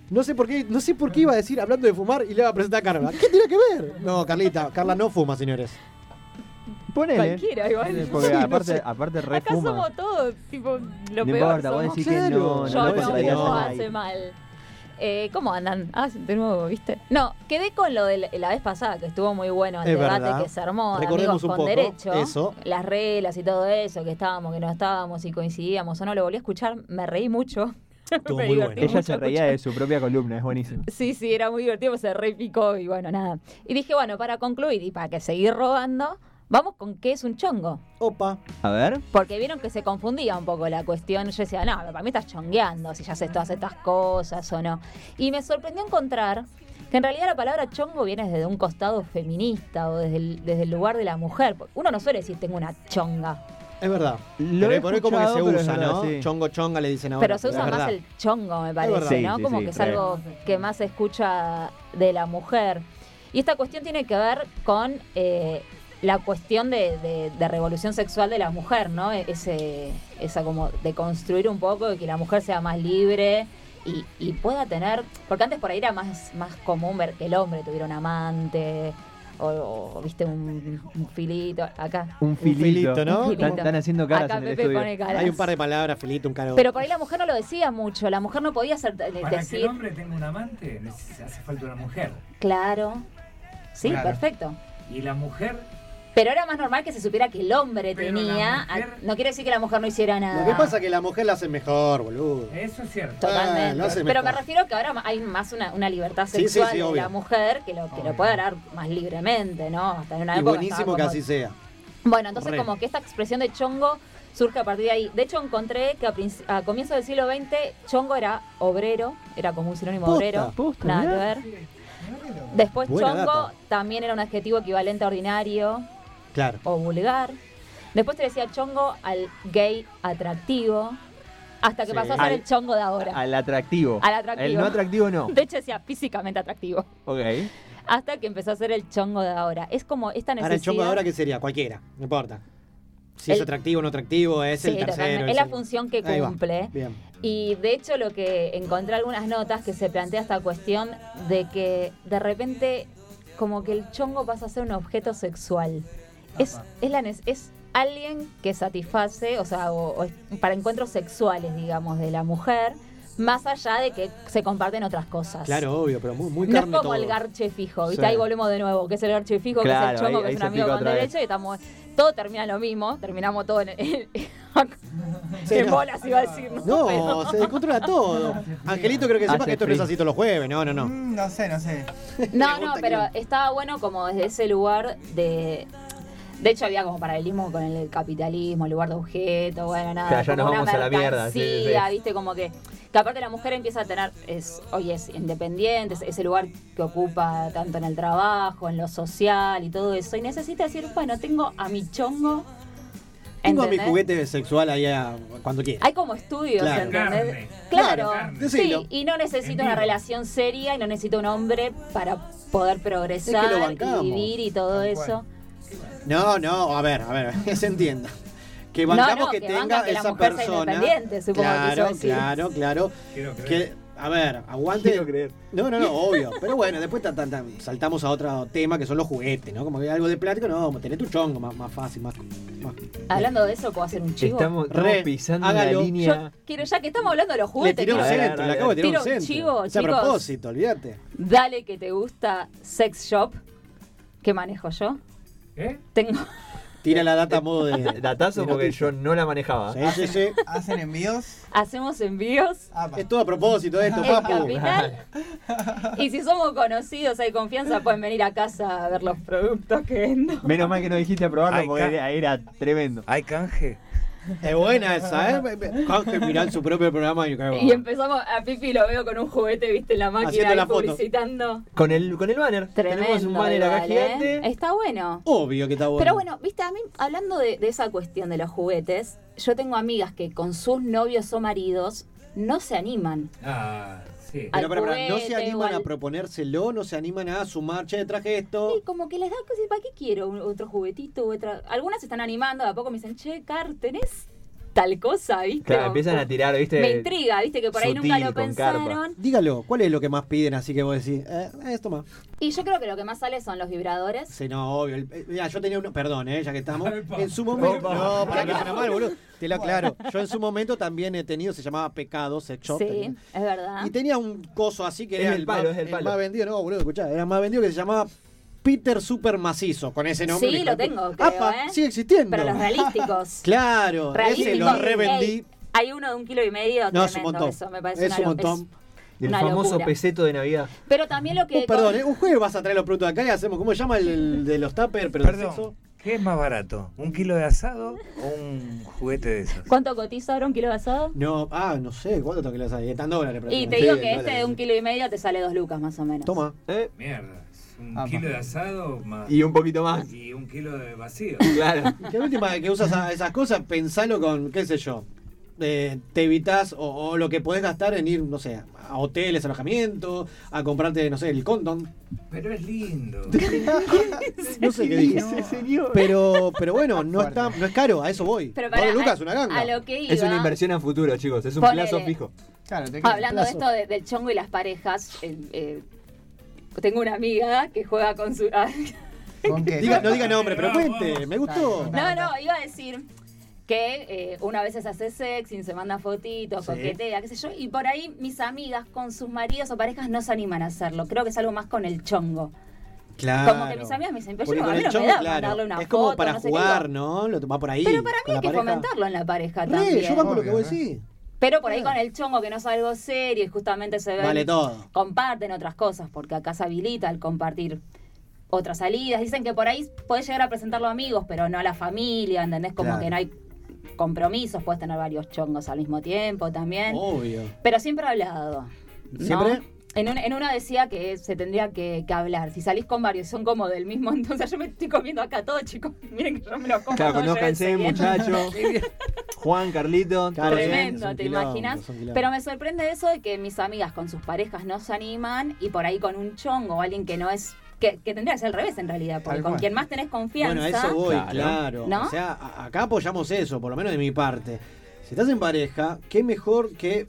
No sé por qué, no sé por qué iba a decir hablando de fumar y le iba a presentar a Carla. ¿Qué tiene que ver? No, Carlita, Carla no fuma, señores. Ponele. Cualquiera, igual. Porque Sí, no aparte, sé. aparte re Acá fuma. somos todos, tipo, lo No peor importa, vos somos. que no, no Yo lo no, no al hace mal. Eh, ¿Cómo andan? Ah, de nuevo, ¿viste? No, quedé con lo de la- vez pasada, que estuvo muy bueno el Es debate verdad. que se armó, de Recordemos amigos un con poco derecho, eso. las reglas y todo eso, que estábamos, que no estábamos y coincidíamos o no, lo volví a escuchar, me reí mucho. Estuvo muy bueno. Ella se reía de su propia columna, es buenísimo. Sí, sí, era muy divertido, se repicó y bueno, nada. Y dije, bueno, para concluir y para que seguir robando, vamos con qué es un chongo. Opa. A ver. Porque vieron que se confundía un poco la cuestión. Yo decía, no, para mí estás chongueando, si ya haces todas estas cosas o no. Y me sorprendió encontrar que en realidad la palabra chongo viene desde un costado feminista o desde el, desde el lugar de la mujer. Uno no suele decir tengo una chonga, Es verdad. Lo pero por ahí como que se usa, verdad, ¿no? sí. Chongo chonga le dicen ahora. pero se usa más verdad. el chongo, me parece, ¿no? Sí, sí, Como sí, que es algo que más se escucha de la mujer. Y esta cuestión tiene que ver con eh, la cuestión de, de- de revolución sexual de la mujer, ¿no? E- Ese, esa como de construir un poco, de que la mujer sea más libre y, y pueda tener, porque antes por ahí era más, más común ver que el hombre tuviera un amante o, o, viste un, un filito acá. Un filito, filito, ¿no? Un filito. Están, están haciendo caras Acá en el Pepe estudio. pone caras. Hay un par de palabras, filito, un caro. Pero por ahí la mujer no lo decía mucho, la mujer no podía ser, Para que el decir, hombre tenga un amante, hace falta una mujer. claro, sí, Claro. perfecto. Y la mujer, Pero era más normal que se supiera que el hombre Pero tenía. mujer- a- No quiere decir que la mujer no hiciera nada. Lo que pasa es que la mujer la hace mejor, boludo. eso es cierto. Totalmente. Ah, lo hace Pero me refiero que ahora hay más una, una libertad Sí, sí, sexual sí, de la mujer que lo, que lo puede dar más libremente, ¿no? Hasta en una Y época buenísimo que así sea. Bueno, entonces Re. como que esta expresión de chongo surge a partir de ahí. De hecho, encontré que a, a comienzos del siglo XX, chongo era obrero, era como un sinónimo Posta, obrero. posta, nada que ver. Después Buena chongo data. también era un adjetivo equivalente a ordinario Claro. o vulgar. Después te decía chongo al gay atractivo. Hasta que Sí. pasó a ser Al- el chongo de ahora. Al atractivo. Al atractivo. El no atractivo no. De hecho decía físicamente atractivo. Ok. Hasta que empezó a ser el chongo de ahora. Es como esta necesidad. Ahora el chongo de ahora, ¿qué sería? Cualquiera, no importa. Si es atractivo o no atractivo, es Sí, el tercero. Es la el- función que cumple. Bien. Y de hecho lo que encontré algunas notas que se plantea esta cuestión de que de repente como que el chongo pasa a ser un objeto sexual. Es, es, la, nes- es alguien que satisface, o sea, o- o es para encuentros sexuales, digamos, de la mujer, más allá de que se comparten otras cosas. Claro, obvio, pero muy, muy no es como todo. el garche fijo, ¿viste? Sí. Ahí volvemos de nuevo, que es el garche fijo, que Claro, es el chongo, ahí- que es un amigo con derecho, y estamos, todo termina lo mismo, terminamos todo en, en, Sí, en no. bolas, iba a decir. No, No, Pero- se descontrola todo. Angelito creo que sepa que esto no es así todos los jueves. No, no, no. Mm, no sé, no sé. No, no, pero estaba bueno como desde ese lugar de... De hecho había como paralelismo con el capitalismo, el lugar de objeto, bueno, nada. Claro, ya como nos una vamos a la mierda, sí, sí, sí. mercancía, viste, como que... Que aparte la mujer empieza a tener, es, hoy es independiente, es ese lugar que ocupa tanto en el trabajo, en lo social y todo eso. Y necesita decir, bueno, tengo a mi chongo. Tengo a mi juguete sexual ahí a- cuando quiera. Hay como estudios, Claro. ¿entendés? Carne. Claro, sí, y no necesito una relación seria y no necesito un hombre para poder progresar Es que lo y vivir y todo Tal eso. cual. No, no, a ver, a ver, que se entienda. Que No, bancamos no, que, que tenga que esa sea persona. supongo que claro, claro, claro. Quiero creer. Que, a ver, aguante. Quiero creer. No, no, no, obvio. Pero bueno, después ta- ta- ta- saltamos a otro tema que son los juguetes, ¿no? Como que algo de plástico, no, tenés tu chongo más, más fácil, más, más- Hablando de eso, ¿puedo hacer un chivo? Estamos, estamos Re, pisando hágalo. la línea. Yo quiero, ya que estamos hablando de los Le juguetes, tiré un A ver, quiero- centro, a le acabo de tirar tiro un centro. chivo, Es a chicos. propósito, olvídate. dale que te gusta Sex Shop. ¿Qué manejo yo? ¿Eh? Tengo. Tira la data a modo de. Datazo de porque yo no la manejaba. Sí, sí, sí. ¿Hacen envíos? Hacemos envíos. Apa. Es todo a propósito esto, En papu. Capital. Y si somos conocidos, hay confianza, pueden venir a casa a ver los productos que vendo. Menos mal que no dijiste a probarlo porque era, era tremendo. ¿Hay canje? Es buena esa, ¿eh? Mirar su propio programa y Y empezamos, a Pipi lo veo con un juguete, viste, en la máquina ahí la foto. publicitando. Con el, con el banner. Tremendo. Tenemos un banner acá gigante. Está bueno. Obvio que está bueno. Pero bueno, viste, a mí, hablando de, de esa cuestión de los juguetes, yo tengo amigas que con sus novios o maridos no se animan. Ah, sí. Pero, pero, pero, no se animan al- a proponérselo, no se animan a sumar, che, traje esto. Y como que les da cosas, ¿para qué quiero otro juguetito? Otra... Algunas se están animando, de a poco me dicen, che, Car, ¿tenés tal cosa? ¿Viste? Claro, empiezan a tirar, ¿viste? Me intriga, ¿viste? Que por ahí nunca lo carpa. pensaron. Dígalo, ¿cuál es lo que más piden así que vos decís? Eh, esto más. Y yo creo que lo que más sale son los vibradores. Sí, no, obvio. El- eh, Mira, yo tenía uno, perdón, eh, ya que estamos. En su momento. No, para que suene mal, boludo. Te lo aclaro. Yo en su momento también he tenido, se llamaba Pecado, Sex Shop. Sí, tenía. es verdad. Y tenía un coso así que Es era el el, palo, más, es el palo. más vendido, no, boludo, escuchá, era el más vendido que se llamaba Peter Super Macizo, con ese nombre. Sí, lo de tengo, creo, Apa, ¿eh? sigue existiendo. Pero los realísticos. Claro, ese Realísticos. lo revendí. Hay uno de un kilo y medio. No, es un montón. Eso, me parece Es un montón. El una famoso locura. peseto de Navidad. Pero también lo que. Oh, perdón, ¿eh? un jueves vas a traer los productos de acá y hacemos, ¿cómo se llama el, el de los tuppers, pero de Perdón, sexo? ¿qué es más barato? ¿Un kilo de asado o un juguete de esos? ¿Cuánto cotiza ahora un kilo de asado? No, ah, no sé, ¿cuánto sale? Están dólares, Y te digo Sí, que este dólares. de un kilo y medio te sale dos lucas más o menos. Toma. ¿Eh? Mierda. Un kilo de asado más. Y un poquito más. y un kilo de vacío. Claro. Que la última vez que usas esas cosas, pensalo con, qué sé yo. eh, te evitas o, o lo que podés gastar en ir, no sé, a hoteles, alojamiento, a comprarte, no sé, el condom. Pero es lindo. No sé qué dije. señor. Pero, pero bueno, no está, no es caro, a eso voy. Pero Pablo para, Lucas, a, una ganga. a lo que iba. Es una inversión a futuro, chicos. Es un plazo fijo. Claro, te Hablando de esto de- del chongo y las parejas, el- eh, tengo una amiga que juega con su. ¿Con qué? Diga- no diga nombre, pero cuente, me gustó. No, no, iba a decir que eh, una vez se hace sexy, se manda fotitos, Sí. coquetea, qué sé yo, y por ahí mis amigas con sus maridos o parejas no se animan a hacerlo. Creo que es algo más con el chongo. Claro. Como que mis amigas me dicen, pero Porque yo, mí el no chongo, me da claro, mandarle una es como foto, para no sé jugar, ¿no? Lo va por ahí. Pero para mí hay que pareja. fomentarlo en la pareja Re, también. yo banco lo que vos decís. Pero por ahí Ah. con el chongo que no es algo serio y justamente se ven, Vale todo. comparten otras cosas, porque acá se habilita el compartir otras salidas. Dicen que por ahí podés llegar a presentarlo a amigos, pero no a la familia, ¿entendés? Como Claro. que no hay compromisos, puedes tener varios chongos al mismo tiempo también. Obvio. Pero siempre hablado. ¿no? ¿Siempre? En, un- en una decía que se tendría que, que hablar. Si salís con varios, son como del mismo. Entonces yo me estoy comiendo acá todo, chicos. Miren que yo me lo como. Claro, llévense bien. muchachos. Juan, Carlito. Claro. Tremendo, ¿te imaginas? Pero me sorprende eso de que mis amigas con sus parejas no se animan y por ahí con un chongo o alguien que no es. Que, que tendría que ser al revés en realidad, porque Tal con cual. quien más tenés confianza. Bueno, a eso voy, Claro. O sea, acá apoyamos eso, por lo menos de mi parte. Si estás en pareja, qué mejor que.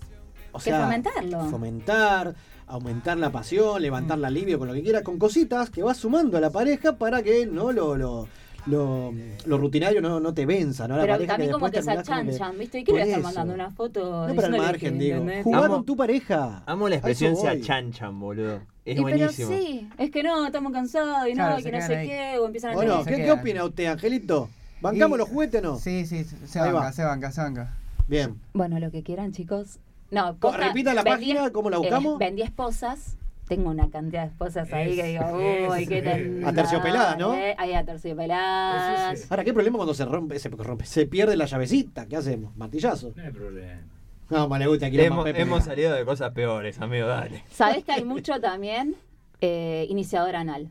O Que sea, fomentarlo. Fomentar, aumentar la pasión, levantar la alivio con lo que quieras, con cositas que vas sumando a la pareja para que no lo. lo lo, lo rutinario no, no te venza, ¿no? La Pero pareja también como que se después terminás como que- achanchan, ¿viste? ¿Y qué le voy a Por estar eso. mandando una foto? No, pero al margen, que, digo. ¿entendés? Jugar Amo- con tu pareja. Amo la A expresión se achanchan, boludo. Es Y buenísimo. pero sí, es que no, estamos cansados y Claro, no, que no sé ahí. qué, o empiezan a Bueno, tener- se ¿qué, ¿qué opina usted, Angelito? ¿Bancamos Y- los juguetes o no? Sí, sí, se Ahí banca, va. se banca, se banca. Bien. Bueno, lo que quieran, chicos. No, Co- posta, repita la vendí- página, ¿cómo la buscamos? eh, vendí esposas. Tengo una cantidad de esposas ahí que digo, uy, qué eso. tendrá, Aterciopeladas, ¿no? eh, Ahí aterciopeladas. Eso sí. Ahora, ¿qué problema cuando se rompe, se rompe, se pierde la llavecita? ¿Qué hacemos? ¿Martillazo? No hay problema. No, me le gusta aquí Hemos, hemos salido de cosas peores, amigo, dale. ¿Sabés que hay mucho también eh, iniciador anal?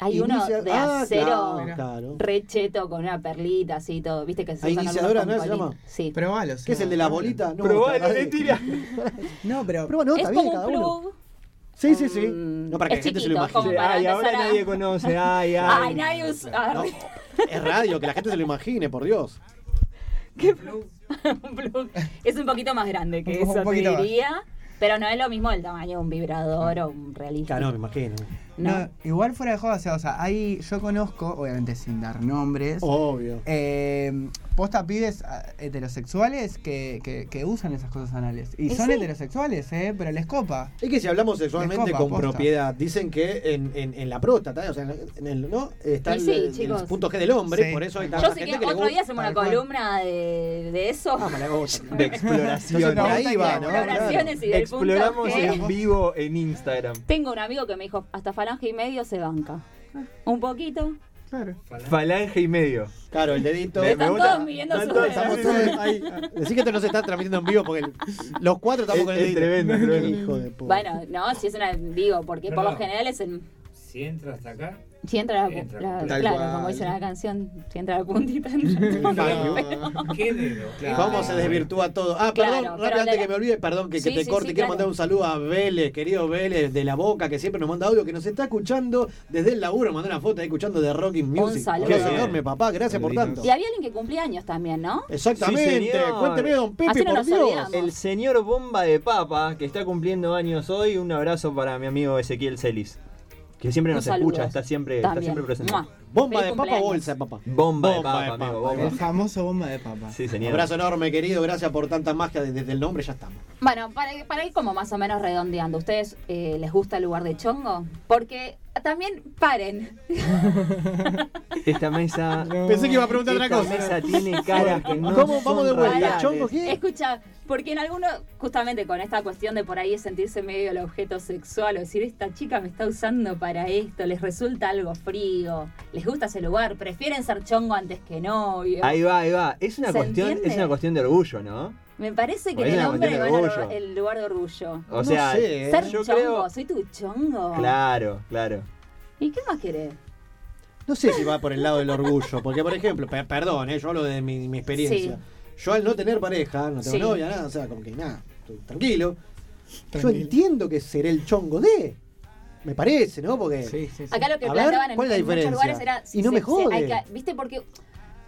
Hay uno Inicia- de Ah, acero claro, recheto con una perlita así todo, ¿viste que se usan iniciador algunos anal con se llama. Sí. Probalo. ¿Qué es el de la bolita? No, Probalo, le tira. No, pero. Pero bueno, es está bien cada un uno. Sí, sí, sí. Mm, No, para que la gente se lo imagine. Ay, ahora a- nadie conoce. Ay, Ay, ay. nadie usa. No, es radio, que la gente se lo imagine, por Dios. un plug. Es un poquito más grande que Un eso, te poquito más. diría. Pero no es lo mismo el tamaño de un vibrador o un realista. Claro, no, me imagino. No. No, igual fuera de juego, o sea, o sea, hay, yo conozco, obviamente sin dar nombres, Obvio. eh, posta pibes ah, heterosexuales que, que, que usan esas cosas anales. Y son sí. heterosexuales, ¿eh? Pero les copa. Es que si hablamos sexualmente copa, con posta. propiedad, dicen que en, en, en la próstata, o sea, en el, ¿no? Está el, sí, el- punto G del hombre, Sí. por eso hay Yo tanta sí gente que que otro día hacemos una columna de, de eso. Ah. De exploración. Entonces, Por ahí va, ¿no? Exploraciones y del punto Exploramos G. en vivo en Instagram. Tengo un amigo que me dijo, hasta falange y medio se banca. Un poquito. Falange y medio. Claro, el dedito. Me- me Están gusta- todos midiendo todos- dedos. Estamos todos ahí. Decí que esto no se está transmitiendo en vivo porque el- los cuatro estamos Es- con el es dedito. tremendo, es tremendo. Hijo de puta. Bueno, no, si es una. Digo, porque No, por lo no. general es el. Si entra hasta acá, Si entra la. Entra. la- claro, cual. como dice la canción, si entra la puntita. entra todo feo. ¿qué dedo? ¿Qué ¿Cómo se desvirtúa todo? Ah, Claro, perdón, pero rápido antes la- que me olvide, perdón que, que Sí, te sí, corte. sí, Quiero claro. mandar un saludo a Vélez, querido Vélez de la Boca, que siempre nos manda audio, que nos está escuchando desde el laburo. Mandó una foto ahí escuchando de Rocking Music. saludo. Qué enorme, papá. Gracias por tanto. Y había alguien que cumplía años también, ¿no? Exactamente. Cuénteme, don Pepe, Así no por nos Dios. olvidamos. El señor Bomba de Papa, que está cumpliendo años hoy. Un abrazo para mi amigo Ezequiel Celis. Que siempre Un nos escucha, está siempre, está siempre presente. Mua. ¿Bomba Feliz de papa bolsa de papa? Bomba, de Bomba papa, de amigo, papa. El bomba. famoso bomba de papa. Sí, señor. Abrazo enorme, querido. Gracias por tanta magia. Desde el nombre ya estamos. Bueno, para, para ir como más o menos redondeando, ¿ustedes eh, les gusta el lugar de chongo? Porque también paren. Esta mesa. Pensé que iba a preguntar otra esta cosa. mesa tiene caras que no ¿Cómo? son Vamos de vuelta. ¿Chongo qué? Escucha, porque en alguno, justamente con esta cuestión de por ahí sentirse medio el objeto sexual o decir, esta chica me está usando para esto, les resulta algo frío, les gusta ese lugar, prefieren ser chongo antes que novio. Ahí va, ahí va. Es una ¿Se cuestión, entiende? es una cuestión de orgullo, ¿no? Me parece que Porque en el hombre orgullo. el lugar de orgullo. O No sea, sé, ¿eh? Ser yo chongo, creo. soy tu chongo. Claro, claro. ¿Y qué más querés? No sé si va por el lado del orgullo. Porque, por ejemplo, per- perdón, eh, yo hablo de mi, mi experiencia. Yo al no tener pareja, no tengo Sí. novia, nada, o sea, como que nada, estoy tranquilo. Yo entiendo que seré el chongo de. Me parece, ¿no? Porque. Sí, sí, sí. Acá lo que A ver, planteaban en, ¿cuál es la en muchos diferencia? lugares era. Y no me hay jode. que- ¿Viste? Porque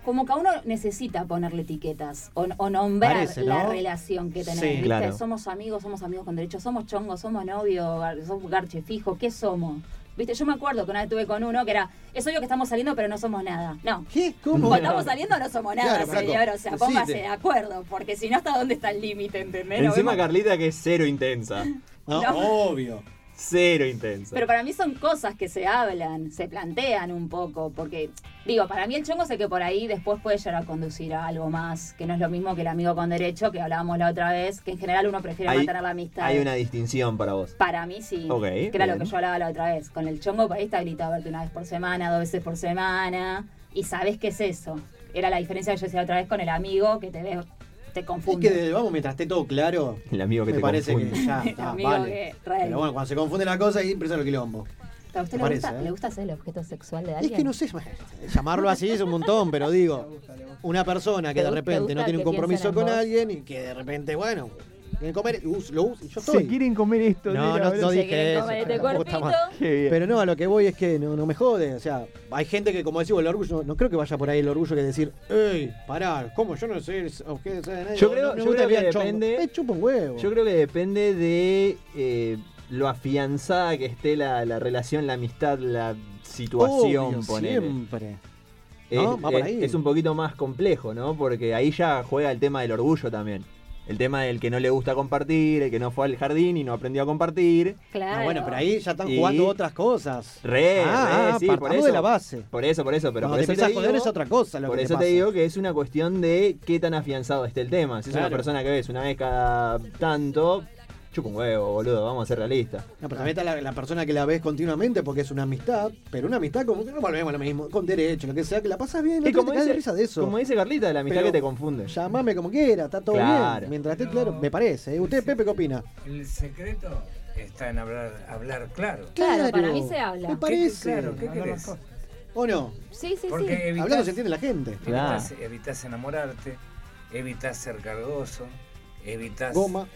como que a uno necesita ponerle etiquetas o, o nombrar Parece, la relación que tenés. Sí, ¿viste? claro. Somos amigos, somos amigos con derechos, somos chongos, somos novios, somos garche fijo, ¿qué somos? ¿Viste? Yo me acuerdo que una vez estuve con uno que era, es obvio que estamos saliendo, pero no somos nada. No. ¿Qué? ¿Cómo? Cuando estamos saliendo no somos nada, Claro, flaco, señor. O sea, póngase de acuerdo, porque si no, ¿hasta dónde está el límite? ¿Entendés? Encima Carlita que es cero intensa. No, No. obvio. Cero intensa. Pero para mí son cosas que se hablan, se plantean un poco, porque digo, para mí el chongo sé que por ahí después puede llegar a conducir a algo más, que no es lo mismo que el amigo con derecho que hablábamos la otra vez, que en general uno prefiere Hay- mantener la amistad. Hay una distinción para vos. Para mí sí, Ok, que era lo que yo hablaba la otra vez. Con el chongo por ahí está a verte una vez por semana, dos veces por semana, y sabes qué es eso. Era la diferencia que yo decía otra vez con el amigo que te ve, te Es confunde. que de- vamos, mientras esté todo claro, El amigo que me te parece confunde. que ya está, vale. que-. Pero bueno, cuando se confunde la cosa, ahí empieza el quilombo. ¿A usted me le, parece, gusta, ¿eh? le gusta ser el objeto sexual de Es alguien? que no sé, llamarlo así es un montón, pero digo, una persona que ¿Te de repente no tiene un que compromiso con vos? alguien y que de repente, bueno, quieren comer, us- lo uso y yo estoy. quieren comer esto. No, no, no Se dije quieren eso. comer este cuerpito. Pero no, a lo que voy es que no, no me jode. O sea, hay gente que, como decimos, el orgullo, no creo que vaya por ahí el orgullo que decir, ey, pará, ¿cómo yo no sé ustedes saben nadie? Yo creo- yo creo que el chongo". depende- Eh, chupa un huevo. Yo creo que depende de eh, lo afianzada que esté la, la relación, la amistad, la situación, Obvio, siempre. Eh, ¿No? Va por eh, ahí. Es un poquito más complejo, ¿no? Porque ahí ya juega el tema del orgullo también. El tema del que no le gusta compartir, el que no fue al jardín y no aprendió a compartir. Claro. No, bueno, pero ahí ya están Y- jugando otras cosas. Re, ah, re, sí, ah, por eso. de la base. Por eso, por eso, pero Cuando por te eso te a joder digo, es otra cosa lo por que eso te, pasa. digo que es una cuestión de qué tan afianzado esté el tema. Si es una persona que ves una vez cada tanto, chupa un huevo, boludo, vamos a ser realistas. No, pero también está la, la persona que la ves continuamente porque es una amistad, pero una amistad como que no volvemos a lo mismo, con derecho, lo que sea, que la pasas bien, no Y te como caes de dice, risa de eso. como dice Carlita, la amistad Pero- que te confunde. Llamame como quiera, está todo Claro. bien. Mientras esté claro, me parece. ¿eh? ¿Usted, Pepe, qué opina? El secreto está en hablar, hablar claro. Claro, para mí se habla. Me parece. Claro, ¿qué querés? ¿O no? Sí, sí, Porque sí. evitas, Hablando se entiende la gente. Claro. evitas, evitas enamorarte, evitas ser cargoso, evitas Goma.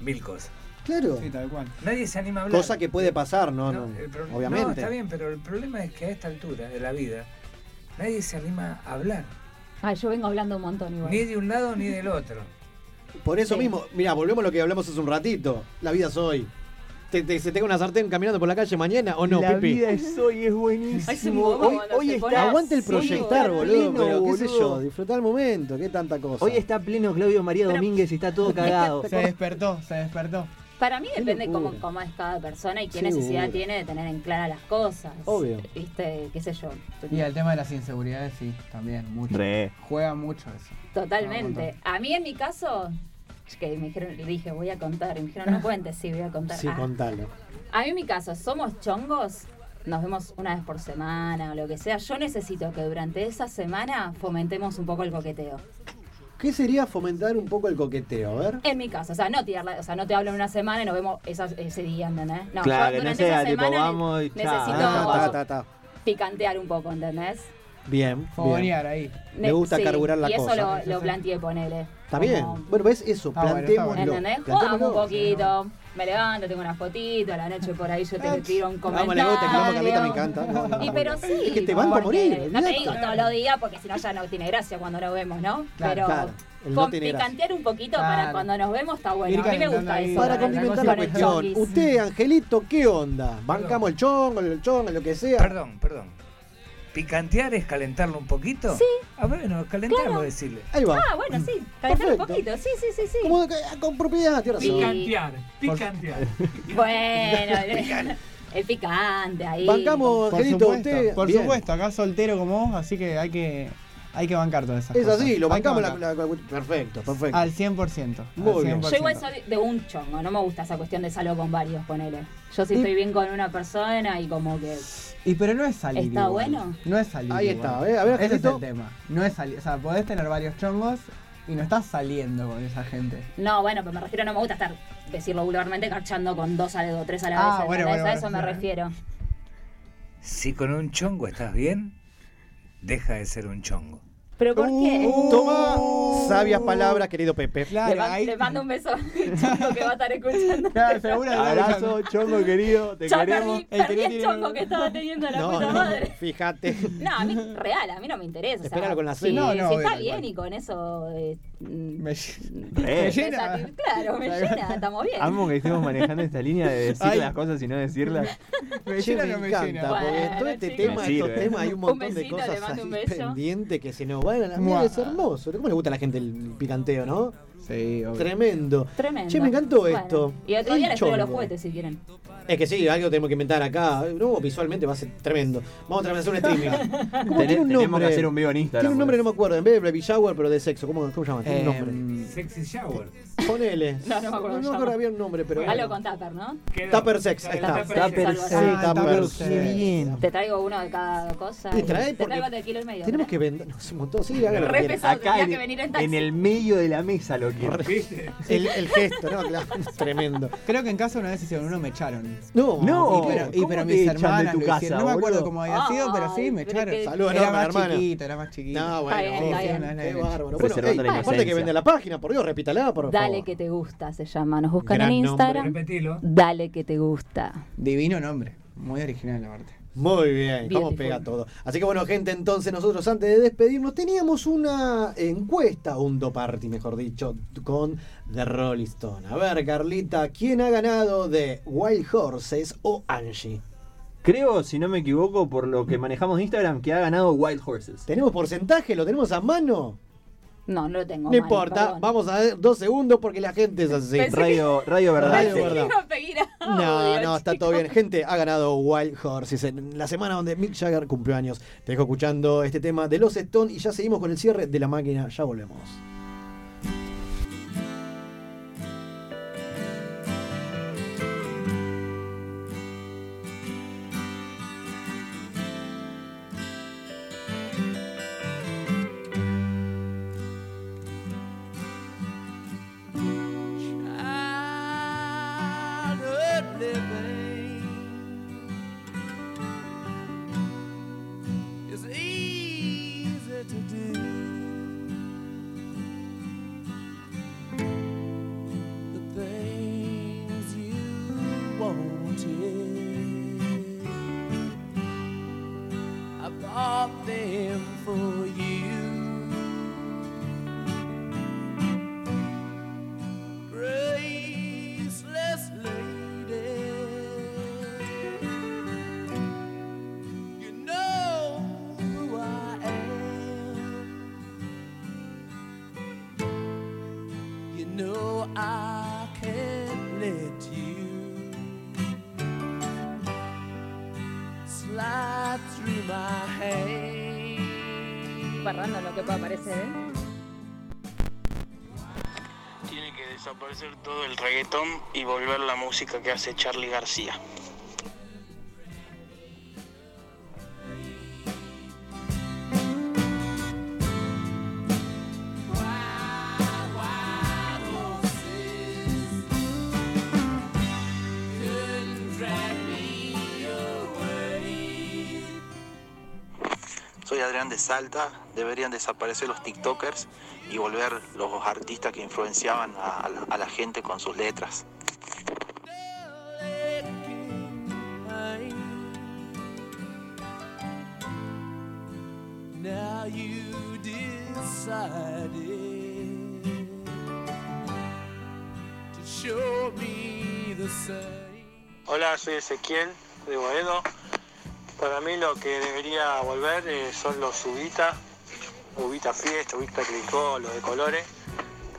Mil cosas. Claro. Sí, tal cual. Nadie se anima a hablar. Cosa que puede pasar, no, no. Obviamente. No, está bien, pero el problema es que a esta altura de la vida nadie se anima a hablar. Ay, yo vengo hablando un montón igual. Ni de un lado ni del otro. Por eso Sí. mismo, mira, volvemos a lo que hablamos hace un ratito. La vida es hoy. ¿Te, te, ¿Se tenga una sartén caminando por la calle mañana o no, la Pipi? vida es hoy, es buenísimo. Hoy, está, Aguante el Sí, proyectar, está boludo, pleno, pero qué sé yo, disfrutar el momento, qué tanta cosa. hoy está pleno Claudio María Domínguez y está todo cagado. Se despertó, se despertó. Para mí depende cómo, cómo es cada persona y qué necesidad tiene de tener en clara las cosas. Obvio. Viste, qué sé yo. Y el tema de las inseguridades, sí, también, mucho. Re. Juega mucho eso. Totalmente. A mí en mi caso, que me dijeron, le dije, voy a contar. Y me dijeron, no cuentes, sí, voy a contar. Sí, Ah. contalo. A mí en mi caso, ¿somos chongos? nos vemos una vez por semana o lo que sea, yo necesito que durante esa semana fomentemos un poco el coqueteo. ¿Qué sería fomentar un poco el coqueteo? A ver. En mi caso, o sea, no tirarla, o sea, no te hablo en una semana y nos vemos esa- ese día, ¿entendés? No, Claro, yo que no durante sea esa tipo, semana vamos y necesito Ah, ta, ta, ta. picantear un poco, ¿entendés? Bien. Fogonear ahí. Me gusta Sí, carburar la y eso cosa. lo, lo planteé, ponele. Está bien. Bueno, ves eso, Está bueno. ¿Entendés? Jugamos un poquito. Me levanto, tengo una fotito, a la noche por ahí yo te tiro un Vamos, comentario. le gusta, Carlita, me encanta. No, no, Y pero sí. Es que te banco a morir, No te digo todos los días porque si no ya no tiene gracia cuando nos vemos, ¿no? Claro, pero claro, no picantear un poquito para cuando nos vemos está bueno. Ir A mí me gusta ahí. eso. Para con la cuestión, usted, Angelito, ¿qué onda? ¿Bancamos el chongo, el chongo, lo que sea? Perdón, perdón. ¿Picantear es calentarlo un poquito? Sí. Ah, bueno, calentarlo, decirle. Ahí va. Ah, bueno, sí. Calentar un Perfecto. poquito. Sí, sí, sí, sí. Como que- con propiedad, razón. Picantear, picantear. Bueno, el picante ahí. Bancamos, Por Angelito, supuesto, usted. por supuesto, acá soltero como vos, así que hay que, hay que bancar todas esas Es cosas. así, lo Hay que bancamos la, bancar. la- la- Perfecto, perfecto. Al 100%. Muy al bien. 100%. Yo igual soy de un chongo, no me gusta esa cuestión de salgo con varios, ponele. Yo si Y- estoy bien con una persona y como que... Y pero no es salir. ¿Está igual. bueno? No es salir. Ahí igual. está, ¿eh? A ver, Ese es Angelito. el tema. No es salir. O sea, podés tener varios chongos y no estás saliendo con esa gente. No, bueno, pero me refiero, no me gusta estar, decirlo vulgarmente, carchando con dos a o tres a la Ah, vez. bueno, ¿entendés? bueno, a eso bueno, me sí. refiero. Si con un chongo estás bien, deja de ser un chongo. ¿Pero por qué? Uh, Toma sabias palabras, querido Pepe. le, Claro, man- ahí. le mando un beso al chongo que va a estar escuchando. Claro, seguro Abrazo, chongo querido, te Yo queremos. perdí, El perdí el tiene- chongo que estaba teniendo la No, puta no, madre. fíjate. No, a mí real, a mí no me interesa. o sea, con la si, cena. No, no, si está bien cual. y con eso. eh, Me, Re. me llena. esa- Claro, me llena, estamos bien. Amo que estemos manejando esta línea de decir Ay. las cosas y no decirlas. Me Che, llena me no me encanta, llena. porque Bueno, todo este chicos. tema, Me estos temas, hay un Un montón de besito, cosas un ahí beso. pendientes que se nos van a la mierda, es hermoso. ¿Cómo le gusta a la gente el picanteo, no? Sí, obvio. Tremendo. Tremendo. Che, me encantó Bueno, esto. Y otro día les traigo los juguetes si quieren. Es que sí, algo tenemos que inventar acá. No, visualmente va a ser tremendo. Vamos a hacer un streaming. ¿Cómo tiene un tenemos nombre? que hacer un vivo en Instagram. Tiene un nombre, no me acuerdo. En vez de baby shower, pero de sexo. ¿Cómo, cómo se llama? Tiene un nombre. Em, Sexy shower. Ponele. No, no me acuerdo No, cómo me acuerdo, había un nombre, pero. Algo con Tupper, ¿no? Tupper sex, ahí está. Tupper sex, Tupper sex. bien. Te traigo uno de cada cosa. Te trae Te porque traigo de kilo y medio. Tenemos que vender. No, un montón. Sí, hágalo. Acá en, que venir en taxi. en el medio de la mesa lo quiero. El, el gesto, ¿no? Claro, tremendo. Creo que en casa una vez hicieron uno me echaron. No, No, y pero, y ¿cómo pero mis hermanas lo casa, hicieron. No me acuerdo cómo había sido, pero sí, me Ay, pero echaron. Saludos Era más hermana. chiquito, era más chiquito. No, bueno. Qué bárbaro. Bueno, la aparte que vende la página, por Dios, repítala, por Dale favor. que te gusta, se llama. Nos buscan Gran en nombre. Instagram. Repetilo. Dale que te gusta. Divino nombre. Muy original la parte. Muy bien, Beautiful. vamos pega todo. Así que bueno, gente, entonces nosotros antes de despedirnos teníamos una encuesta, un do party, mejor dicho, con The Rolling Stone. A ver, Carlita, ¿quién ha ganado de Wild Horses o Angie? Creo, si no me equivoco, por lo que manejamos de Instagram, que ha ganado Wild Horses. ¿Tenemos porcentaje? ¿Lo tenemos a mano? No, no lo tengo. No mal, importa, perdón. vamos a ver dos segundos porque la gente es así. Pensé Radio, radio verdad. Radio verdad. No, no, está todo bien. Gente, ha ganado Wild Horses en la semana donde Mick Jagger cumplió años. Te dejo escuchando este tema de los Stone y ya seguimos con el cierre de la máquina. Ya volvemos. reggaetón y volver la música que hace Charlie García. Soy Adrián de Salta, Deberían desaparecer los TikTokers y volver los artistas que influenciaban a, a la, a la gente con sus letras. Hola, soy Ezequiel de Boedo. Para mí lo que debería volver eh, son los Ubita, Ubita Fiesta, Ubita Clicó, los de colores,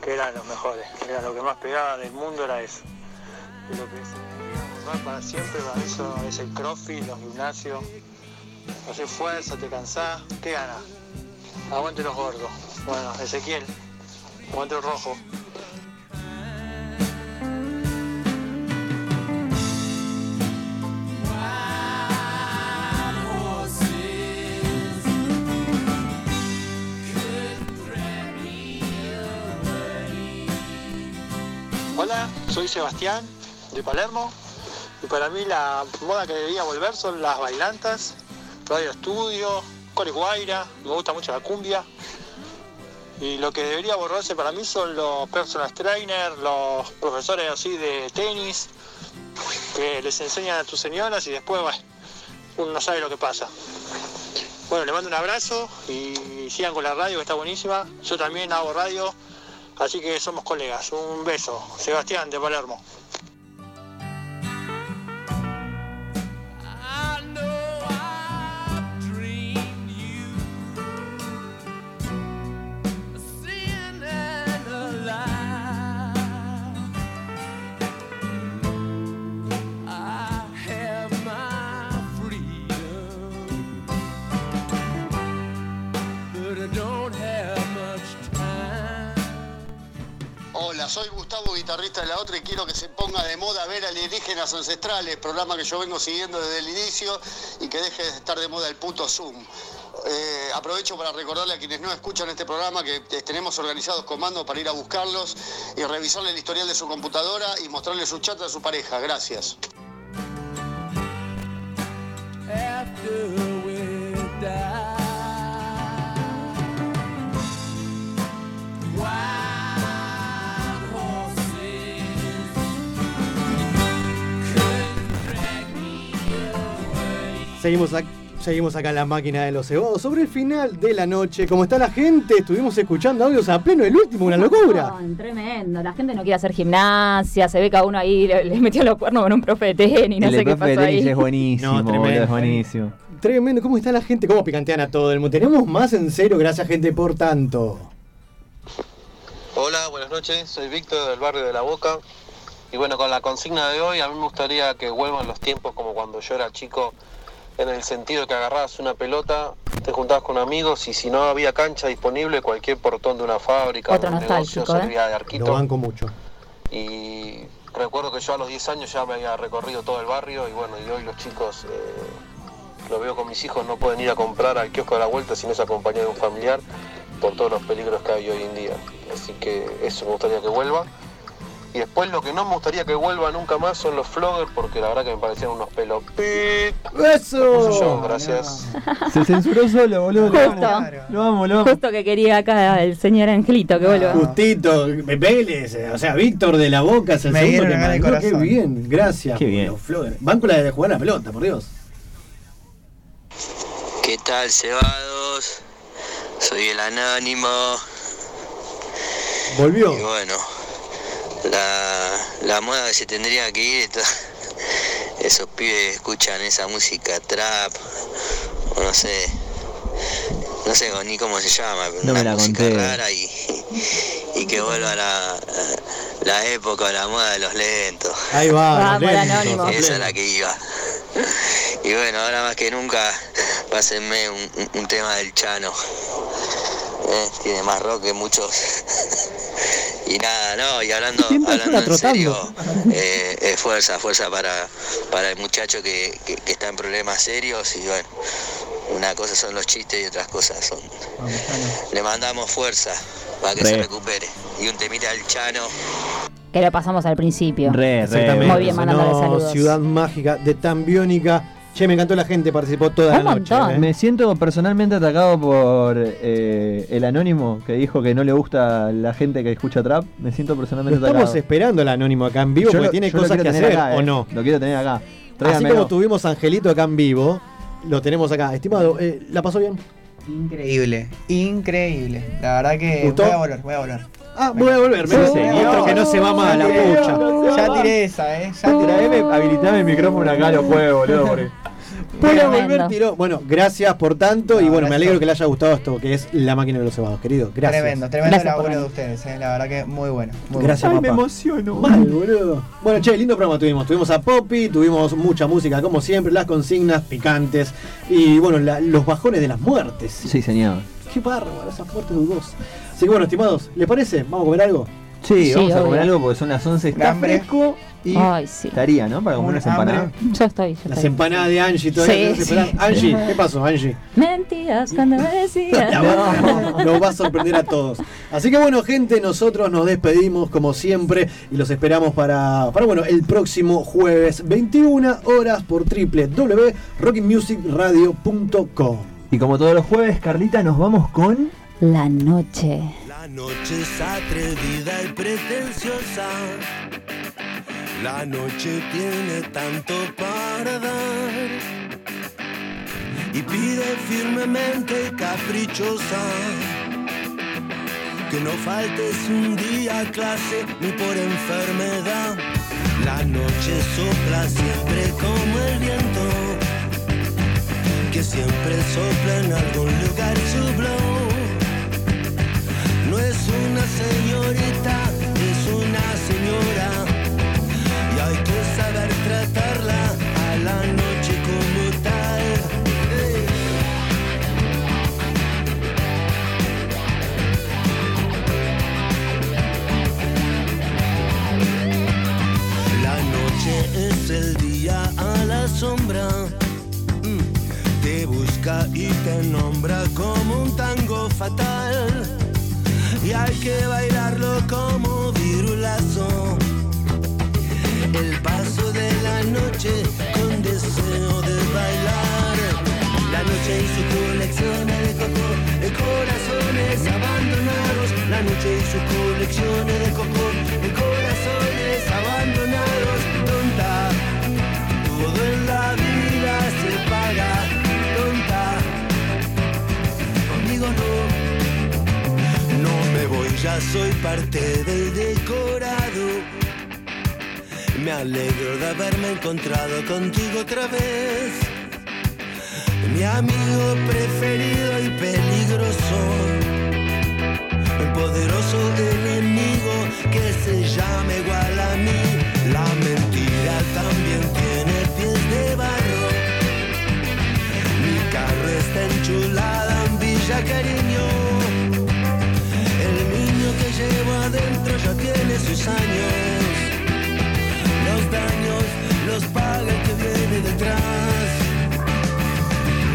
que eran los mejores. Era lo que más pegaba del mundo, era eso. Y lo que volver para siempre, para eso es el crossfit, los gimnasios. Haces fuerza, te cansás, ¿qué ganas? Aguante los gordos. Bueno, Ezequiel, aguante el rojo. Soy Sebastián de Palermo y para mí la moda que debería volver son las bailantas, radio estudio, core guaira, me gusta mucho la cumbia y lo que debería borrarse para mí son los personal trainers, los profesores así de tenis que les enseñan a tus señoras y después uno no sabe lo que pasa. Bueno, le mando un abrazo y sigan con la radio que está buenísima. Yo también hago radio, así que somos colegas. Un beso. Sebastián de Palermo. Soy Gustavo, guitarrista de la otra y quiero que se ponga de moda ver alienígenas ancestrales, programa que yo vengo siguiendo desde el inicio y que deje de estar de moda el puto Zoom. Eh, aprovecho para recordarle a quienes no escuchan este programa que eh, tenemos organizados comandos para ir a buscarlos y revisarle el historial de su computadora y mostrarle su chat a su pareja. Gracias. Seguimos, ac- seguimos acá en la máquina de los cebados. Sobre el final de la noche, como está la gente, estuvimos escuchando audios a pleno el último, una locura. No, tremendo. La gente no quiere hacer gimnasia. Se ve que a uno ahí le, le metió los cuernos con un profe de tenis. No el sé de qué profe de tenis ahí. es buenísimo, No, tremendo. es buenísimo. Tremendo, ¿cómo está la gente? ¿Cómo picantean a todo el mundo? Tenemos más en cero, gracias gente por tanto. Hola, buenas noches, soy Víctor del barrio de La Boca. Y bueno, con la consigna de hoy, a mí me gustaría que vuelvan los tiempos como cuando yo era chico, en el sentido que agarrabas una pelota, te juntabas con amigos y si no había cancha disponible, cualquier portón de una fábrica, Otro de un negocio ¿eh? servía de Lo arquito. banco mucho. Y recuerdo que yo a los 10 años ya me había recorrido todo el barrio y bueno, y hoy los chicos, eh, lo veo con mis hijos, no pueden ir a comprar al kiosco de la vuelta si no es acompañado de un familiar por todos los peligros que hay hoy en día. Así que eso me gustaría que vuelva. Y después lo que no me gustaría que vuelva nunca más son los floggers porque la verdad que me parecían unos pelos. ¡Eso! Gracias. Se censuró solo, boludo. Lo Justo. lo amo. Lo amo. Justo que quería acá el señor Angelito que vuelva. Justito, Vélez, o sea, Víctor de la Boca es el Me segundo dieron que de mandó. Qué bien, gracias. Qué bien. Los Flores. Banco la de jugar la pelota, por Dios. ¿Qué tal, cebados? Soy el anónimo. Volvió. Y bueno, la, la moda que se tendría que ir, esto- esos pibes escuchan esa música trap, o no sé, no sé ni cómo se llama, pero No me una la música conté. rara y, y que vuelva la, la época o la moda de los lentos. Ahí va, Vamos, los lentos, Esa es la que iba. Y bueno, ahora más que nunca, pásenme un, un- un tema del Chano. Eh, tiene más rock que muchos. y nada, no, y hablando, hablando en serio, eh, eh, fuerza, fuerza para, para el muchacho que, que- que está en problemas serios y bueno, una cosa son los chistes y otras cosas son... Le mandamos fuerza para que Re. se recupere. Y un temita del Chano. Que lo pasamos al principio. Re, re. Muy bien, mandándole No, saludos. Ciudad Mágica de Tambiónica Che, me encantó la gente, participó toda la noche. ¿eh? Me siento personalmente atacado por eh, el anónimo que dijo que no le gusta la gente que escucha trap. Me siento personalmente Estamos atacado. esperando el anónimo acá en vivo Yo porque lo- tiene yo lo cosas quiero que tener hacer, acá, ¿o eh. no? Lo quiero tener acá. Así Tráigamelo. como tuvimos a Angelito acá en vivo, lo tenemos acá. Estimado, eh, ¿la pasó bien? Increíble, increíble. La verdad que ¿Gustó? voy a volver, voy a volver. Ah, voy a volver, me Sí, dice. señor. Otro que no se va más a la pucha. Ya tiré esa, eh. Ya tiré. Habilitame el micrófono acá, lo juego, boludo. porque- Tremendo. volver, tiró. Bueno, gracias por tanto y bueno, me alegro que le haya gustado esto que es la máquina de los cebados, querido. Gracias. Tremendo, tremendo Gracias laburo de ustedes, eh. La verdad que muy bueno. muy Gracias, bueno. papá. emociono. Mal, boludo. Bueno, che, lindo programa tuvimos. Tuvimos a Poppy, tuvimos mucha música, como siempre, las consignas picantes y bueno, la- los bajones de las muertes. Sí, señor. Qué bárbaro, esas muertes dudosas. Así que bueno, estimados, ¿les parece? ¿Vamos a comer algo? Sí, Sí, vamos a comer algo porque son las 11. Está fresco y Ay, sí. estaría, ¿no? Para comer unas empanadas. Yo estoy, yo Las estoy. empanadas de Angie todavía sí. Angie, ¿qué pasó, Angie? Mentías cuando me decías. No, nos va a sorprender a todos. Así que bueno, gente, nosotros nos despedimos como siempre y los esperamos para, para bueno, el próximo jueves, 21 horas por www.rockymusicradio.com. Y como todos los jueves, Carlita, nos vamos con. La noche. La noche es atrevida y pretenciosa. La noche tiene tanto para dar. Y pide firmemente caprichosa. Que no faltes un día clase ni por enfermedad. La noche sopla siempre como el viento. Que siempre sopla en algún lugar su blow. No es una señorita, es una señora. Saber tratarla a la noche como tal. La noche es el día a la sombra. Mm. Te busca y te nombra como un tango fatal. Y hay que bailarlo como virulazo. El paso de la noche con deseo de bailar. La noche y su colección de coco, de corazones abandonados. La noche y su colección de coco, de corazones abandonados. Tonta, todo en la vida se paga. Tonta, conmigo no. No me voy, ya soy parte del decorado. Me alegro de haberme encontrado contigo otra vez. Mi amigo preferido y peligroso. El poderoso enemigo que se llama igual a mí. La mentira también tiene pies de barro. Mi carro está enchulada en Villa Cariño. El niño que llevo adentro ya tiene sus años. Los daños los paga el que viene detrás.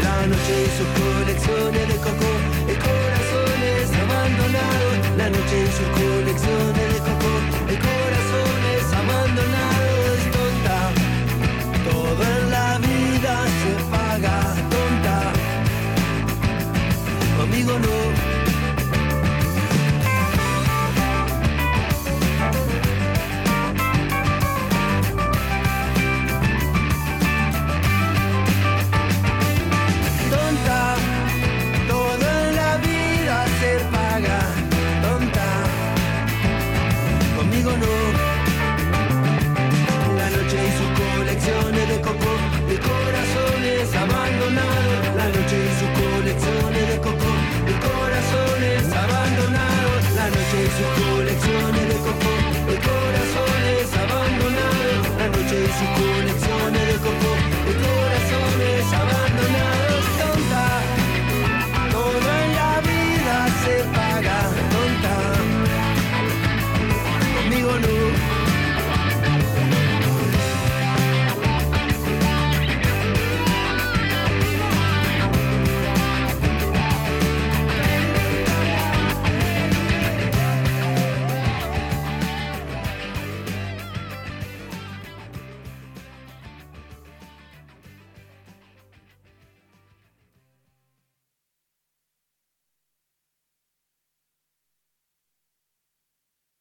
La noche y sus colecciones de coco y corazones abandonados. La noche y sus colecciones de coco y corazones abandonados. Tonta, todo en la vida se paga. Tonta, conmigo no.